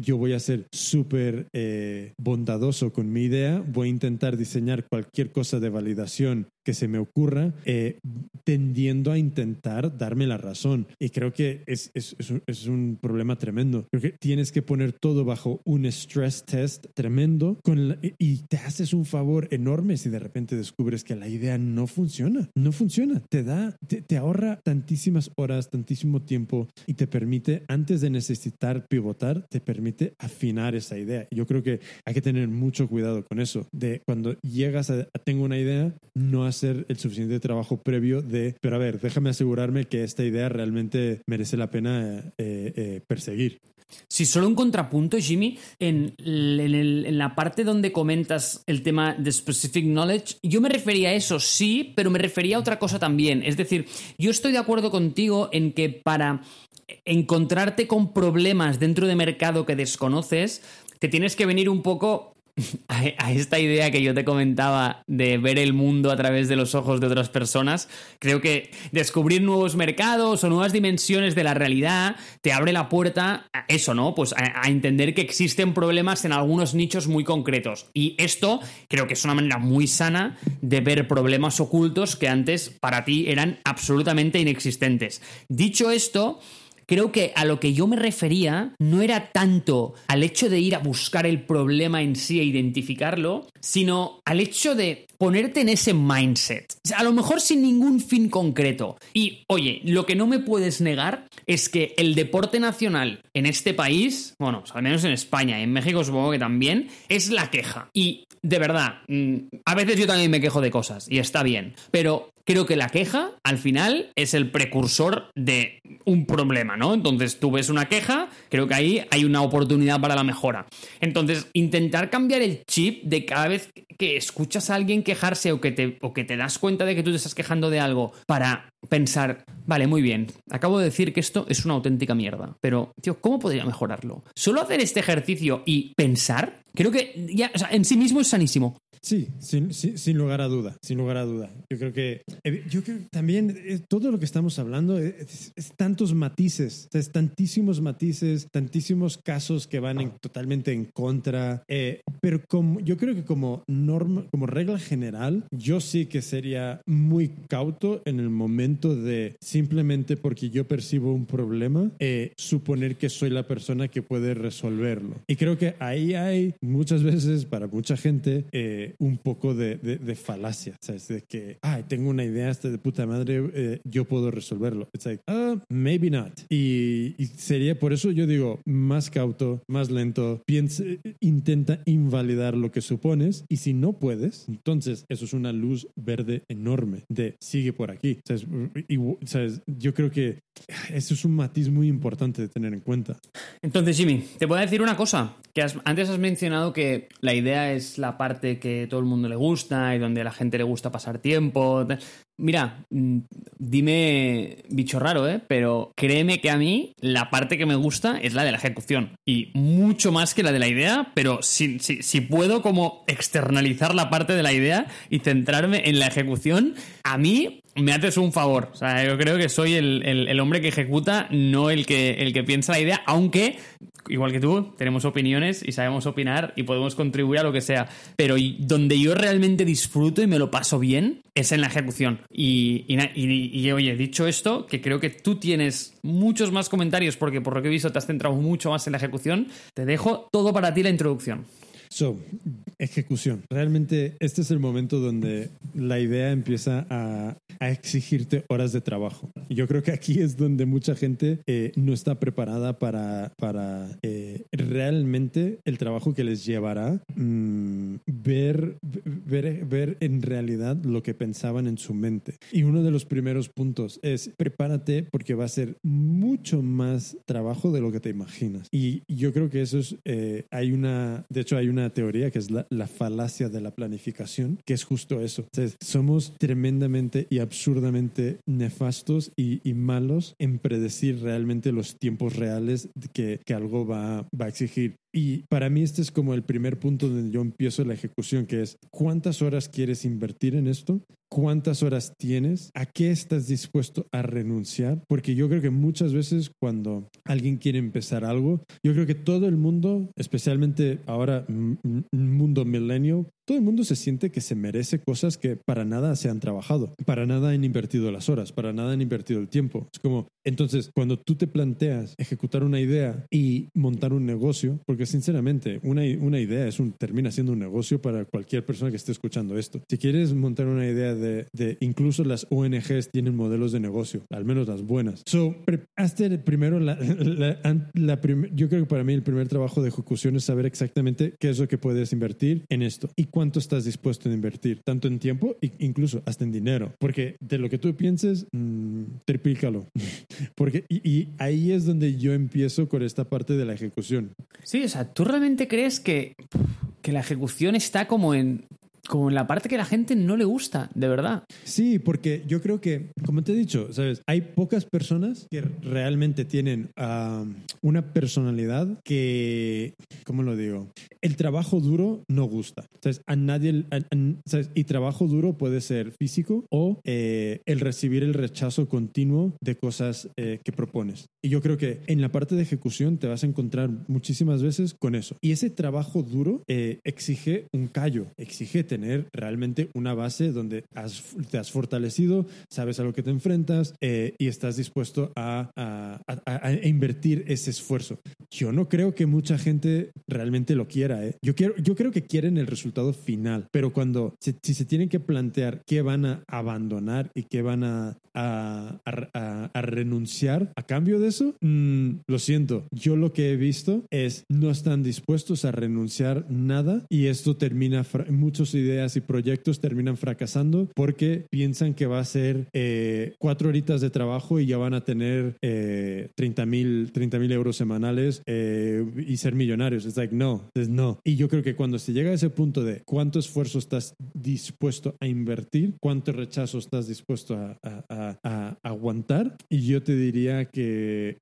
yo voy a ser súper eh, bondadoso con mi idea, voy a intentar diseñar cualquier cosa de validación que se me ocurra, eh, tendiendo a intentar darme la razón. Y creo que es, es, es, un, problema tremendo. Creo que tienes que poner todo bajo un stress test tremendo con y te haces un favor enorme si de repente descubres que la idea no funciona. No funciona. Te da, te, te ahorra tantísimas horas, tantísimo tiempo y te permite, antes de necesitar pivotar, te permite afinar esa idea. Yo creo que hay que tener mucho cuidado con eso. De cuando llegas a, a tengo una idea, no hacer el suficiente trabajo previo de, pero a ver, déjame asegurarme que esta idea realmente merece la pena eh, eh, perseguir. Si solo un contrapunto, Jimmy, en, en, la parte donde comentas el tema de specific knowledge, yo me refería a eso, sí, pero me refería a otra cosa también. Es decir, yo estoy de acuerdo contigo en que para encontrarte con problemas dentro de mercado que desconoces, te tienes que venir un poco [laughs] a esta idea que yo te comentaba de ver el mundo a través de los ojos de otras personas, creo que descubrir nuevos mercados o nuevas dimensiones de la realidad te abre la puerta a eso, ¿no? Pues a, entender que existen problemas en algunos nichos muy concretos. Y esto creo que es una manera muy sana de ver problemas ocultos que antes para ti eran absolutamente inexistentes. Dicho esto, creo que a lo que yo me refería no era tanto al hecho de ir a buscar el problema en sí e identificarlo, sino al hecho de ponerte en ese mindset. a lo mejor sin ningún fin concreto. Y oye, lo que no me puedes negar es que el deporte nacional en este país, bueno, al menos en España y en México supongo que también, es la queja. Y de verdad, mm, a veces yo también me quejo de cosas y está bien, pero creo que la queja al final es el precursor de un problema, ¿no? Entonces tú ves una queja, creo que ahí hay una oportunidad para la mejora. Entonces, intentar cambiar el chip de cada vez que escuchas a alguien quejarse o que te, o que te das cuenta de que tú te estás quejando de algo para pensar, vale, muy bien, acabo de decir que esto es una auténtica mierda, pero, tío, ¿cómo podría mejorarlo? Solo hacer este ejercicio y pensar, creo que ya, o sea, en sí mismo es sanísimo. Sí, sin, sin, sin, lugar a duda, sin lugar a duda. Yo creo que, eh, yo creo también eh, todo lo que estamos hablando es, es tantos matices, es tantísimos matices, tantísimos casos que van en, totalmente en contra. Eh, pero como, yo creo que como norma, como regla general, yo sí que sería muy cauto en el momento de simplemente porque yo percibo un problema, eh, suponer que soy la persona que puede resolverlo. Y creo que ahí hay muchas veces para mucha gente eh, un poco de, de, de, falacia, ¿sabes? De que, ay, tengo una idea hasta de puta madre, eh, yo puedo resolverlo. It's like, ah, maybe not. Y, y, sería, por eso yo digo, más cauto, más lento, piensa, intenta invalidar lo que supones y si no puedes, entonces eso es una luz verde enorme de sigue por aquí. ¿Sabes? Y, ¿sabes? Yo creo que eso es un matiz muy importante de tener en cuenta. Entonces, Jimmy, te voy a decir una cosa, que has, antes has mencionado que la idea es la parte que todo el mundo le gusta y donde a la gente le gusta pasar tiempo. Mira, mm, dime bicho raro, ¿eh? Pero créeme que a mí la parte que me gusta es la de la ejecución. Y mucho más que la de la idea, pero si, puedo como externalizar la parte de la idea y centrarme en la ejecución, a mí me haces un favor. O sea, yo creo que soy el, el, hombre que ejecuta, no el que, el que piensa la idea, aunque, igual que tú, tenemos opiniones y sabemos opinar y podemos contribuir a lo que sea. Pero donde yo realmente disfruto y me lo paso bien es en la ejecución. Y, y, oye, dicho esto, que creo que tú tienes muchos más comentarios porque por lo que he visto te has centrado mucho más en la ejecución, te dejo todo para ti la introducción. So, ejecución. Realmente este es el momento donde la idea empieza a, a exigirte horas de trabajo. Yo creo que aquí es donde mucha gente eh, no está preparada para, para eh, realmente el trabajo que les llevará mmm, ver, ver, ver en realidad lo que pensaban en su mente. Y uno de los primeros puntos es prepárate porque va a ser mucho más trabajo de lo que te imaginas. Y yo creo que eso es, eh, hay una, de hecho hay una teoría que es la, la, falacia de la planificación, que es justo eso. O somos tremendamente y absurdamente nefastos y, y, malos en predecir realmente los tiempos reales que, que algo va, va a exigir. Y para mí este es como el primer punto donde yo empiezo la ejecución, que es cuántas horas quieres invertir en esto, cuántas horas tienes, a qué estás dispuesto a renunciar, porque yo creo que muchas veces cuando alguien quiere empezar algo, yo creo que todo el mundo, especialmente ahora mundo milenio, todo el mundo se siente que se merece cosas que para nada se han trabajado, para nada han invertido las horas, para nada han invertido el tiempo. Es como, entonces, cuando tú te planteas ejecutar una idea y montar un negocio, porque sinceramente, una, una idea es un, termina siendo un negocio para cualquier persona que esté escuchando esto. Si quieres montar una idea de, de incluso las ONGs tienen modelos de negocio, al menos las buenas. So, hazte primero la, la, la prim yo creo que para mí el primer trabajo de ejecución es saber exactamente qué es lo que puedes invertir en esto y cuánto estás dispuesto a invertir, tanto en tiempo e incluso hasta en dinero, porque de lo que tú pienses, mmm, triplícalo. [laughs] porque y, y, ahí es donde yo empiezo con esta parte de la ejecución. Sí, o sea, ¿tú realmente crees que, que la ejecución está como en como en la parte que la gente no le gusta, de verdad. Sí, porque yo creo que, como te he dicho, sabes, hay pocas personas que realmente tienen uh, una personalidad que, ¿cómo lo digo? El trabajo duro no gusta. ¿Sabes? A nadie, a, a, ¿sabes? y trabajo duro puede ser físico o eh, el recibir el rechazo continuo de cosas eh, que propones. Y yo creo que en la parte de ejecución te vas a encontrar muchísimas veces con eso. Y ese trabajo duro eh, exige un callo, exige tener realmente una base donde has, te has fortalecido, sabes a lo que te enfrentas eh, y estás dispuesto a, a, a, a, invertir ese esfuerzo. yo no creo que mucha gente realmente lo quiera. ¿eh? Yo, quiero, yo creo que quieren el resultado final, pero cuando si se tienen que plantear qué van a abandonar y qué van a, renunciar a cambio de eso, mm, lo siento. Yo lo que he visto es no están dispuestos a renunciar nada y esto termina, muchas ideas y proyectos terminan fracasando porque piensan que va a ser eh, cuatro horitas de trabajo y ya van a tener eh, 30 mil euros semanales eh, y ser millonarios. Es like, no, es no. Y yo creo que cuando se llega a ese punto de cuánto esfuerzo estás dispuesto a invertir, cuánto rechazo estás dispuesto a, aguantar, y yo te diría que,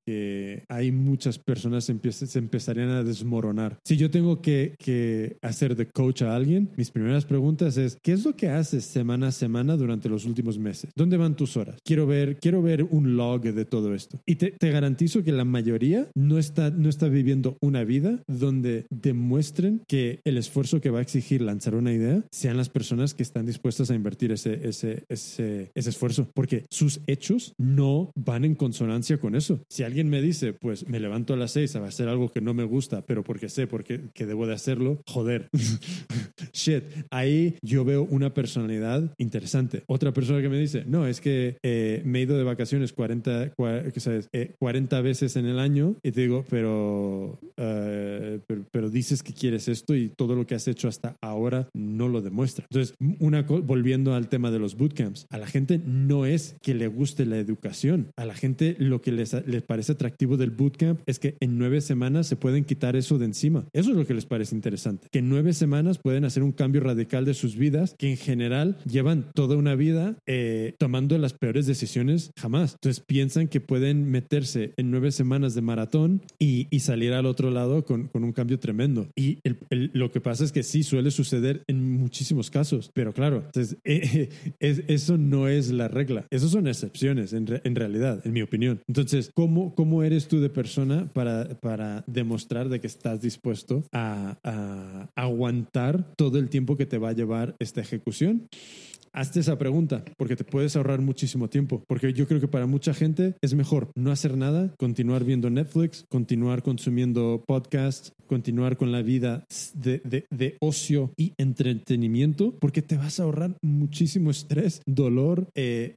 hay muchas personas que se empezarían a desmoronar. Si yo tengo que, que hacer de coach a alguien, mis primeras preguntas es, ¿qué es lo que haces semana a semana durante los últimos meses? ¿Dónde van tus horas? Quiero ver, quiero ver un log de todo esto. Y te, te garantizo que la mayoría no está, no está viviendo una vida donde demuestren que el esfuerzo que va a exigir lanzar una idea sean las personas que están dispuestas a invertir ese, ese, ese, ese esfuerzo, porque sus hechos no van en consonancia con eso. Si alguien me dice, pues me levanto a las seis a hacer algo que no me gusta, pero porque sé porque, que debo de hacerlo, joder. [laughs] Shit, ahí yo veo una personalidad interesante. Otra persona que me dice, no, es que eh, me he ido de vacaciones 40, 40, sabes? 40 veces en el año y te digo, pero, uh, pero, pero, dices que quieres esto y todo lo que has hecho hasta ahora no lo demuestra. Entonces, una volviendo al tema de los bootcamps, a la gente no es que le guste la educación, a la gente lo que les, les parece atractivo del bootcamp es que en nueve semanas se pueden quitar eso de encima. Eso es lo que les parece interesante, que en nueve semanas pueden hacer un cambio radical de sus vidas que en general llevan toda una vida eh, tomando las peores decisiones jamás. Entonces piensan que pueden meterse en nueve semanas de maratón y, y salir al otro lado con, con un cambio tremendo. Y lo que pasa es que sí suele suceder en muchísimos casos, pero claro, entonces, [laughs] eh, eso no es la regla. Esas son excepciones en, en, realidad, en mi opinión. Entonces, ¿cómo, cómo eres tú de persona para, para demostrar de que estás dispuesto a, a aguantar todo el tiempo que te va a llevar esta ejecución? Hazte esa pregunta porque te puedes ahorrar muchísimo tiempo. Porque yo creo que para mucha gente es mejor no hacer nada, continuar viendo Netflix, continuar consumiendo podcasts, continuar con la vida de, de, ocio y entretenimiento, porque te vas a ahorrar muchísimo estrés, dolor, eh,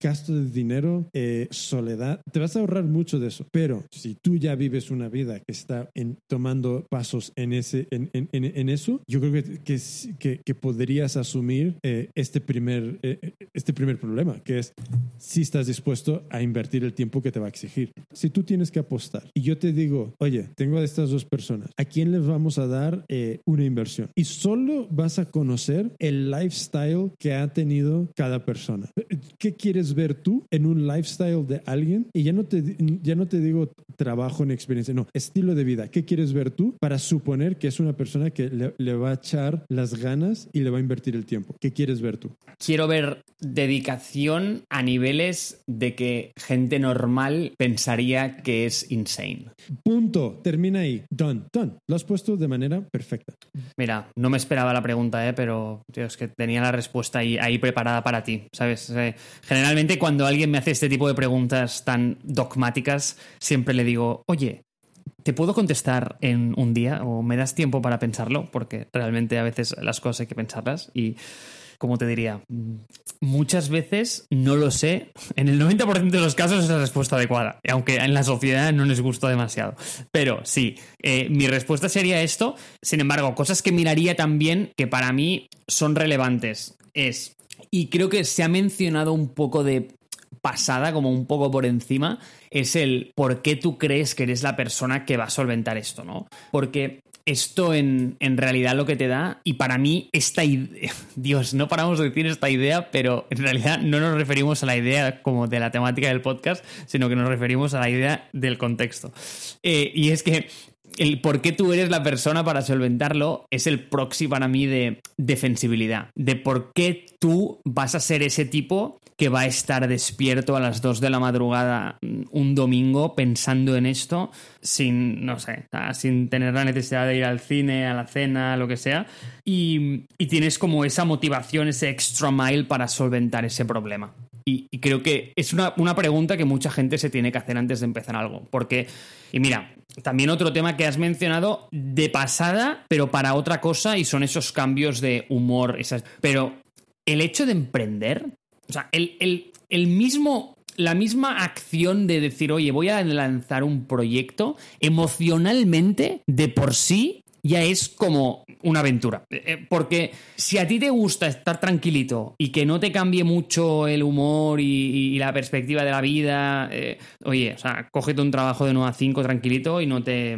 gasto de dinero, eh, soledad. Te vas a ahorrar mucho de eso. Pero si tú ya vives una vida que está en, tomando pasos en, ese, en, en, en eso, yo creo que, que, que, podrías asumir eh, este primer, eh, este primer problema, que es si estás dispuesto a invertir el tiempo que te va a exigir. Si tú tienes que apostar y yo te digo, oye, tengo a estas dos personas, ¿a quién les vamos a dar eh, una inversión? Y solo vas a conocer el lifestyle que ha tenido cada persona. ¿Qué quieres ver tú en un lifestyle de alguien? Y ya no te, ya no te digo trabajo en experiencia, no, estilo de vida. ¿Qué quieres ver tú para suponer que es una persona que le, le va a echar las ganas y le va a invertir el tiempo? ¿Qué quieres ver tú? Quiero ver dedicación a niveles de que gente normal pensaría que es insane. Punto. Termina ahí. Done. Done. Lo has puesto de manera perfecta. Mira, no me esperaba la pregunta, ¿eh? pero tío, es que tenía la respuesta ahí, ahí preparada para ti. ¿Sabes? Eh, generalmente cuando alguien me hace este tipo de preguntas tan dogmáticas, siempre le digo, oye, ¿Te puedo contestar en un día o me das tiempo para pensarlo? Porque realmente a veces las cosas hay que pensarlas y como te diría, muchas veces no lo sé. En el 90% de los casos es la respuesta adecuada, aunque en la sociedad no les gusta demasiado. Pero sí, eh, mi respuesta sería esto. Sin embargo, cosas que miraría también que para mí son relevantes es, y creo que se ha mencionado un poco de pasada, como un poco por encima, es el por qué tú crees que eres la persona que va a solventar esto, ¿no? Porque esto en, realidad lo que te da, y para mí esta idea, [laughs] Dios, no paramos de decir esta idea, pero en realidad no nos referimos a la idea como de la temática del podcast, sino que nos referimos a la idea del contexto. Eh, y es que el por qué tú eres la persona para solventarlo es el proxy para mí de defensibilidad, de por qué tú vas a ser ese tipo que va a estar despierto a las 2 de la madrugada mm, un domingo pensando en esto sin, no sé, sin tener la necesidad de ir al cine, a la cena, lo que sea, y, y tienes como esa motivación, ese extra mile para solventar ese problema. Y, y creo que es una, una pregunta que mucha gente se tiene que hacer antes de empezar algo. Porque, y mira, también otro tema que has mencionado de pasada, pero para otra cosa, y son esos cambios de humor. Esas, pero el hecho de emprender, o sea, el, el, el mismo la misma acción de decir, oye, voy a lanzar un proyecto, emocionalmente, de por sí, ya es como una aventura. Eh, eh, Porque si a ti te gusta estar tranquilito y que no te cambie mucho el humor y, la perspectiva de la vida, eh, oye, o sea, cógete un trabajo de 9 a 5 tranquilito y no te,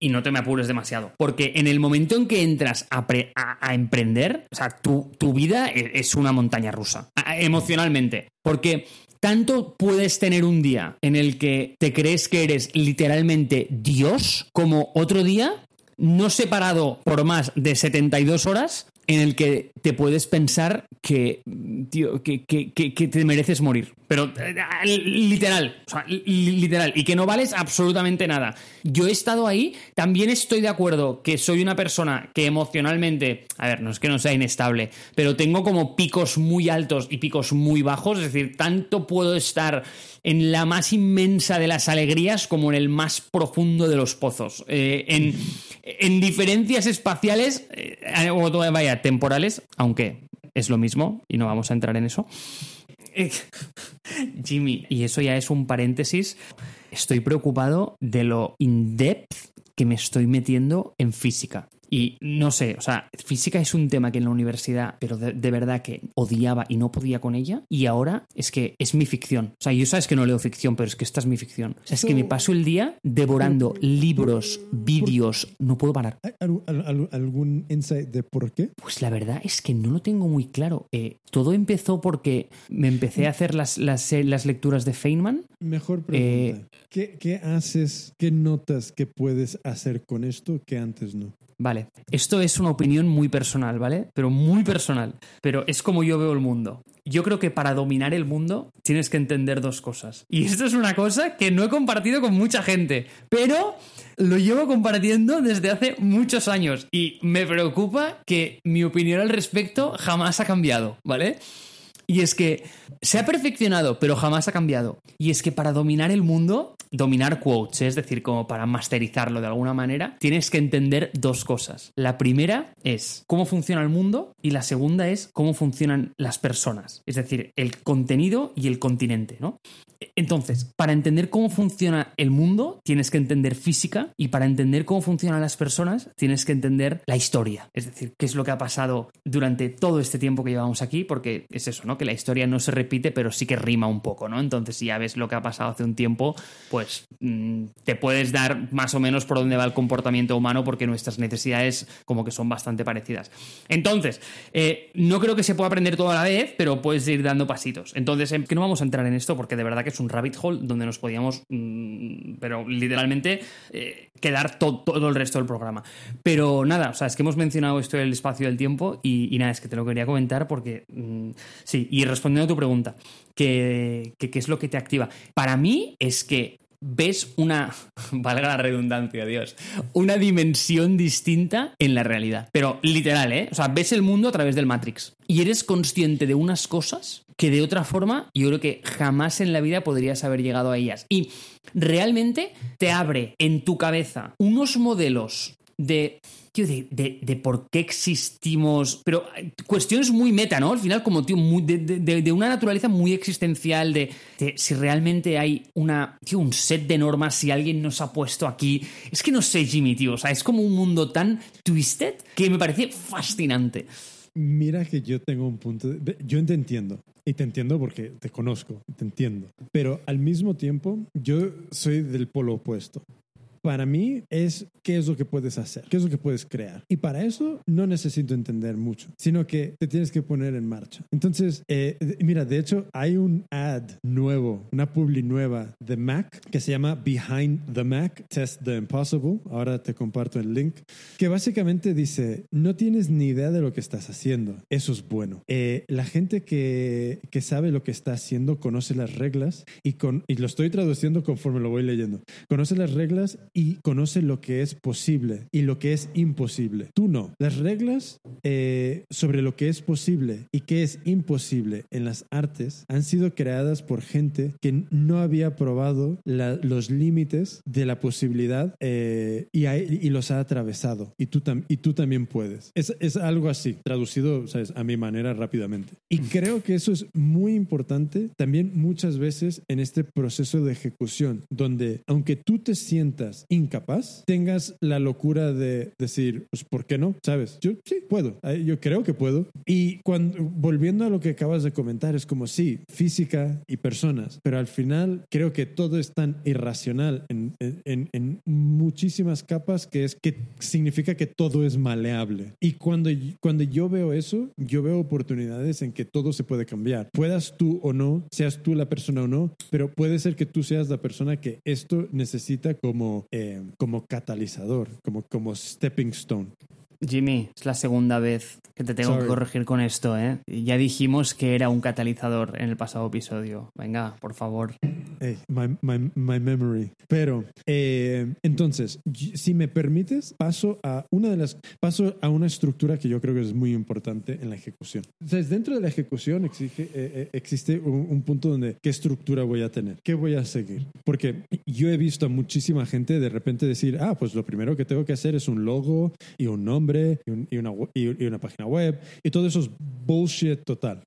y no te me apures demasiado. Porque en el momento en que entras a, a- emprender, o sea, tu, tu vida e- es una montaña rusa, emocionalmente. Porque tanto puedes tener un día en el que te crees que eres literalmente Dios, como otro día no separado por más de 72 horas en el que te puedes pensar que, tío, que, que- que- que te mereces morir. Pero eh, literal, o sea, li- literal, y que no vales absolutamente nada. Yo he estado ahí, también estoy de acuerdo que soy una persona que emocionalmente, a ver, no es que no sea inestable, pero tengo como picos muy altos y picos muy bajos, es decir, tanto puedo estar en la más inmensa de las alegrías como en el más profundo de los pozos. Eh, en, en diferencias espaciales, eh, o vaya, temporales, aunque es lo mismo y no vamos a entrar en eso. [laughs] Jimmy, y eso ya es un paréntesis, estoy preocupado de lo in-depth que me estoy metiendo en física. Y no sé, o sea, física es un tema que en la universidad, pero de, de verdad que odiaba y no podía con ella. Y ahora es que es mi ficción. O sea, yo sabes que no leo ficción, pero es que esta es mi ficción. O sea, es que me paso el día devorando libros, vídeos, no puedo parar. ¿Hay algún, al- algún insight de por qué? Pues la verdad es que no lo tengo muy claro. Eh, todo empezó porque me empecé a hacer las, las, eh, las lecturas de Feynman. Mejor pregunta. ¿Qué, ¿Qué haces, qué notas que puedes hacer con esto que antes no? Vale, esto es una opinión muy personal, ¿vale? Pero muy personal. Pero es como yo veo el mundo. Yo creo que para dominar el mundo tienes que entender dos cosas. Y esto es una cosa que no he compartido con mucha gente, pero lo llevo compartiendo desde hace muchos años. Y me preocupa que mi opinión al respecto jamás ha cambiado, ¿vale? Y es que se ha perfeccionado, pero jamás ha cambiado. Y es que para dominar el mundo, dominar quotes, es decir, como para masterizarlo de alguna manera, tienes que entender dos cosas. La primera es cómo funciona el mundo y la segunda es cómo funcionan las personas, es decir, el contenido y el continente, ¿no? Entonces, para entender cómo funciona el mundo, tienes que entender física y para entender cómo funcionan las personas, tienes que entender la historia. Es decir, qué es lo que ha pasado durante todo este tiempo que llevamos aquí, porque es eso, ¿no? Que la historia no se repite, pero sí que rima un poco, ¿no? Entonces, si ya ves lo que ha pasado hace un tiempo, pues mm, te puedes dar más o menos por dónde va el comportamiento humano, porque nuestras necesidades como que son bastante parecidas. Entonces, eh, no creo que se pueda aprender todo a la vez, pero puedes ir dando pasitos. Entonces, em, que no vamos a entrar en esto porque de verdad que es un rabbit hole donde nos podíamos, mm, pero literalmente, eh, quedar to- todo el resto del programa. Pero nada, o sea, es que hemos mencionado esto del espacio del tiempo y, nada, es que te lo quería comentar porque, mm, sí, y respondiendo a tu pregunta, que- ¿qué es lo que te activa? Para mí es que ves una, [laughs] valga la redundancia, Dios, una dimensión distinta en la realidad. Pero literal, ¿eh? O sea, ves el mundo a través del Matrix. Y eres consciente de unas cosas que de otra forma yo creo que jamás en la vida podrías haber llegado a ellas. Y realmente te abre en tu cabeza unos modelos de, de, por qué existimos, pero eh, cuestiones muy meta, ¿no? Al final como, tío, muy- de, una naturaleza muy existencial, de, si realmente hay una, un set de normas, si alguien nos ha puesto aquí. Es que no sé, Jimmy, tío, o sea, es como un mundo tan twisted que me parece fascinante. Mira que yo tengo un punto. yo te entiendo. Y te entiendo porque te conozco, te entiendo. Pero al mismo tiempo, yo soy del polo opuesto. Para mí es qué es lo que puedes hacer, qué es lo que puedes crear. Y para eso no necesito entender mucho, sino que te tienes que poner en marcha. Entonces, eh, mira, de hecho hay un ad nuevo, una publi nueva de Mac que se llama Behind the Mac, Test the Impossible. Ahora te comparto el link. Que básicamente dice, no tienes ni idea de lo que estás haciendo. Eso es bueno. Eh, la gente que, que sabe lo que está haciendo conoce las reglas y, con, y lo estoy traduciendo conforme lo voy leyendo. Conoce las reglas y conoce lo que es posible y lo que es imposible. Tú no. Las reglas eh, sobre lo que es posible y qué es imposible en las artes han sido creadas por gente que no había probado los límites de la posibilidad eh, y, y, los ha atravesado. Y tú, y tú también puedes. Es, es algo así, traducido ¿sabes? a mi manera rápidamente. Y creo que eso es muy importante también muchas veces en este proceso de ejecución, donde aunque tú te sientas incapaz, tengas la locura de decir, pues, ¿por qué no? ¿Sabes? Yo sí puedo, yo creo que puedo. Y cuando, volviendo a lo que acabas de comentar, es como sí, física y personas, pero al final creo que todo es tan irracional en, en, en muchísimas capas que es que significa que todo es maleable. Y cuando, cuando yo veo eso, yo veo oportunidades en que todo se puede cambiar. Puedas tú o no, seas tú la persona o no, pero puede ser que tú seas la persona que esto necesita como, eh, como catalizador, como, como stepping stone. Jimmy, es la segunda vez que te tengo que corregir con esto, ¿eh? Ya dijimos que era un catalizador en el pasado episodio. Venga, por favor. my, memory. Pero, eh, entonces, si me permites, paso a una de las, paso a una estructura que yo creo que es muy importante en la ejecución. Entonces, dentro de la ejecución exige, eh, eh, existe un, punto donde, ¿qué estructura voy a tener? ¿Qué voy a seguir? Porque yo he visto a muchísima gente de repente decir, ah, pues lo primero que tengo que hacer es un logo y un nombre y, una, y, una, página web y todo eso es bullshit total.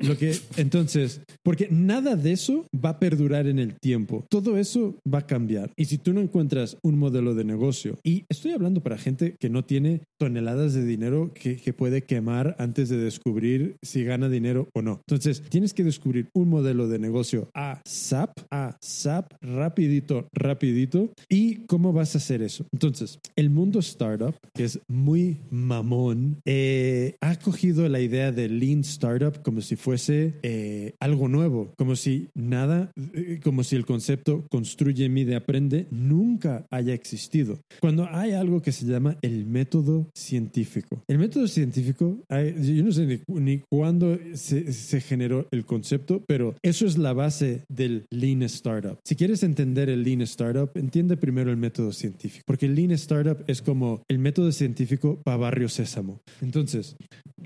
Lo que, entonces, porque nada de eso va a perdurar en el tiempo. Todo eso va a cambiar. Y si tú no encuentras un modelo de negocio, y estoy hablando para gente que no tiene toneladas de dinero que, que puede quemar antes de descubrir si gana dinero o no. Entonces, tienes que descubrir un modelo de negocio a SAP, a SAP, rapidito, rapidito. ¿Y cómo vas a hacer eso? Entonces, el mundo startup, que es muy mamón, eh, ha cogido la idea de Lean Startup como si fuese eh, algo nuevo, como si nada, eh, como si el concepto construye, mide, aprende nunca haya existido. Cuando hay algo que se llama el método científico. El método científico, yo no sé ni, cuándo se, se generó el concepto, pero eso es la base del Lean Startup. Si quieres entender el Lean Startup, entiende primero el método científico, porque el Lean Startup es como el método científico para Barrio Sésamo. Entonces,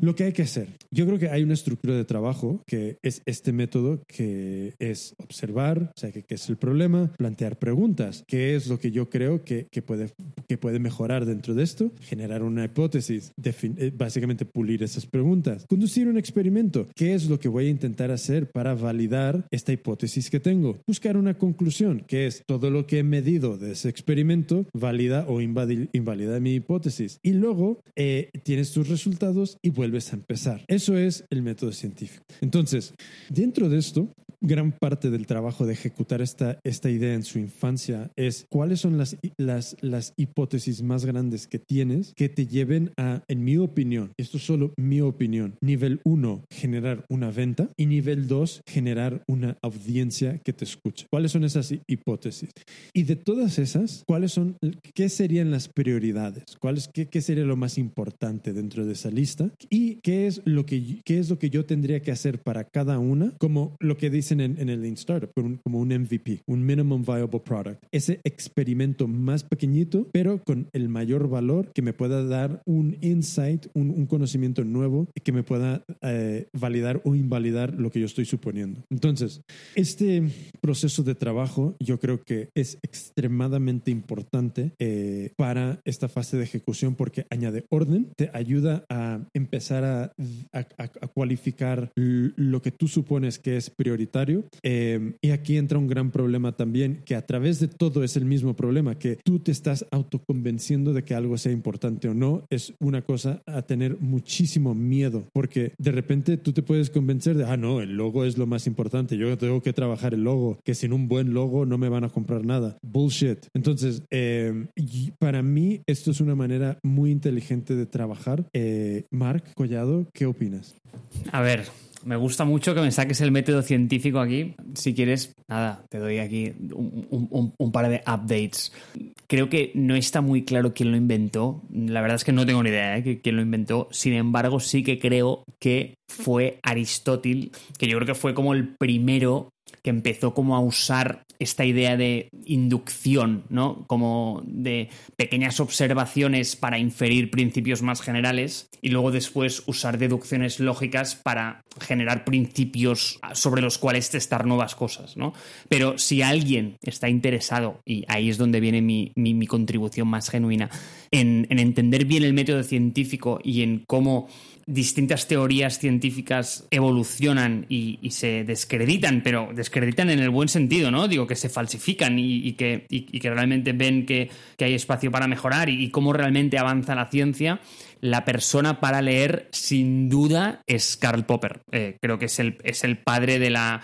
lo que hay que hacer, yo creo que hay una estructura de trabajo, que es este método que es observar, o sea, que, es el problema, plantear preguntas, qué es lo que yo creo que, que, puede, que puede mejorar dentro de esto, generar una hipótesis, eh, básicamente pulir esas preguntas, conducir un experimento, qué es lo que voy a intentar hacer para validar esta hipótesis que tengo, buscar una conclusión, que es todo lo que he medido de ese experimento valida o invalida mi hipótesis. Y luego eh, tienes tus resultados y vuelves a empezar. Eso es el método Entonces, dentro de esto, gran parte del trabajo de ejecutar esta, esta idea en su infancia es cuáles son las, las, las hipótesis más grandes que tienes que te lleven a, en mi opinión, esto es solo mi opinión, nivel uno, generar una venta y nivel dos, generar una audiencia que te escuche. ¿Cuáles son esas hipótesis? Y de todas esas, ¿cuáles son, qué serían las prioridades? ¿Cuál qué, qué sería lo más importante dentro de esa lista? ¿Y qué es lo que, qué es lo que yo tendría que hacer para cada una? Como lo que dicen en, el Lean Startup, como un MVP, un Minimum Viable Product. Ese experimento más pequeñito, pero con el mayor valor que me pueda dar un insight, un, conocimiento nuevo que me pueda eh, validar o invalidar lo que yo estoy suponiendo. Entonces, este proceso de trabajo yo creo que es extremadamente importante eh, para esta fase de ejecución porque añade orden, te ayuda a empezar a, a cualificar lo que tú supones que es prioritario eh, y aquí entra un gran problema también, que a través de todo es el mismo problema, que tú te estás autoconvenciendo de que algo sea importante o no, es una cosa a tener muchísimo miedo, porque de repente tú te puedes convencer de, ah, no, el logo es lo más importante, yo tengo que trabajar el logo, que sin un buen logo no me van a comprar nada. Bullshit. Entonces, eh, para mí esto es una manera muy inteligente de trabajar. Eh, Mark Collado, ¿qué opinas? A ver, me gusta mucho que me saques el método científico aquí. Si quieres, nada, te doy aquí un, par de updates. Creo que no está muy claro quién lo inventó. La verdad es que no tengo ni idea de ¿eh? quién lo inventó. Sin embargo, sí que creo que fue Aristóteles, que yo creo que fue como el primero que empezó como a usar esta idea de inducción, ¿no? Como de pequeñas observaciones para inferir principios más generales y luego después usar deducciones lógicas para generar principios sobre los cuales testar nuevas cosas, ¿no? Pero si alguien está interesado, y ahí es donde viene mi, contribución más genuina, en entender bien el método científico y en cómo distintas teorías científicas evolucionan y, se descreditan, pero descreditan en el buen sentido, ¿no? Digo, que se falsifican y, que, realmente ven que, hay espacio para mejorar y, cómo realmente avanza la ciencia. La persona para leer, sin duda, es Karl Popper. Eh, creo que es el, es el padre de la...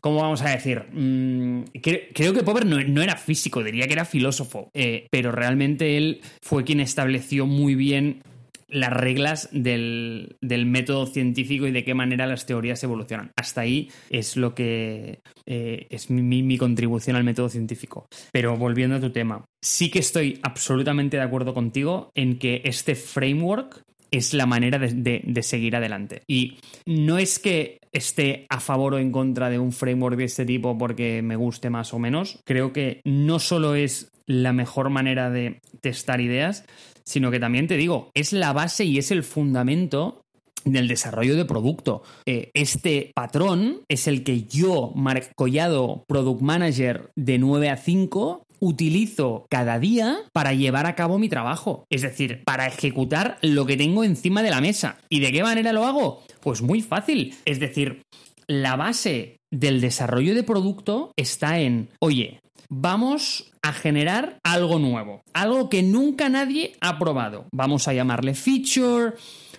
¿Cómo vamos a decir? Mm, creo, que Popper no, era físico, diría que era filósofo, eh, pero realmente él fue quien estableció muy bien las reglas del, método científico y de qué manera las teorías evolucionan. Hasta ahí es lo que eh, es mi, contribución al método científico. Pero volviendo a tu tema, sí que estoy absolutamente de acuerdo contigo en que este framework es la manera de, de, seguir adelante. Y no es que esté a favor o en contra de un framework de este tipo porque me guste más o menos. Creo que no solo es la mejor manera de testar ideas, sino que también te digo, es la base y es el fundamento del desarrollo de producto. Eh, este patrón es el que yo, Marc Collado, Product Manager de 9 a 5, utilizo cada día para llevar a cabo mi trabajo. Es decir, para ejecutar lo que tengo encima de la mesa. ¿Y de qué manera lo hago? Pues muy fácil. Es decir, la base del desarrollo de producto está en, oye, vamos a generar algo nuevo, algo que nunca nadie ha probado. Vamos a llamarle feature,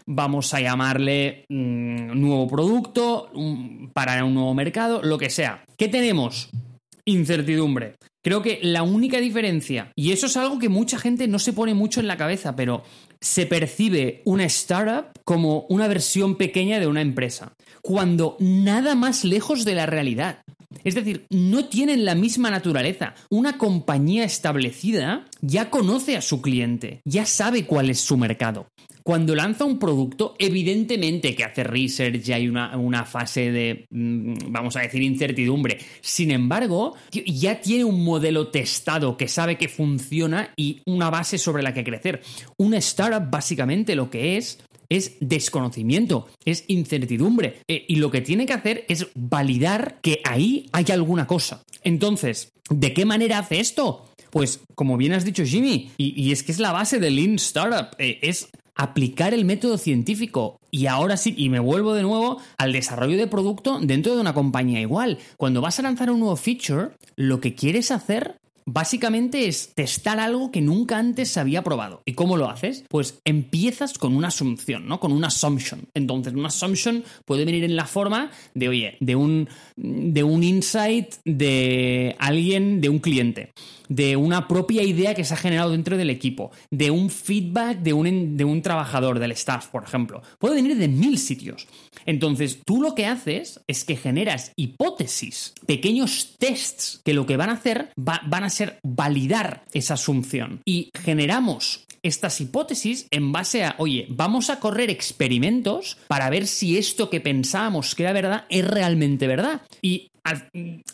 vamos a llamarle mm, nuevo producto para un nuevo mercado, lo que sea. ¿Qué tenemos? Incertidumbre. Creo que la única diferencia, y eso es algo que mucha gente no se pone mucho en la cabeza, pero se percibe una startup como una versión pequeña de una empresa, cuando nada más lejos de la realidad. Es decir, no tienen la misma naturaleza. Una compañía establecida ya conoce a su cliente, ya sabe cuál es su mercado. Cuando lanza un producto, evidentemente que hace research y hay una, fase de, mm, vamos a decir, incertidumbre. Sin embargo, ya tiene un modelo testado que sabe que funciona y una base sobre la que crecer. Una startup básicamente lo que es es desconocimiento, es incertidumbre. Eh, y lo que tiene que hacer es validar que ahí hay alguna cosa. Entonces, ¿de qué manera hace esto? Pues, como bien has dicho, Jimmy, y, es que es la base del Lean Startup, eh, es aplicar el método científico. Y ahora sí, y me vuelvo de nuevo al desarrollo de producto dentro de una compañía igual. Cuando vas a lanzar un nuevo feature, lo que quieres hacer Básicamente es testar algo que nunca antes se había probado. ¿Y cómo lo haces? Pues empiezas con una asunción, ¿no? Con una assumption. Entonces, una assumption puede venir en la forma de, oye, de un, de un insight de alguien, de un cliente de una propia idea que se ha generado dentro del equipo, de un feedback de un, de un trabajador, del staff, por ejemplo. Puede venir de mil sitios. Entonces, tú lo que haces es que generas hipótesis, pequeños tests que lo que van a hacer van a ser validar esa asunción. Y generamos estas hipótesis en base a, oye, vamos a correr experimentos para ver si esto que pensábamos que era verdad es realmente verdad. Y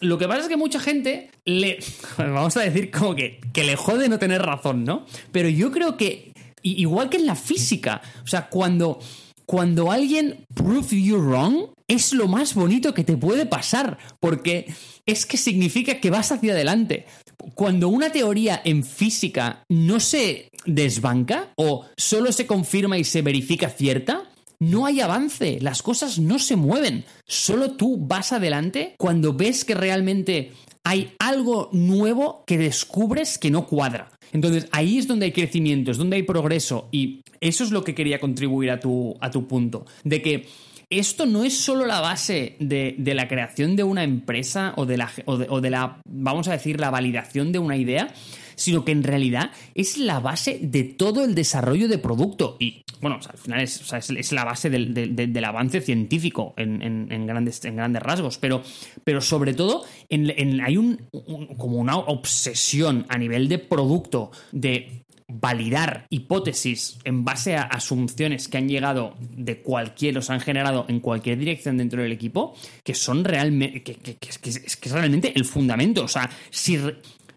lo que pasa es que mucha gente le. [laughs] Vamos a decir como que, que le jode no tener razón, ¿no? Pero yo creo que. Igual que en la física. O sea, cuando. Cuando alguien prove you wrong, es lo más bonito que te puede pasar. Porque es que significa que vas hacia adelante. Cuando una teoría en física no se desbanca o solo se confirma y se verifica cierta, no hay avance, las cosas no se mueven. Solo tú vas adelante cuando ves que realmente hay algo nuevo que descubres que no cuadra. Entonces ahí es donde hay crecimiento, es donde hay progreso y eso es lo que quería contribuir a tu, a tu punto, de que esto no es solo la base de, la creación de una empresa o de, la, o de la, vamos a decir, la validación de una idea, sino que en realidad es la base de todo el desarrollo de producto. Y bueno, al final es, la base del, avance científico en, grandes, en grandes rasgos, pero, pero sobre todo hay un, como una obsesión a nivel de producto de validar hipótesis en base a asunciones que han llegado de cualquier, se han generado en cualquier dirección dentro del equipo, que son realmente, que, que- que que es realmente el fundamento. O sea, si...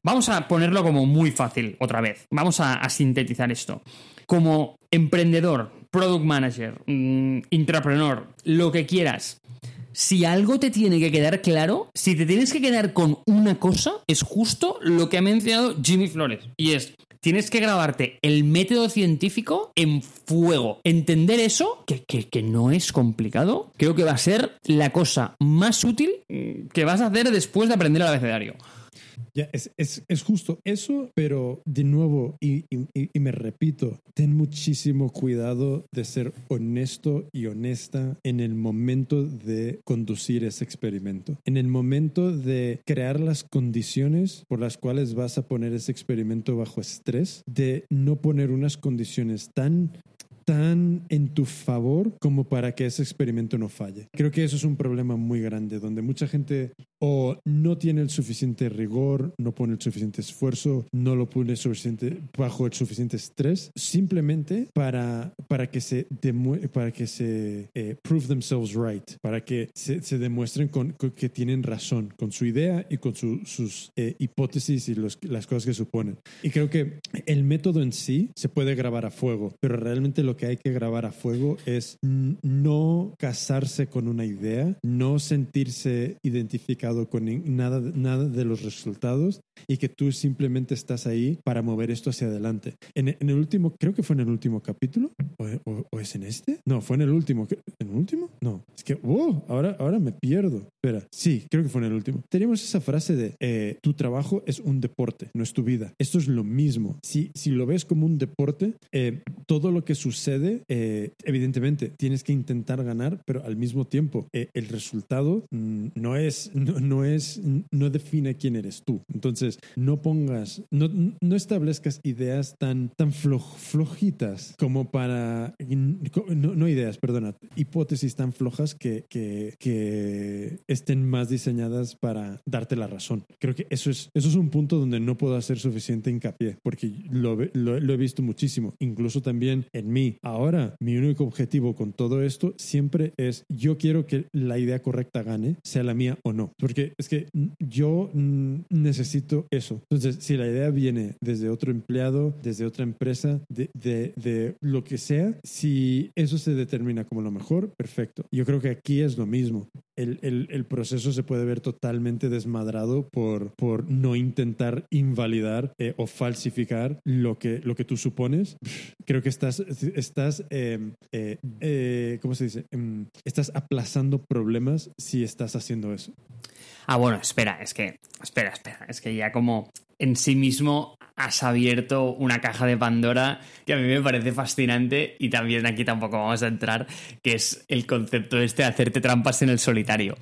Vamos a ponerlo como muy fácil otra vez. Vamos a, sintetizar esto. Como emprendedor, product manager, mm, intrapreneur, lo que quieras, si algo te tiene que quedar claro, si te tienes que quedar con una cosa, es justo lo que ha mencionado Jimmy Flores. Y es, tienes que grabarte el método científico en fuego. Entender eso, que, que- que no es complicado, creo que va a ser la cosa más útil mm, que vas a hacer después de aprender el abecedario. Es, es, es justo eso, pero de nuevo, y- y me repito, ten muchísimo cuidado de ser honesto y honesta en el momento de conducir ese experimento. En el momento de crear las condiciones por las cuales vas a poner ese experimento bajo estrés, de no poner unas condiciones tan tan en tu favor como para que ese experimento no falle. Creo que eso es un problema muy grande, donde mucha gente o no tiene el suficiente rigor, no pone el suficiente esfuerzo, no lo pone suficiente, bajo el suficiente estrés, simplemente para, para que se, para que se eh, prove themselves right, para que se, se demuestren con, con que tienen razón con su idea y con su- sus eh, hipótesis y los- las cosas que suponen. Y creo que el método en sí se puede grabar a fuego, pero realmente lo que hay que grabar a fuego es no casarse con una idea, no sentirse identificado con nada, nada de los resultados y que tú simplemente estás ahí para mover esto hacia adelante. En, en el último, creo que fue en el último capítulo, o, o- o es en este? No, fue en el último. ¿En el último? No, es que, wow, ahora, ahora me pierdo. Espera, sí, creo que fue en el último. Teníamos esa frase de, eh, tu trabajo es un deporte, no es tu vida. Esto es lo mismo. Si, si lo ves como un deporte, eh, todo lo que sucede, eh, evidentemente, tienes que intentar ganar, pero al mismo tiempo, eh, el resultado mm, no es, no, no es, no define quién eres tú. Entonces, no pongas, no, no establezcas ideas tan, tan floj- flojitas como para, no, no ideas, perdona, hipótesis tan flojas que, que, que estén más diseñadas para darte la razón. Creo que eso es, eso es un punto donde no puedo hacer suficiente hincapié, porque lo, lo- lo he visto muchísimo, incluso también en mí. Ahora, mi único objetivo con todo esto siempre es, yo quiero que la idea correcta gane, sea la mía o no, porque es que yo mm, necesito eso. Entonces, si la idea viene desde otro empleado, desde otra empresa, de, de- de lo que sea, si eso se determina como lo mejor, perfecto. Yo creo que aquí es lo mismo. El, el- proceso se puede ver totalmente desmadrado por, por no intentar invalidar eh, o falsificar lo que, lo que tú supones. Creo que estás, estás eh, eh, eh, ¿cómo se dice? Em, estás aplazando problemas si estás haciendo eso. Ah, bueno, espera, es que, espera, espera, es que ya como en sí mismo has abierto una caja de Pandora que a mí me parece fascinante y también aquí tampoco vamos a entrar, que es el concepto este de hacerte trampas en el solitario.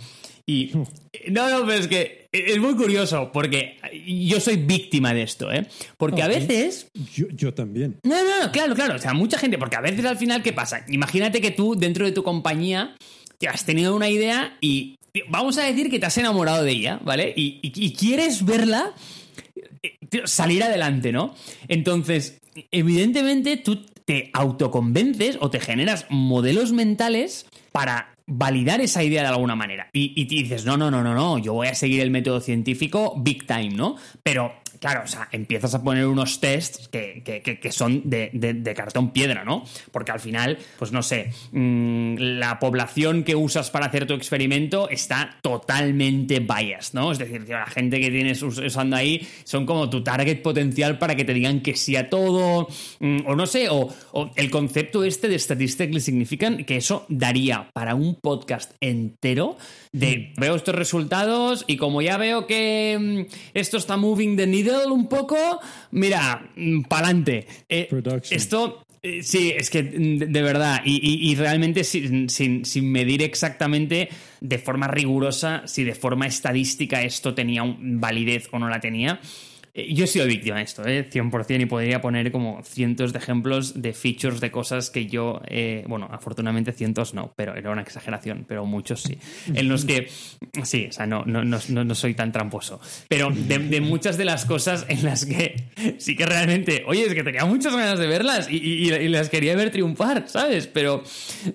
Y [laughs] no, no, pero es que es muy curioso porque yo soy víctima de esto, ¿eh? Porque a veces Yo, yo también. no, no, no, claro, claro. O sea, mucha gente, porque a veces al final, ¿qué pasa? Imagínate que tú, dentro de tu compañía, te has tenido una idea y vamos a decir que te has enamorado de ella, ¿vale? Y, y- y quieres verla salir adelante, ¿no? Entonces, evidentemente tú te autoconvences o te generas modelos mentales para validar esa idea de alguna manera. Y, y dices, no, no, no, no, no, yo voy a seguir el método científico big time, ¿no? Pero, claro, o sea, empiezas a poner unos tests que, que- que- que son de, de- de cartón piedra, ¿no? Porque al final, pues no sé, mm, la población que usas para hacer tu experimento está totalmente biased, ¿no? Es decir, la gente que tienes us- usando ahí son como tu target potencial para que te digan que sí a todo, mm, o no sé, o, o el concepto este de statistically significant, que eso daría para un podcast entero de veo estos resultados y como ya veo que mm, esto está moving the needle un poco, mira, pa'lante. Eh, esto eh, Sí, es que mm, de, verdad, y, y- y realmente sin, sin- sin medir exactamente de forma rigurosa si de forma estadística esto tenía un- validez o no la tenía, yo he sido víctima de esto, ¿eh? 100%, y podría poner como cientos de ejemplos de features de cosas que yo, eh, bueno, afortunadamente cientos no, pero era una exageración, pero muchos sí. En los que, sí, o sea, no, no, no, no soy tan tramposo. Pero de, muchas de las cosas en las que sí que realmente, oye, es que tenía muchas ganas de verlas y, las quería ver triunfar, ¿sabes? Pero,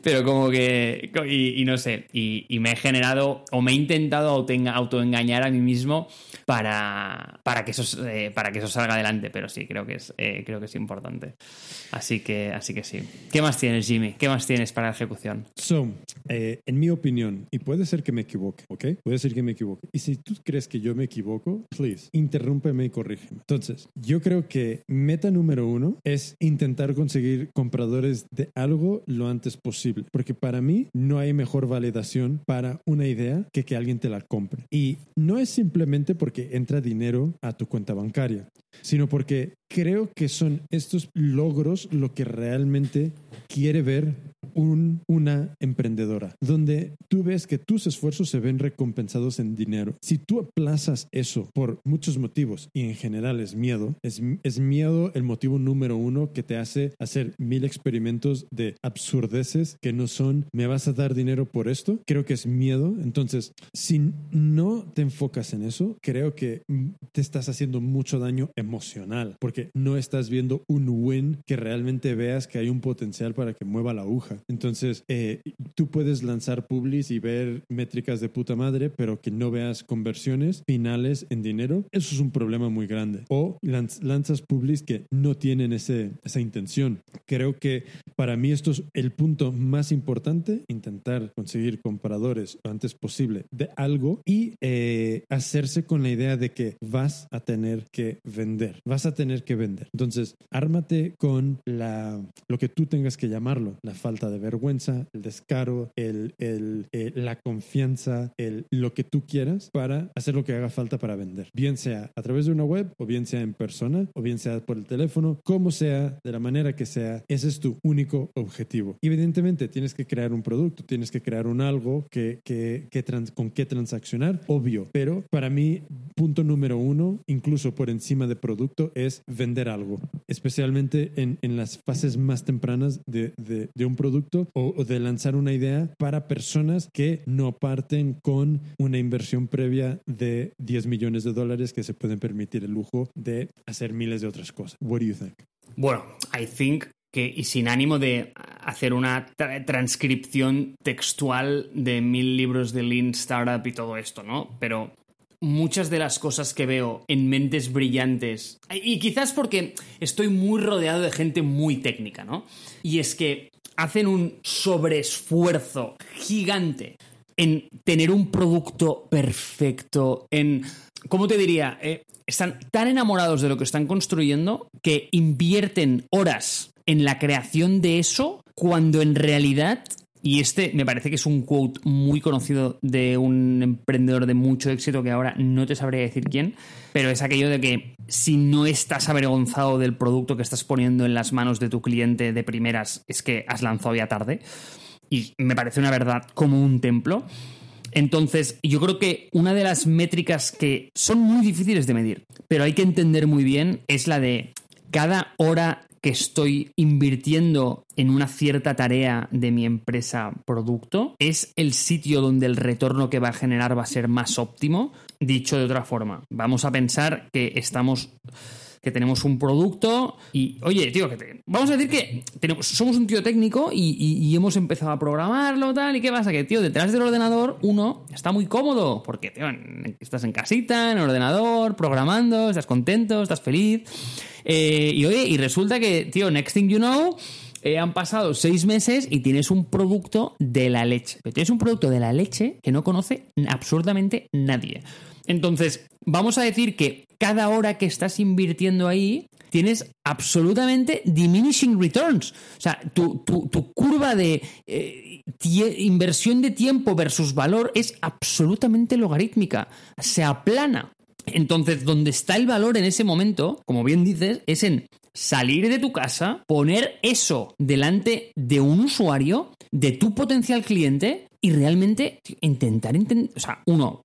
pero como que, y, no sé, y, me he generado o me he intentado autoengañar a mí mismo para, para, que eso, eh, para que eso salga adelante, pero sí, creo que es, eh, creo que es importante. Así que, así que sí. ¿Qué más tienes, Jimmy? ¿Qué más tienes para la ejecución? So, eh, en mi opinión, y puede ser que me equivoque, ¿ok? Puede ser que me equivoque. Y si tú crees que yo me equivoco, please, interrúmpeme y corrígeme. Entonces, yo creo que meta número uno es intentar conseguir compradores de algo lo antes posible, porque para mí no hay mejor validación para una idea que que alguien te la compre. Y no es simplemente porque entra dinero a tu cuenta bancaria, sino porque creo que son estos logros lo que realmente quiere ver un, una emprendedora, donde tú ves que tus esfuerzos se ven recompensados en dinero. Si tú aplazas eso por muchos motivos, y en general es miedo, es, es miedo el motivo número uno que te hace hacer mil experimentos de absurdeces que no son, me vas a dar dinero por esto, creo que es miedo. Entonces, si no te enfocas en eso, creo que te estás haciendo mucho daño emocional, porque no estás viendo un win que realmente veas que hay un potencial para que mueva la aguja. Entonces, eh, tú puedes lanzar publis y ver métricas de puta madre, pero que no veas conversiones finales en dinero. Eso es un problema muy grande. O lanzas publis que no tienen ese, esa intención. Creo que para mí esto es el punto más importante, intentar conseguir compradores lo antes posible de algo y eh, hacerse con la idea de que vas a tener que vender. Vas a tener que vender. Entonces, ármate con la, lo que tú tengas que llamarlo, la falta de vergüenza, el descaro, el, el, eh, la confianza, el, lo que tú quieras para hacer lo que haga falta para vender. Bien sea a través de una web, o bien sea en persona, o bien sea por el teléfono, como sea, de la manera que sea, ese es tu único objetivo. evidentemente tienes que crear un producto, tienes que crear un algo que, que, que con qué transaccionar, obvio, pero para mí, punto número uno, incluso por encima de producto, es vender algo, especialmente en, en las fases más tempranas de, de un producto o, de lanzar una idea para personas que no parten con una inversión previa de 10 millones de dólares que se pueden permitir el lujo de hacer miles de otras cosas. What do you think? Bueno, I think que, y sin ánimo de hacer una transcripción textual de mil libros de Lean Startup y todo esto, ¿no? Pero muchas de las cosas que veo en mentes brillantes, y quizás porque estoy muy rodeado de gente muy técnica, ¿no? Y es que hacen un sobreesfuerzo gigante en tener un producto perfecto, en, ¿cómo te diría? Eh, están tan enamorados de lo que están construyendo que invierten horas en la creación de eso cuando en realidad y este me parece que es un quote muy conocido de un emprendedor de mucho éxito que ahora no te sabría decir quién, pero es aquello de que si no estás avergonzado del producto que estás poniendo en las manos de tu cliente de primeras, es que has lanzado ya tarde. Y me parece una verdad como un templo. Entonces, yo creo que una de las métricas que son muy difíciles de medir, pero hay que entender muy bien, es la de cada hora que estoy invirtiendo en una cierta tarea de mi empresa producto, es el sitio donde el retorno que va a generar va a ser más óptimo. Dicho de otra forma, vamos a pensar que estamos que tenemos un producto y, oye, tío, que vamos a decir que somos un tío técnico y, hemos empezado a programarlo tal, y qué pasa, que, tío, detrás del ordenador uno está muy cómodo, porque, tío, estás en casita, en el ordenador, programando, estás contento, estás feliz. Eh, y oye, y resulta que, tío, next thing you know, eh, han pasado seis meses y tienes un producto de la leche. Pero tienes un producto de la leche que no conoce absolutamente nadie. Entonces, vamos a decir que cada hora que estás invirtiendo ahí, tienes absolutamente diminishing returns. O sea, tu, curva de eh, inversión de tiempo versus valor es absolutamente logarítmica. Se aplana. Entonces, donde está el valor en ese momento, como bien dices, es en salir de tu casa, poner eso delante de un usuario, de tu potencial cliente, y realmente tío, intentar, inten- o sea, uno,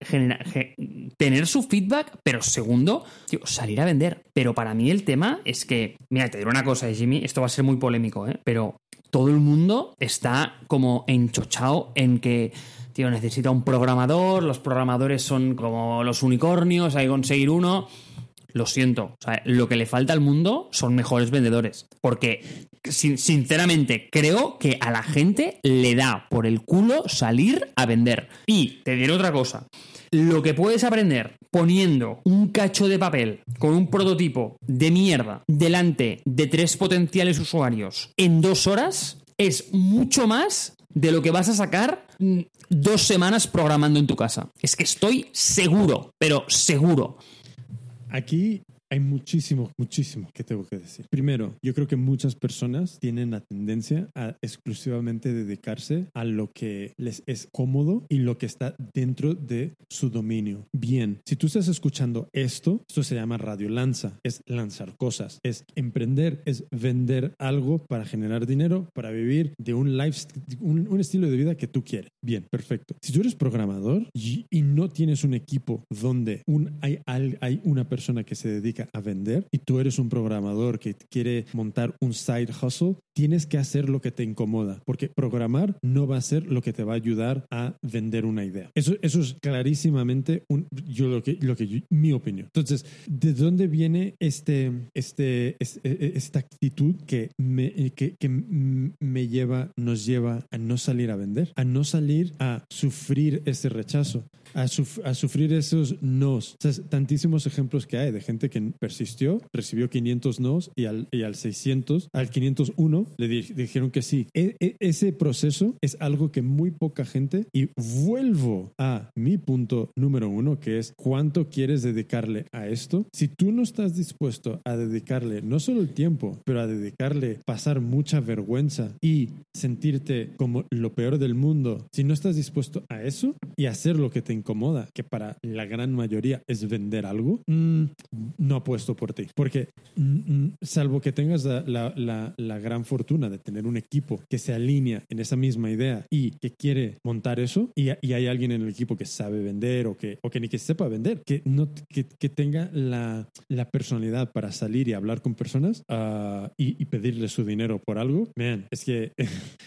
tener su feedback, pero segundo, tío, salir a vender. Pero para mí el tema es que, mira, te diré una cosa, Jimmy, esto va a ser muy polémico, ¿eh? pero todo el mundo está como enchochado en que tío, necesita un programador, los programadores son como los unicornios, hay que conseguir uno. Lo siento, lo que le falta al mundo son mejores vendedores. Porque, sin- sinceramente, creo que a la gente le da por el culo salir a vender. Y te diré otra cosa. Lo que puedes aprender poniendo un cacho de papel con un prototipo de mierda delante de tres potenciales usuarios en dos horas es mucho más de lo que vas a sacar mm, dos semanas programando en tu casa. Es que estoy seguro, pero seguro. Aquí hay muchísimo, muchísimo que tengo que decir. Primero, yo creo que muchas personas tienen la tendencia a exclusivamente dedicarse a lo que les es cómodo y lo que está dentro de su dominio. Bien, si tú estás escuchando esto, esto se llama radio lanza, es lanzar cosas, es emprender, es vender algo para generar dinero, para vivir de un life, un, estilo de vida que tú quieres. Bien, perfecto. Si tú eres programador y, no tienes un equipo donde hay, hay una persona que se dedica a vender y tú eres un programador que quiere montar un side hustle, tienes que hacer lo que te incomoda, porque programar no va a ser lo que te va a ayudar a vender una idea. Eso, eso es clarísimamente un, yo lo que, lo que yo- mi opinión. Entonces, ¿de dónde viene este, este, es- e- esta actitud que me, que, que me lleva, nos lleva a no salir a vender, a no salir a sufrir ese rechazo, a, suf- a sufrir esos nos? O sea, tantísimos ejemplos que hay de gente que persistió, recibió 500 nos y al, y al 600, al 501 le di- dijeron que sí. E- e- ese proceso es algo que muy poca gente, y vuelvo a mi punto número uno, que es cuánto quieres dedicarle a esto. Si tú no estás dispuesto a dedicarle no solo el tiempo, pero a dedicarle pasar mucha vergüenza y sentirte como lo peor del mundo, si no estás dispuesto a eso y hacer lo que te incomoda, que para la gran mayoría es vender algo, mm, no apuesto por ti. Porque mm, mm, salvo que tengas la, la- la- la gran fortuna de tener un equipo que se alinea en esa misma idea y que quiere montar eso, y, y hay alguien en el equipo que sabe vender o que, o que ni que sepa vender, que, no, que, que tenga la, la personalidad para salir y hablar con personas ah, y, y pedirle su dinero por algo, man, es que [laughs]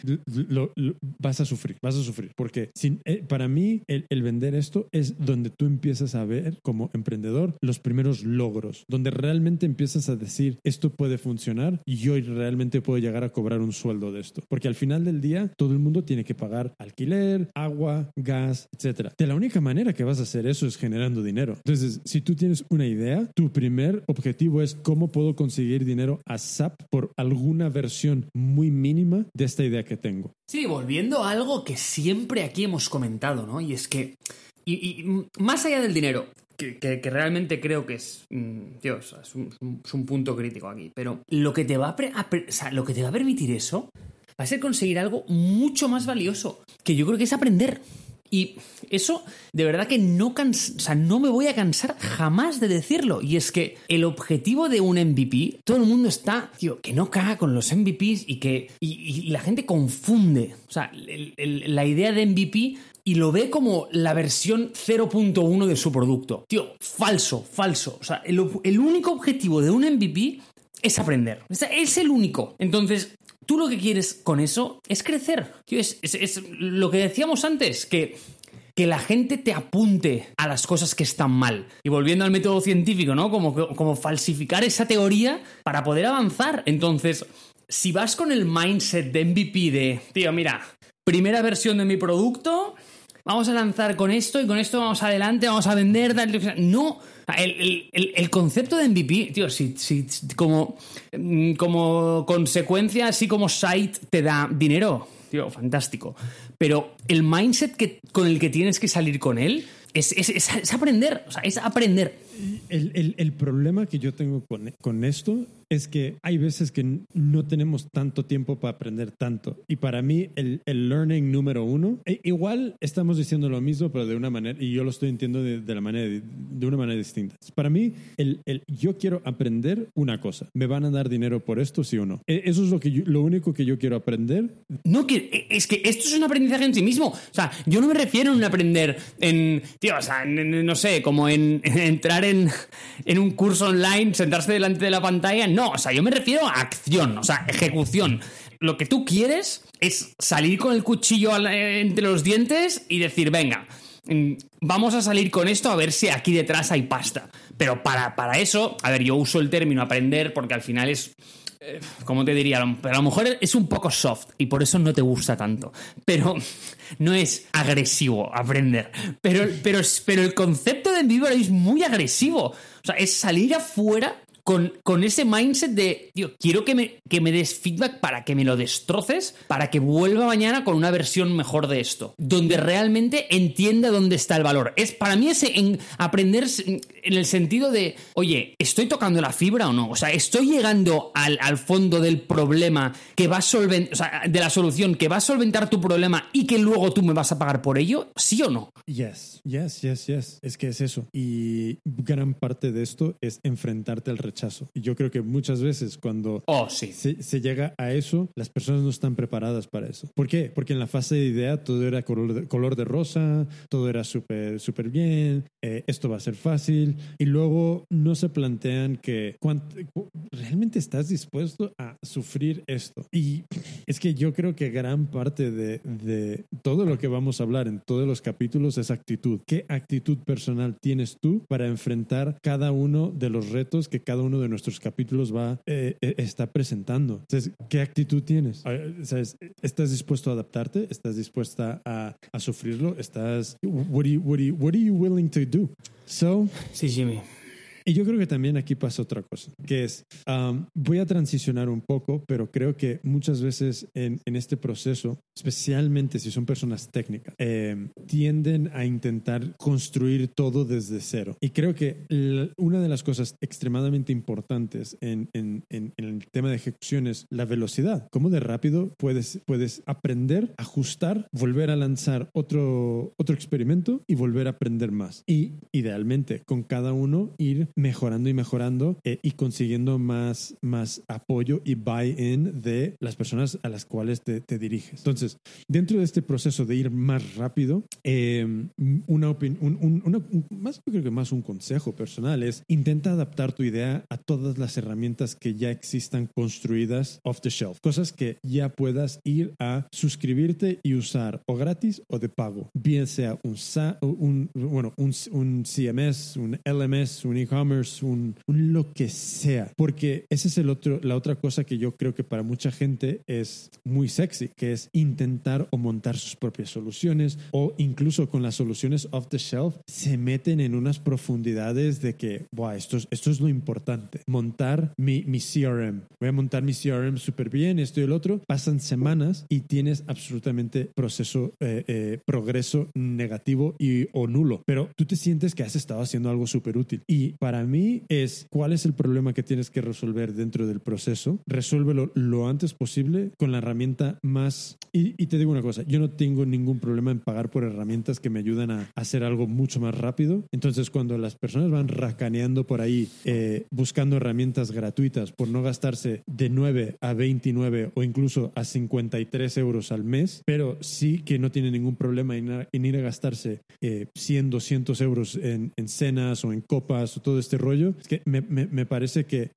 lo- lo- vas a sufrir, vas a sufrir. Porque sin, eh, para mí el, el vender esto es donde tú empiezas a ver como emprendedor los primeros logros, donde realmente empiezas a decir esto puede funcionar y yo realmente puedo llegar a cobrar un sueldo de esto. Porque al final del día todo el mundo tiene que pagar alquiler, agua, gas, etcétera. De la única manera que vas a hacer eso es generando dinero. Entonces, si tú tienes una idea, tu primer objetivo es cómo puedo conseguir dinero a SAP por alguna versión muy mínima de esta idea que tengo. Sí, volviendo a algo que siempre aquí hemos comentado, ¿no? Y es que, y, más allá del dinero, que, realmente creo que es, mm, Dios, es un, es un punto crítico aquí, pero lo que te va a, lo que te va a permitir eso va a ser conseguir algo mucho más valioso, que yo creo que es aprender. Y eso, de verdad que no, cans- o sea, no me voy a cansar jamás de decirlo. Y es que el objetivo de un MVP, todo el mundo está, tío, que no caga con los MVPs y que y, la gente confunde. O sea, la idea de MVP y lo ve como la versión 0.1 de su producto. Tío, falso, falso. O sea, el, único objetivo de un MVP es aprender. Es el único. Entonces, tú lo que quieres con eso es crecer. Tío, es, es- es lo que decíamos antes, que, que la gente te apunte a las cosas que están mal. Y volviendo al método científico, ¿no? Como, como falsificar esa teoría para poder avanzar. Entonces, si vas con el mindset de MVP de, tío, mira, primera versión de mi producto, vamos a lanzar con esto y con esto vamos adelante, vamos a vender. No, el, el- el- concepto de MVP, tío, si, si- como, mm, como consecuencia, así como site te da dinero, tío, fantástico. Pero el mindset que, con el que tienes que salir con él es- es- es aprender, o sea, es aprender. El, el- el problema que yo tengo con, con esto es que hay veces que no tenemos tanto tiempo para aprender tanto. Y para mí, el, el learning número uno, e- igual estamos diciendo lo mismo, pero de una manera, y yo lo estoy entiendo de, de la manera, de, una manera distinta. Para mí, el, el yo quiero aprender una cosa. ¿Me van a dar dinero por esto, sí o no? E- Eso es lo, que yo- lo único que yo quiero aprender. No, que es que esto es un aprendizaje en sí mismo. O sea, yo no me refiero a un aprender en, tío, o sea, en- en- no sé, como en, en entrar en, en un curso online, sentarse delante de la pantalla. No, o sea, yo me refiero a acción, o sea, ejecución. Lo que tú quieres es salir con el cuchillo eh, entre los dientes y decir, venga, mm, vamos a salir con esto a ver si aquí detrás hay pasta. Pero para, para eso, a ver, yo uso el término aprender porque al final es como te diría, pero a lo mejor es un poco soft y por eso no te gusta tanto. Pero [laughs] no es agresivo aprender. Pero, pero, pero el concepto de Envivor es muy agresivo. O sea, es salir afuera con, con ese mindset de, tío, quiero que me, que me des feedback para que me lo destroces, para que vuelva mañana con una versión mejor de esto, donde realmente entienda dónde está el valor. Es para mí ese en aprender en el sentido de, oye, ¿estoy tocando la fibra o no? O sea, ¿estoy llegando al, al fondo del problema que va a solventar, o sea, de la solución que va a solventar tu problema y que luego tú me vas a pagar por ello? ¿Sí o no? Yes, yes, yes, yes. Es que es eso. Y gran parte de esto es enfrentarte al rechazo. Y yo creo que muchas veces cuando Oh, sí. se, se llega a eso, las personas no están preparadas para eso. ¿Por qué? Porque en la fase de idea todo era color de, color de rosa, todo era súper, súper bien, eh, esto va a ser fácil. Y luego no se plantean que realmente estás dispuesto a sufrir esto. Y es que yo creo que gran parte de, de todo lo que vamos a hablar en todos los capítulos es actitud. ¿Qué actitud personal tienes tú para enfrentar cada uno de los retos que cada uno de nuestros capítulos va eh, eh, está presentando? Entonces, ¿qué actitud tienes? ¿Sabes? ¿Estás dispuesto a adaptarte? ¿Estás dispuesta a, a sufrirlo? ¿Estás what are you, what are you- what are you willing to do? So, see Jimmy. Y yo creo que también aquí pasa otra cosa, que es, um, voy a transicionar un poco, pero creo que muchas veces en, en este proceso, especialmente si son personas técnicas, eh, tienden a intentar construir todo desde cero. Y creo que la- una de las cosas extremadamente importantes en, en- en- el tema de ejecución es la velocidad. ¿Cómo de rápido puedes, puedes aprender, ajustar, volver a lanzar otro, otro experimento y volver a aprender más? Y idealmente, con cada uno ir mejorando y mejorando eh, y consiguiendo más, más apoyo y buy-in de las personas a las cuales te, te diriges. Entonces, dentro de este proceso de ir más rápido, eh, una un- un- un- más, creo que más un consejo personal es intenta adaptar tu idea a todas las herramientas que ya existan construidas off the shelf, cosas que ya puedas ir a suscribirte y usar o gratis o de pago, bien sea un, un bueno, un, un CMS, un LMS, un e-commerce, un, un lo que sea, porque esa es el otro, la otra cosa que yo creo que para mucha gente es muy sexy, que es intentar o montar sus propias soluciones o incluso con las soluciones off the shelf se meten en unas profundidades de que, Buah, esto, es, esto es lo importante, montar mi, mi CRM, voy a montar mi CRM súper bien, esto y el otro, pasan semanas y tienes absolutamente proceso, eh, eh, progreso negativo y, o nulo, pero tú te sientes que has estado haciendo algo súper útil. Y para mí es, ¿cuál es el problema que tienes que resolver dentro del proceso? Resuélvelo lo antes posible con la herramienta más... Y, y te digo una cosa, yo no tengo ningún problema en pagar por herramientas que me ayudan a hacer algo mucho más rápido. Entonces, cuando las personas van racaneando por ahí, eh, buscando herramientas gratuitas por no gastarse de 9 a 29 o incluso a 53 euros al mes, pero sí que no tiene ningún problema en, en ir a gastarse eh, 100, 200 euros en, en cenas o en copas o todo este rollo, es que me, me- me parece que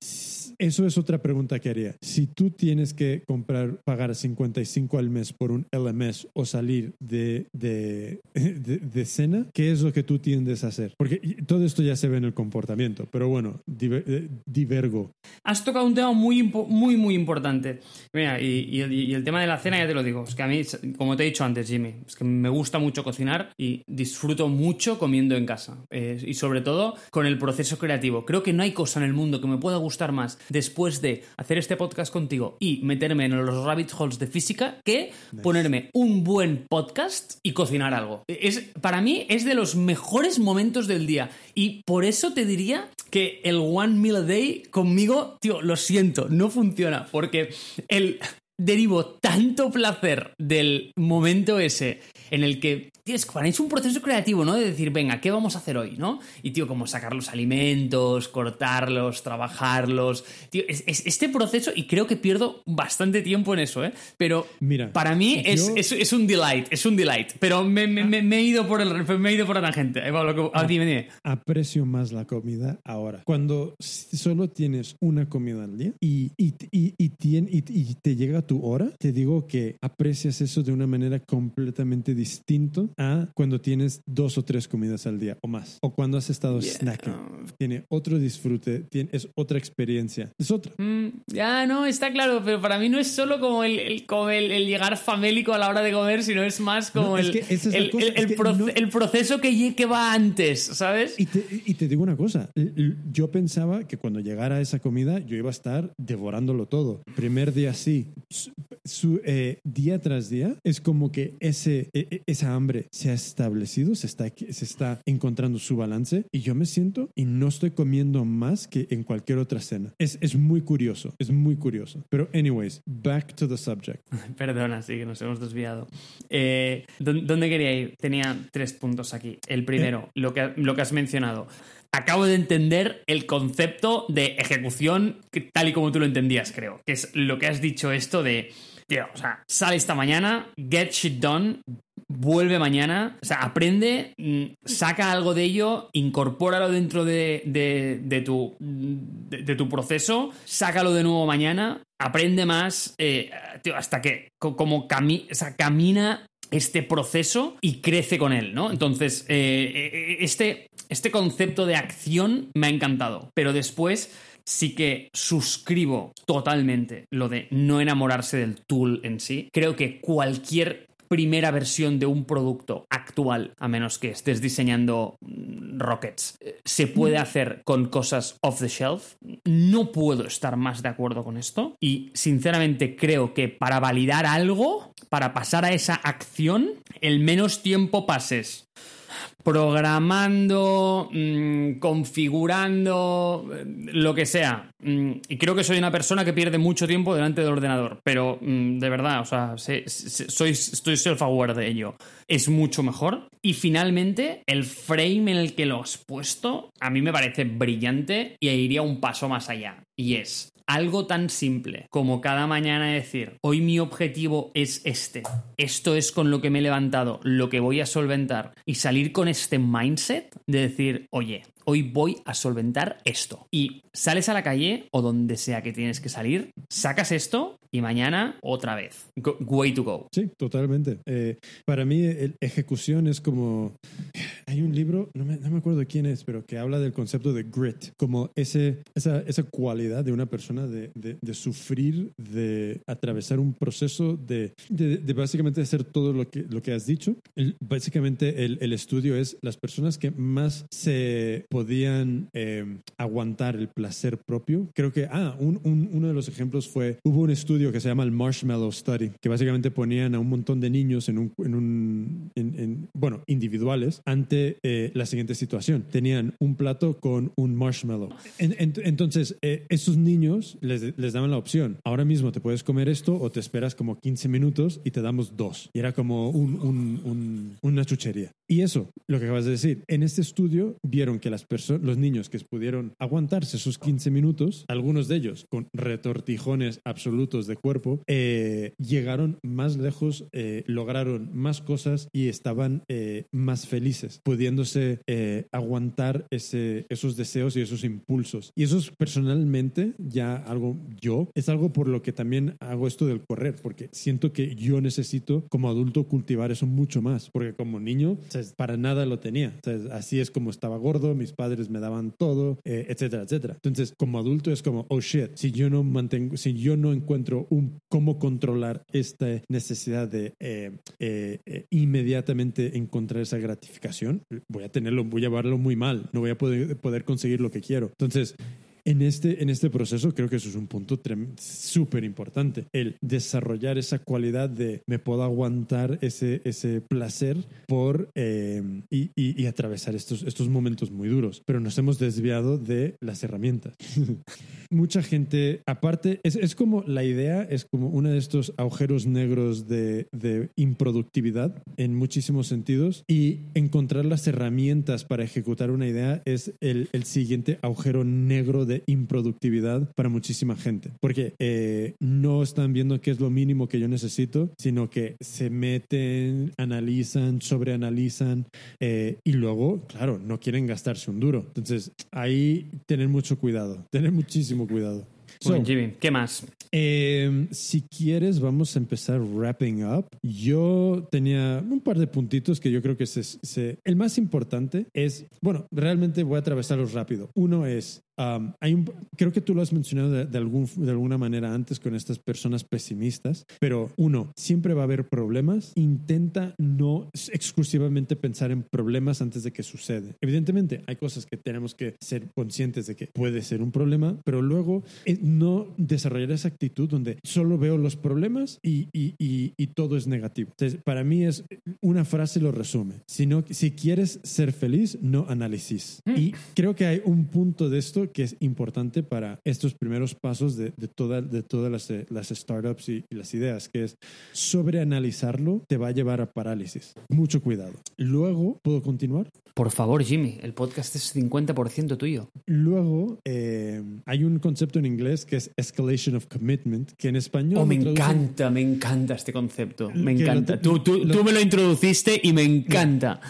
eso es otra pregunta que haría. Si tú tienes que comprar, pagar 55 al mes por un LMS o salir de, de, [laughs] de, de cena, ¿qué es lo que tú tiendes a hacer? Porque todo esto ya se ve en el comportamiento, pero bueno, diver- eh, divergo. Has tocado un tema muy, muy, muy importante. Mira, y, y el, y el tema de la cena, ya te lo digo. Es que a mí, como te he dicho antes, Jimmy, es que me gusta mucho cocinar y disfruto mucho comiendo en casa. Eh, y sobre todo con el proceso proceso creativo. Creo que no hay cosa en el mundo que me pueda gustar más después de hacer este podcast contigo y meterme en los rabbit holes de física que ponerme un buen podcast y cocinar algo. Es, para mí es de los mejores momentos del día y por eso te diría que el one meal a day conmigo, tío, lo siento, no funciona porque el derivo tanto placer del momento ese en el que, tío, es, es un proceso creativo, ¿no? De decir, venga, ¿qué vamos a hacer hoy, no? Y, tío, como sacar los alimentos, cortarlos, trabajarlos. Tío, es, es- este proceso, y creo que pierdo bastante tiempo en eso, ¿eh? Pero Mira, para mí es, yo- es, es un delight, es un delight. Pero me, me- me- me he ido por el, me he ido por la tangente. Ahí va lo que- ah, dime, dime. aprecio más la comida ahora. Cuando solo tienes una comida al día y, y, y, y- y te llega tu hora, te digo que aprecias eso de una manera completamente distinto a cuando tienes dos o tres comidas al día o más. O cuando has estado Yeah. snacking. Tiene otro disfrute, tiene, es otra experiencia. Es otra. Mm, ya, no, está claro, pero para mí no es solo como el, el, como el- el llegar famélico a la hora de comer, sino es más como el, proceso que, que va antes, ¿sabes? Y te, y te digo una cosa, yo pensaba que cuando llegara esa comida yo iba a estar devorándolo todo. Primer día sí, su, su, eh, día tras día es como que ese, e- e- esa hambre se ha establecido, se está, se está encontrando su balance y yo me siento y no estoy comiendo más que en cualquier otra cena. Es, es muy curioso, es muy curioso. Pero anyways, back to the subject. [laughs] Perdona, sí, que nos hemos desviado. Eh, ¿dó- ¿Dónde quería ir? Tenía tres puntos aquí. El primero, lo, que, lo que has mencionado. Acabo de entender el concepto de ejecución tal y como tú lo entendías, creo. Que es lo que has dicho esto de, tío, o sea, sale esta mañana, get shit done, vuelve mañana, o sea, aprende, mm, saca algo de ello, incorpóralo dentro de, de- tu, de, tu proceso, sácalo de nuevo mañana, aprende más, eh, hasta que co- como cami- o sea, camina este proceso y crece con él, ¿no? Entonces, eh, eh, este, este concepto de acción me ha encantado, pero después sí que suscribo totalmente lo de no enamorarse del tool en sí. Creo que cualquier primera versión de un producto actual, a menos que estés diseñando mm, rockets, eh, se puede hacer con cosas off the shelf. No puedo estar más de acuerdo con esto y sinceramente creo que para validar algo, para pasar a esa acción, el menos tiempo pases programando, mm, configurando, eh, lo que sea. Mm, y creo que soy una persona que pierde mucho tiempo delante del ordenador, pero mm, de verdad, o sea, soy, estoy self-aware de ello. Es mucho mejor. Y finalmente, el frame en el que lo has puesto, a mí me parece brillante y iría un paso más allá. Y es algo tan simple como cada mañana decir, hoy mi objetivo es este, esto es con lo que me he levantado, lo que voy a solventar y salir con este mindset de decir, oye, hoy voy a solventar esto. Y sales a la calle o donde sea que tienes que salir, sacas esto y mañana otra vez. Go- way to go. Sí, totalmente. Eh, para mí, el- ejecución es como. Hay un libro, no me, no me acuerdo quién es, pero que habla del concepto de grit, como ese, esa, esa cualidad de una persona de, de- de sufrir, de atravesar un proceso, de, de- de básicamente hacer todo lo que, lo que has dicho. El- básicamente, el, el estudio es las personas que más se podían eh, aguantar el placer propio. Creo que, ah, un- un- uno de los ejemplos fue, hubo un estudio que se llama el Marshmallow Study, que básicamente ponían a un montón de niños en un, en un en- bueno, individuales ante eh, la siguiente situación. Tenían un plato con un marshmallow. En- en- entonces, eh, esos niños les, les daban la opción. Ahora mismo te puedes comer esto o te esperas como 15 minutos y te damos dos. Y era como un- un- un- una chuchería. Y eso, lo que acabas de decir, en este estudio vieron que las los niños que pudieron aguantarse esos 15 minutos, algunos de ellos con retortijones absolutos de cuerpo, eh, llegaron más lejos, eh, lograron más cosas y estaban eh, más felices, pudiéndose eh, aguantar ese, esos deseos y esos impulsos. Y eso es personalmente ya algo yo, es algo por lo que también hago esto del correr, porque siento que yo necesito como adulto cultivar eso mucho más, porque como niño, o sea, para nada lo tenía. O sea, así es como estaba gordo, mis padres me daban todo, eh, etcétera, etcétera. Entonces, como adulto es como, oh shit, si yo no mantengo, si yo no encuentro un cómo controlar esta necesidad de eh, eh, eh, inmediatamente encontrar esa gratificación, voy a tenerlo, voy a llevarlo muy mal, no voy a poder, poder conseguir lo que quiero. Entonces, en este, en este proceso creo que eso es un punto súper importante, el desarrollar esa cualidad de me puedo aguantar ese, ese placer por eh, y, y, atravesar estos, estos momentos muy duros, pero nos hemos desviado de las herramientas. [laughs] Mucha gente, aparte, es, es, como la idea, es como uno de estos agujeros negros de, de improductividad en muchísimos sentidos y encontrar las herramientas para ejecutar una idea es el, el siguiente agujero negro de improductividad para muchísima gente. Porque eh, no están viendo qué es lo mínimo que yo necesito, sino que se meten, analizan, sobreanalizan eh, y luego, claro, no quieren gastarse un duro. Entonces, ahí tener mucho cuidado, tener muchísimo cuidado. Jimmy, ¿qué más? Em, si quieres, vamos a empezar wrapping up. Yo tenía un par de puntitos que yo creo que se, el más importante es, bueno, realmente voy a atravesarlos rápido. Uno es, hay un, creo que tú lo has mencionado de, algún, de alguna manera antes con estas personas pesimistas, pero uno, siempre va a haber problemas. Intenta no exclusivamente pensar en problemas antes de que sucede. Evidentemente, hay cosas que tenemos que ser conscientes de que puede ser un problema, pero luego eh, no desarrollar esa actitud donde solo veo los problemas y, y, y, todo es negativo. Entonces, para mí es una frase lo resume. Si, no, si quieres ser feliz, no análisis. Mm. Y creo que hay un punto de esto que es importante para estos primeros pasos de, de, toda, de todas las, eh, las startups y, las ideas, que es sobreanalizarlo te va a llevar a parálisis. Mucho cuidado. Luego, ¿puedo continuar? Por favor, Jimmy, el podcast es 50% tuyo. Luego, eh, hay un concepto en inglés que es escalation of commitment, que en español... Oh, me encanta, me encanta este concepto. Me encanta. tú, tú, tú, me lo introduciste y me encanta.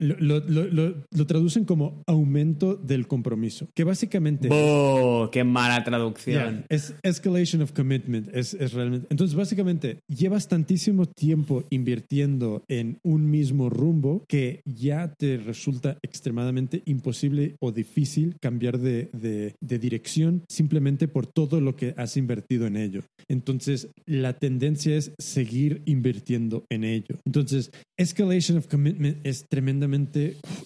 Lo, lo, traducen como aumento del compromiso, que básicamente... ¡Oh, qué mala traducción! es escalation of commitment, es, es, realmente... Entonces, básicamente, llevas tantísimo tiempo invirtiendo en un mismo rumbo que ya te resulta extremadamente imposible o difícil cambiar de, de, de dirección simplemente por todo lo que has invertido en ello. Entonces, la tendencia es seguir invirtiendo en ello. Entonces, escalation of commitment es tremendamente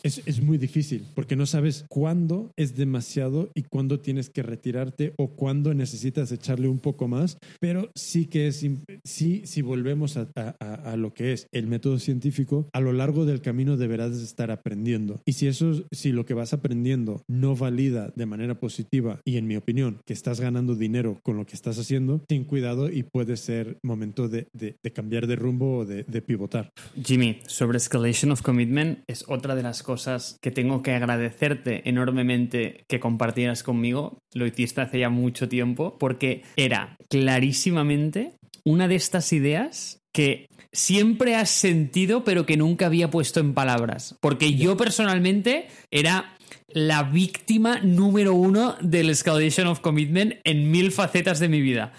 es, es, muy difícil porque no sabes cuándo es demasiado y cuándo tienes que retirarte o cuándo necesitas echarle un poco más, pero sí que es, sí, si volvemos a, a, lo que es el método científico, a lo largo del camino deberás estar aprendiendo. Y si eso, si lo que vas aprendiendo no valida de manera positiva y en mi opinión que estás ganando dinero con lo que estás haciendo, ten cuidado y puede ser momento de, de, de cambiar de rumbo o de, de pivotar. Jimmy, sobre escalation of commitment, es otra de las cosas que tengo que agradecerte enormemente que compartieras conmigo. Lo hiciste hace ya mucho tiempo porque era clarísimamente una de estas ideas que siempre has sentido pero que nunca había puesto en palabras. Porque yo personalmente era la víctima número uno del Escalation of Commitment en mil facetas de mi vida.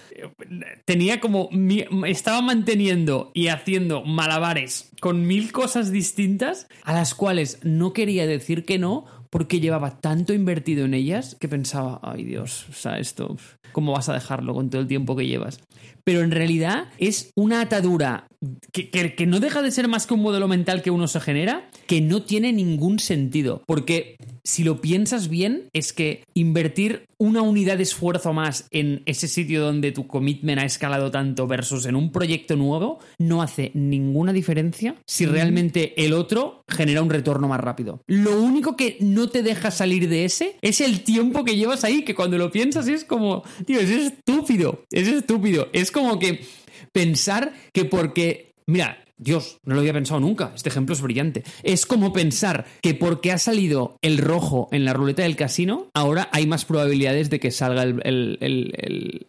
Tenía como. Estaba manteniendo y haciendo malabares con mil cosas distintas a las cuales no quería decir que no porque llevaba tanto invertido en ellas que pensaba, ay Dios, o sea, esto, ¿cómo vas a dejarlo con todo el tiempo que llevas? Pero en realidad es una atadura que, que, no deja de ser más que un modelo mental que uno se genera, que no tiene ningún sentido. Porque si lo piensas bien, es que invertir una unidad de esfuerzo más en ese sitio donde tu commitment ha escalado tanto versus en un proyecto nuevo no hace ninguna diferencia si realmente el otro genera un retorno más rápido. Lo único que no te deja salir de ese es el tiempo que llevas ahí, que cuando lo piensas es como, tío, es estúpido, es estúpido. Es como que pensar que porque, mira, Dios, no lo había pensado nunca. Este ejemplo es brillante. Es como pensar que porque ha salido el rojo en la ruleta del casino, ahora hay más probabilidades de que salga el,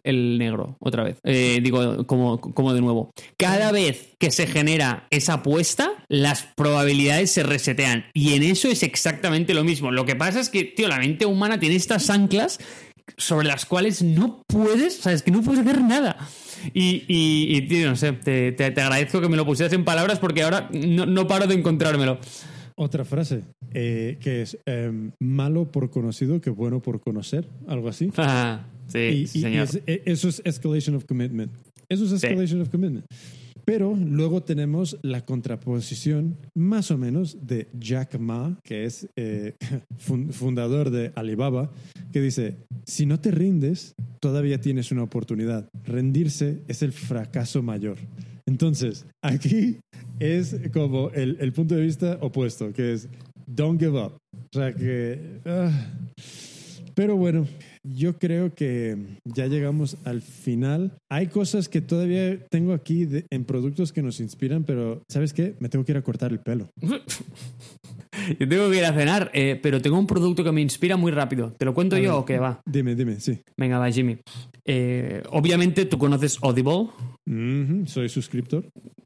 negro otra vez. Eh, digo, como, como de nuevo. Cada vez que se genera esa apuesta, las probabilidades se resetean. Y en eso es exactamente lo mismo. Lo que pasa es que, tío, la mente humana tiene estas anclas sobre las cuales no puedes, sabes que no puedes hacer nada. Y, y, tío, no sé, te, te, agradezco que me lo pusieras en palabras porque ahora no, no paro de encontrármelo. Otra frase eh, que es em, malo por conocido que bueno por conocer, algo así. [laughs] Ah, sí, señor. E, eso es escalation of commitment. Eso es escalation of commitment. Pero luego tenemos la contraposición más o menos de Jack Ma, que es eh, [laughs] fun- fundador de Alibaba, que dice, si no te rindes, todavía tienes una oportunidad. Rendirse es el fracaso mayor. Entonces, aquí es como el, el punto de vista opuesto, que es don't give up. O sea que... ah. pero bueno, yo creo que ya llegamos al final. Hay cosas que todavía tengo aquí de- en productos que nos inspiran, pero ¿sabes qué? Me tengo que ir a cortar el pelo. [laughs] Yo tengo que ir a cenar, eh, pero tengo un producto que me inspira muy rápido. ¿Te lo cuento A yo ver. o qué va? Dime, dime, sí. Venga, va, Jimmy. Eh, obviamente tú conoces Audible. Soy suscriptor.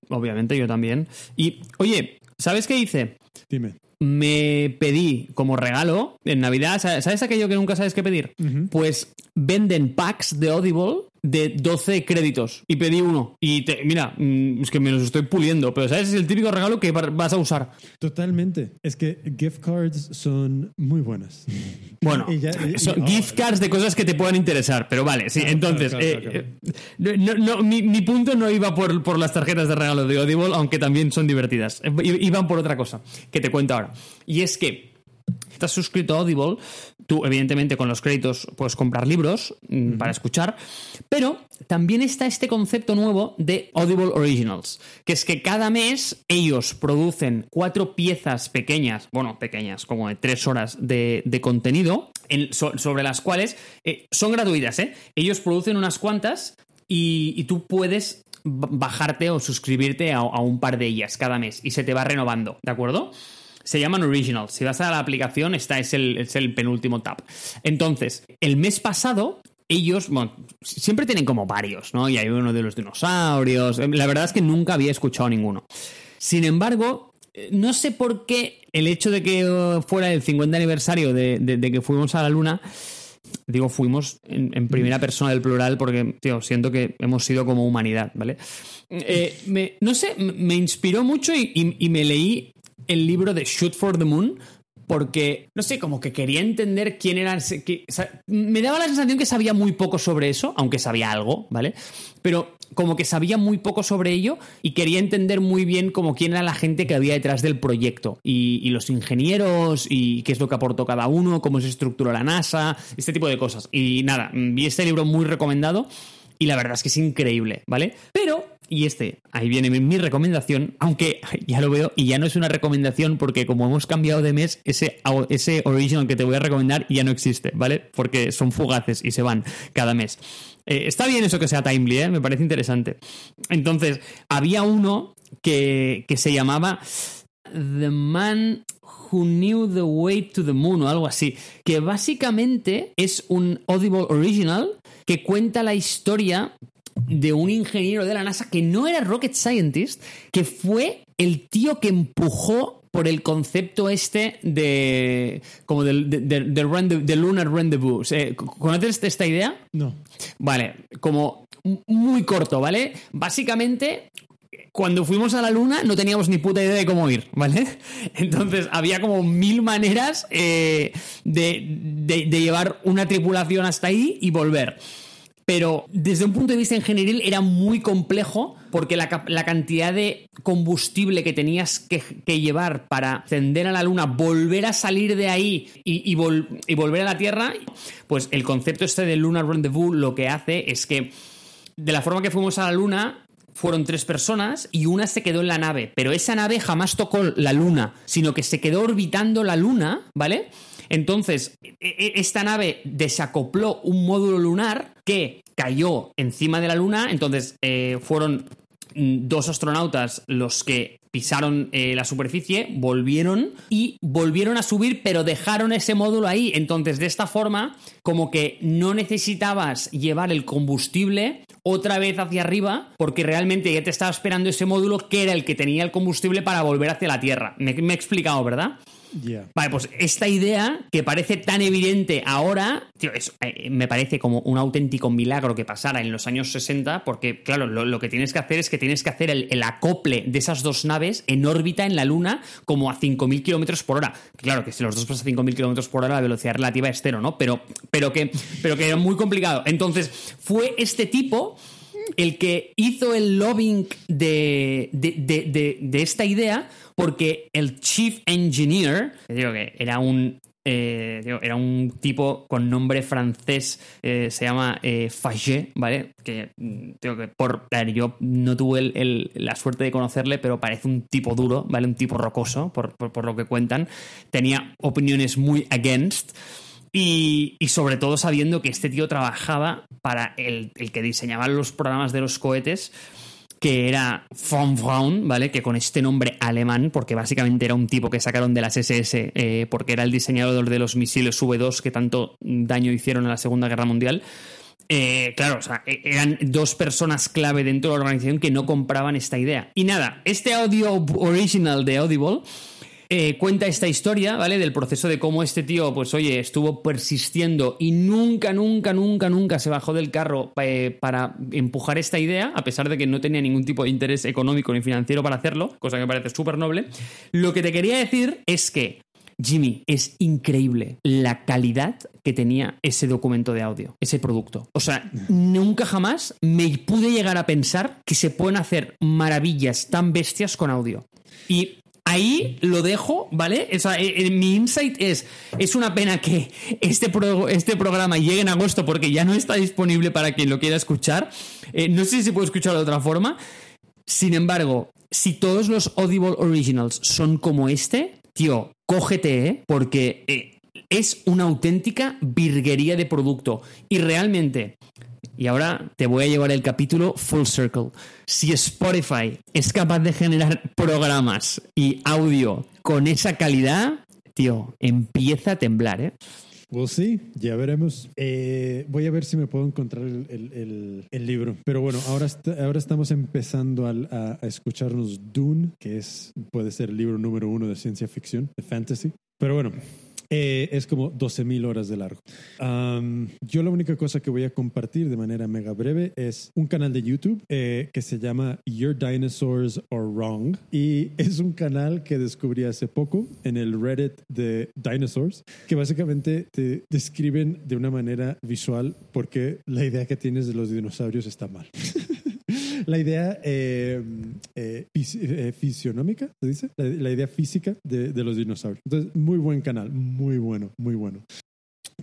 Obviamente yo también. Y, oye, ¿sabes qué hice? Dime. Me pedí como regalo en Navidad, ¿sabes aquello que nunca sabes qué pedir? Pues venden packs de Audible de 12 créditos y pedí uno. Y te- mira, mm, es que me los estoy puliendo, pero ¿sabes? Es el típico regalo que va- vas a usar. Totalmente. Es que gift cards son muy buenas. [laughs] Bueno, Y ya- y- son y- gift cards de cosas que te puedan interesar, pero vale, sí, Claro, entonces, claro, claro, eh, eh, no- no, mi, mi punto no iba por, por las tarjetas de regalo de Audible, aunque también son divertidas, Eh, iban por otra cosa, que te cuento ahora. Y es que estás suscrito a Audible, tú evidentemente con los créditos puedes comprar libros mm, para escuchar, pero también está este concepto nuevo de Audible Originals, que es que cada mes ellos producen cuatro piezas pequeñas, bueno, pequeñas, como de tres horas de, de contenido, en- so- sobre las cuales eh, son gratuitas, ¿eh? Ellos producen unas cuantas y, y tú puedes bajarte o suscribirte a, a un par de ellas cada mes y se te va renovando, ¿de acuerdo? Se llaman Originals. Si vas a la aplicación, esta es el, es el penúltimo tab. Entonces, el mes pasado, ellos, bueno, siempre tienen como varios, ¿no? Y hay uno de los dinosaurios. La verdad es que nunca había escuchado ninguno. Sin embargo, eh, no sé por qué el hecho de que eh, fuera el 50 aniversario de, de- de que fuimos a la luna, digo fuimos en, en primera persona del plural porque, tío, siento que hemos sido como humanidad, ¿vale? Eh, me- no sé, me- me inspiró mucho y, y- y me leí el libro de Shoot for the Moon porque, no sé, como que quería entender quién era... que- me daba la sensación que sabía muy poco sobre eso, aunque sabía algo, ¿vale? Pero como que sabía muy poco sobre ello y quería entender muy bien como quién era la gente que había detrás del proyecto y, y los ingenieros y qué es lo que aportó cada uno, cómo se estructuró la NASA, este tipo de cosas. Y nada, vi este libro muy recomendado y la verdad es que es increíble, ¿vale? Pero, y este, ahí viene mi, recomendación, aunque ya lo veo y ya no es una recomendación porque como hemos cambiado de mes, ese, ese original que te voy a recomendar ya no existe, ¿vale? Porque son fugaces y se van cada mes. Eh, está bien eso que sea timely, ¿eh? Me parece interesante. Entonces, había uno que, que se llamaba The Man Who Knew the Way to the Moon o algo así, que básicamente es un Audible Original que cuenta la historia de un ingeniero de la NASA que no era rocket scientist, que fue el tío que empujó por el concepto este de como del, de, lunar rendezvous. Eh, ¿Conoces esta idea? No. Vale, como muy corto, ¿vale? Básicamente, cuando fuimos a la luna no teníamos ni puta idea de cómo ir, ¿vale? [laughs] Entonces había como mil maneras eh, de, de- de llevar una tripulación hasta ahí y volver. Pero desde un punto de vista ingenieril era muy complejo porque la, cantidad de combustible que tenías que, llevar para ascender a la luna, volver a salir de ahí y, y vol- y volver a la Tierra, pues el concepto este del Lunar Rendezvous lo que hace es que de la forma que fuimos a la luna, fueron tres personas y una se quedó en la nave. Pero esa nave jamás tocó la luna, sino que se quedó orbitando la luna, ¿vale? Entonces, e- e- esta nave desacopló un módulo lunar que cayó encima de la luna. Entonces, eh, fueron mm, dos astronautas los que pisaron eh, la superficie, volvieron y volvieron a subir, pero dejaron ese módulo ahí. Entonces, de esta forma, como que no necesitabas llevar el combustible otra vez hacia arriba, porque realmente ya te estaba esperando ese módulo que era el que tenía el combustible para volver hacia la Tierra. Me, me he explicado, ¿verdad? Vale, pues esta idea que parece tan evidente ahora, tío, eh, me parece como un auténtico milagro que pasara en los años 60, porque claro, lo, que tienes que hacer es que tienes que hacer el, acople de esas dos naves en órbita en la Luna como a 5.000 kilómetros por hora. Claro que si los dos pasan a 5.000 kilómetros por hora, la velocidad relativa es cero, ¿no? Pero, pero, que, pero que era muy complicado. Entonces, fue este tipo el que hizo el lobbying de, de, de esta idea, porque el chief engineer, que digo que era un eh, digo, era un tipo con nombre francés, eh, se llama eh, Faget, ¿vale? Que, mm, digo que por. yo no tuve la suerte de conocerle, pero parece un tipo duro, ¿vale? Un tipo rocoso, por, por- por lo que cuentan. Tenía opiniones muy against. Y, y sobre todo sabiendo que este tío trabajaba para el, el que diseñaba los programas de los cohetes que era von Braun, ¿vale? Que con este nombre alemán, porque básicamente era un tipo que sacaron de las SS, eh, porque era el diseñador de los misiles V2 que tanto daño hicieron en la Segunda Guerra Mundial. Eh, claro, o sea, e- eran dos personas clave dentro de la organización que no compraban esta idea. Y nada, este audio original de Audible eh, cuenta esta historia, ¿vale? Del proceso de cómo este tío, pues oye, estuvo persistiendo y nunca, nunca, nunca, nunca se bajó del carro eh, para empujar esta idea, a pesar de que no tenía ningún tipo de interés económico ni financiero para hacerlo, cosa que me parece súper noble. Lo que te quería decir es que Jimmy, es increíble la calidad que tenía ese documento de audio, ese producto. O sea, nunca jamás me pude llegar a pensar que se pueden hacer maravillas tan bestias con audio. Y ahí lo dejo, ¿vale? O sea, eh, eh, mi insight es, es una pena que este, este programa llegue en agosto porque ya no está disponible para quien lo quiera escuchar. Eh, no sé si se puede escuchar de otra forma. Sin embargo, si todos los Audible Originals son como este, tío, cógete, ¿eh? Porque es una auténtica virguería de producto. Y realmente, y ahora te voy a llevar el capítulo full circle. Si Spotify es capaz de generar programas y audio con esa calidad, tío, empieza a temblar, ¿eh? We'll see, ya veremos. Eh, voy a ver si me puedo encontrar el, libro. Pero bueno, ahora, est- ahora estamos empezando a, a escucharnos Dune, que es puede ser el libro número uno de ciencia ficción, de fantasy. Pero bueno, eh, es como 12.000 horas de largo. Yo la única cosa que voy a compartir de manera mega breve es un canal de YouTube eh, que se llama Your Dinosaurs Are Wrong. Y es un canal que descubrí hace poco en el Reddit de Dinosaurs, que básicamente te describen de una manera visual porque la idea que tienes de los dinosaurios está mal. [laughs] La idea eh, eh, eh, fisionómica, ¿se dice? La, idea física de, de los dinosaurios. Entonces, muy buen canal, muy bueno, muy bueno.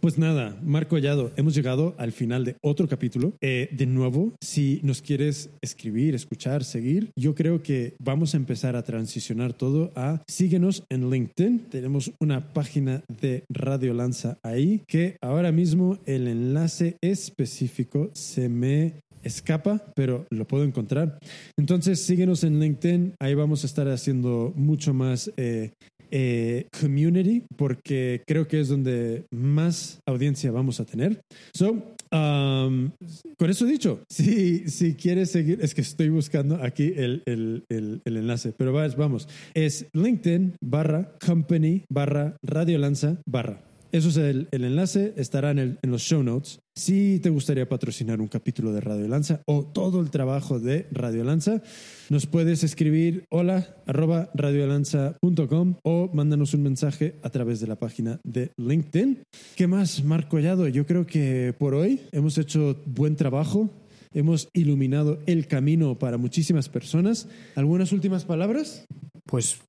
Pues nada, Marco Collado, hemos llegado al final de otro capítulo. De nuevo, si nos quieres escribir, escuchar, seguir, yo creo que vamos a empezar a transicionar todo a síguenos en LinkedIn. Tenemos una página de Radio Lanza ahí que ahora mismo el enlace específico se me escapa, pero lo puedo encontrar. Entonces, síguenos en LinkedIn. Ahí vamos a estar haciendo mucho más eh, eh, community, porque creo que es donde más audiencia vamos a tener. So, um, con eso dicho, [laughs] si, si quieres seguir, es que estoy buscando aquí el, el, el, enlace, pero vas- vamos, es LinkedIn barra company barra Radio Lanza barra. Eso es el, enlace, estará en, el- en los show notes. Si te gustaría patrocinar un capítulo de Radio Lanza o todo el trabajo de Radio Lanza, nos puedes escribir hola radiolanza.com o mándanos un mensaje a través de la página de LinkedIn. ¿Qué más, Marco Collado? Yo creo que por hoy hemos hecho buen trabajo. Hemos iluminado el camino para muchísimas personas. ¿Algunas últimas palabras? Pues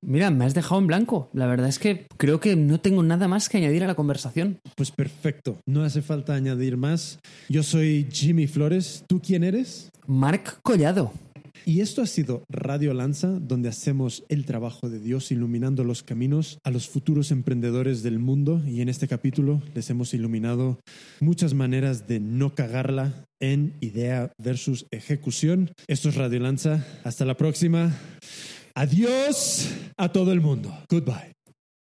mira, me has dejado en blanco. La verdad es que creo que no tengo nada más que añadir a la conversación. Pues perfecto, no hace falta añadir más. Yo soy Jimmy Flores, ¿tú quién eres? Marc Collado. Y esto ha sido Radio Lanza, donde hacemos el trabajo de Dios iluminando los caminos a los futuros emprendedores del mundo. Y en este capítulo les hemos iluminado muchas maneras de no cagarla en idea versus ejecución. Esto es Radio Lanza. Hasta la próxima. Adiós a todo el mundo. Goodbye.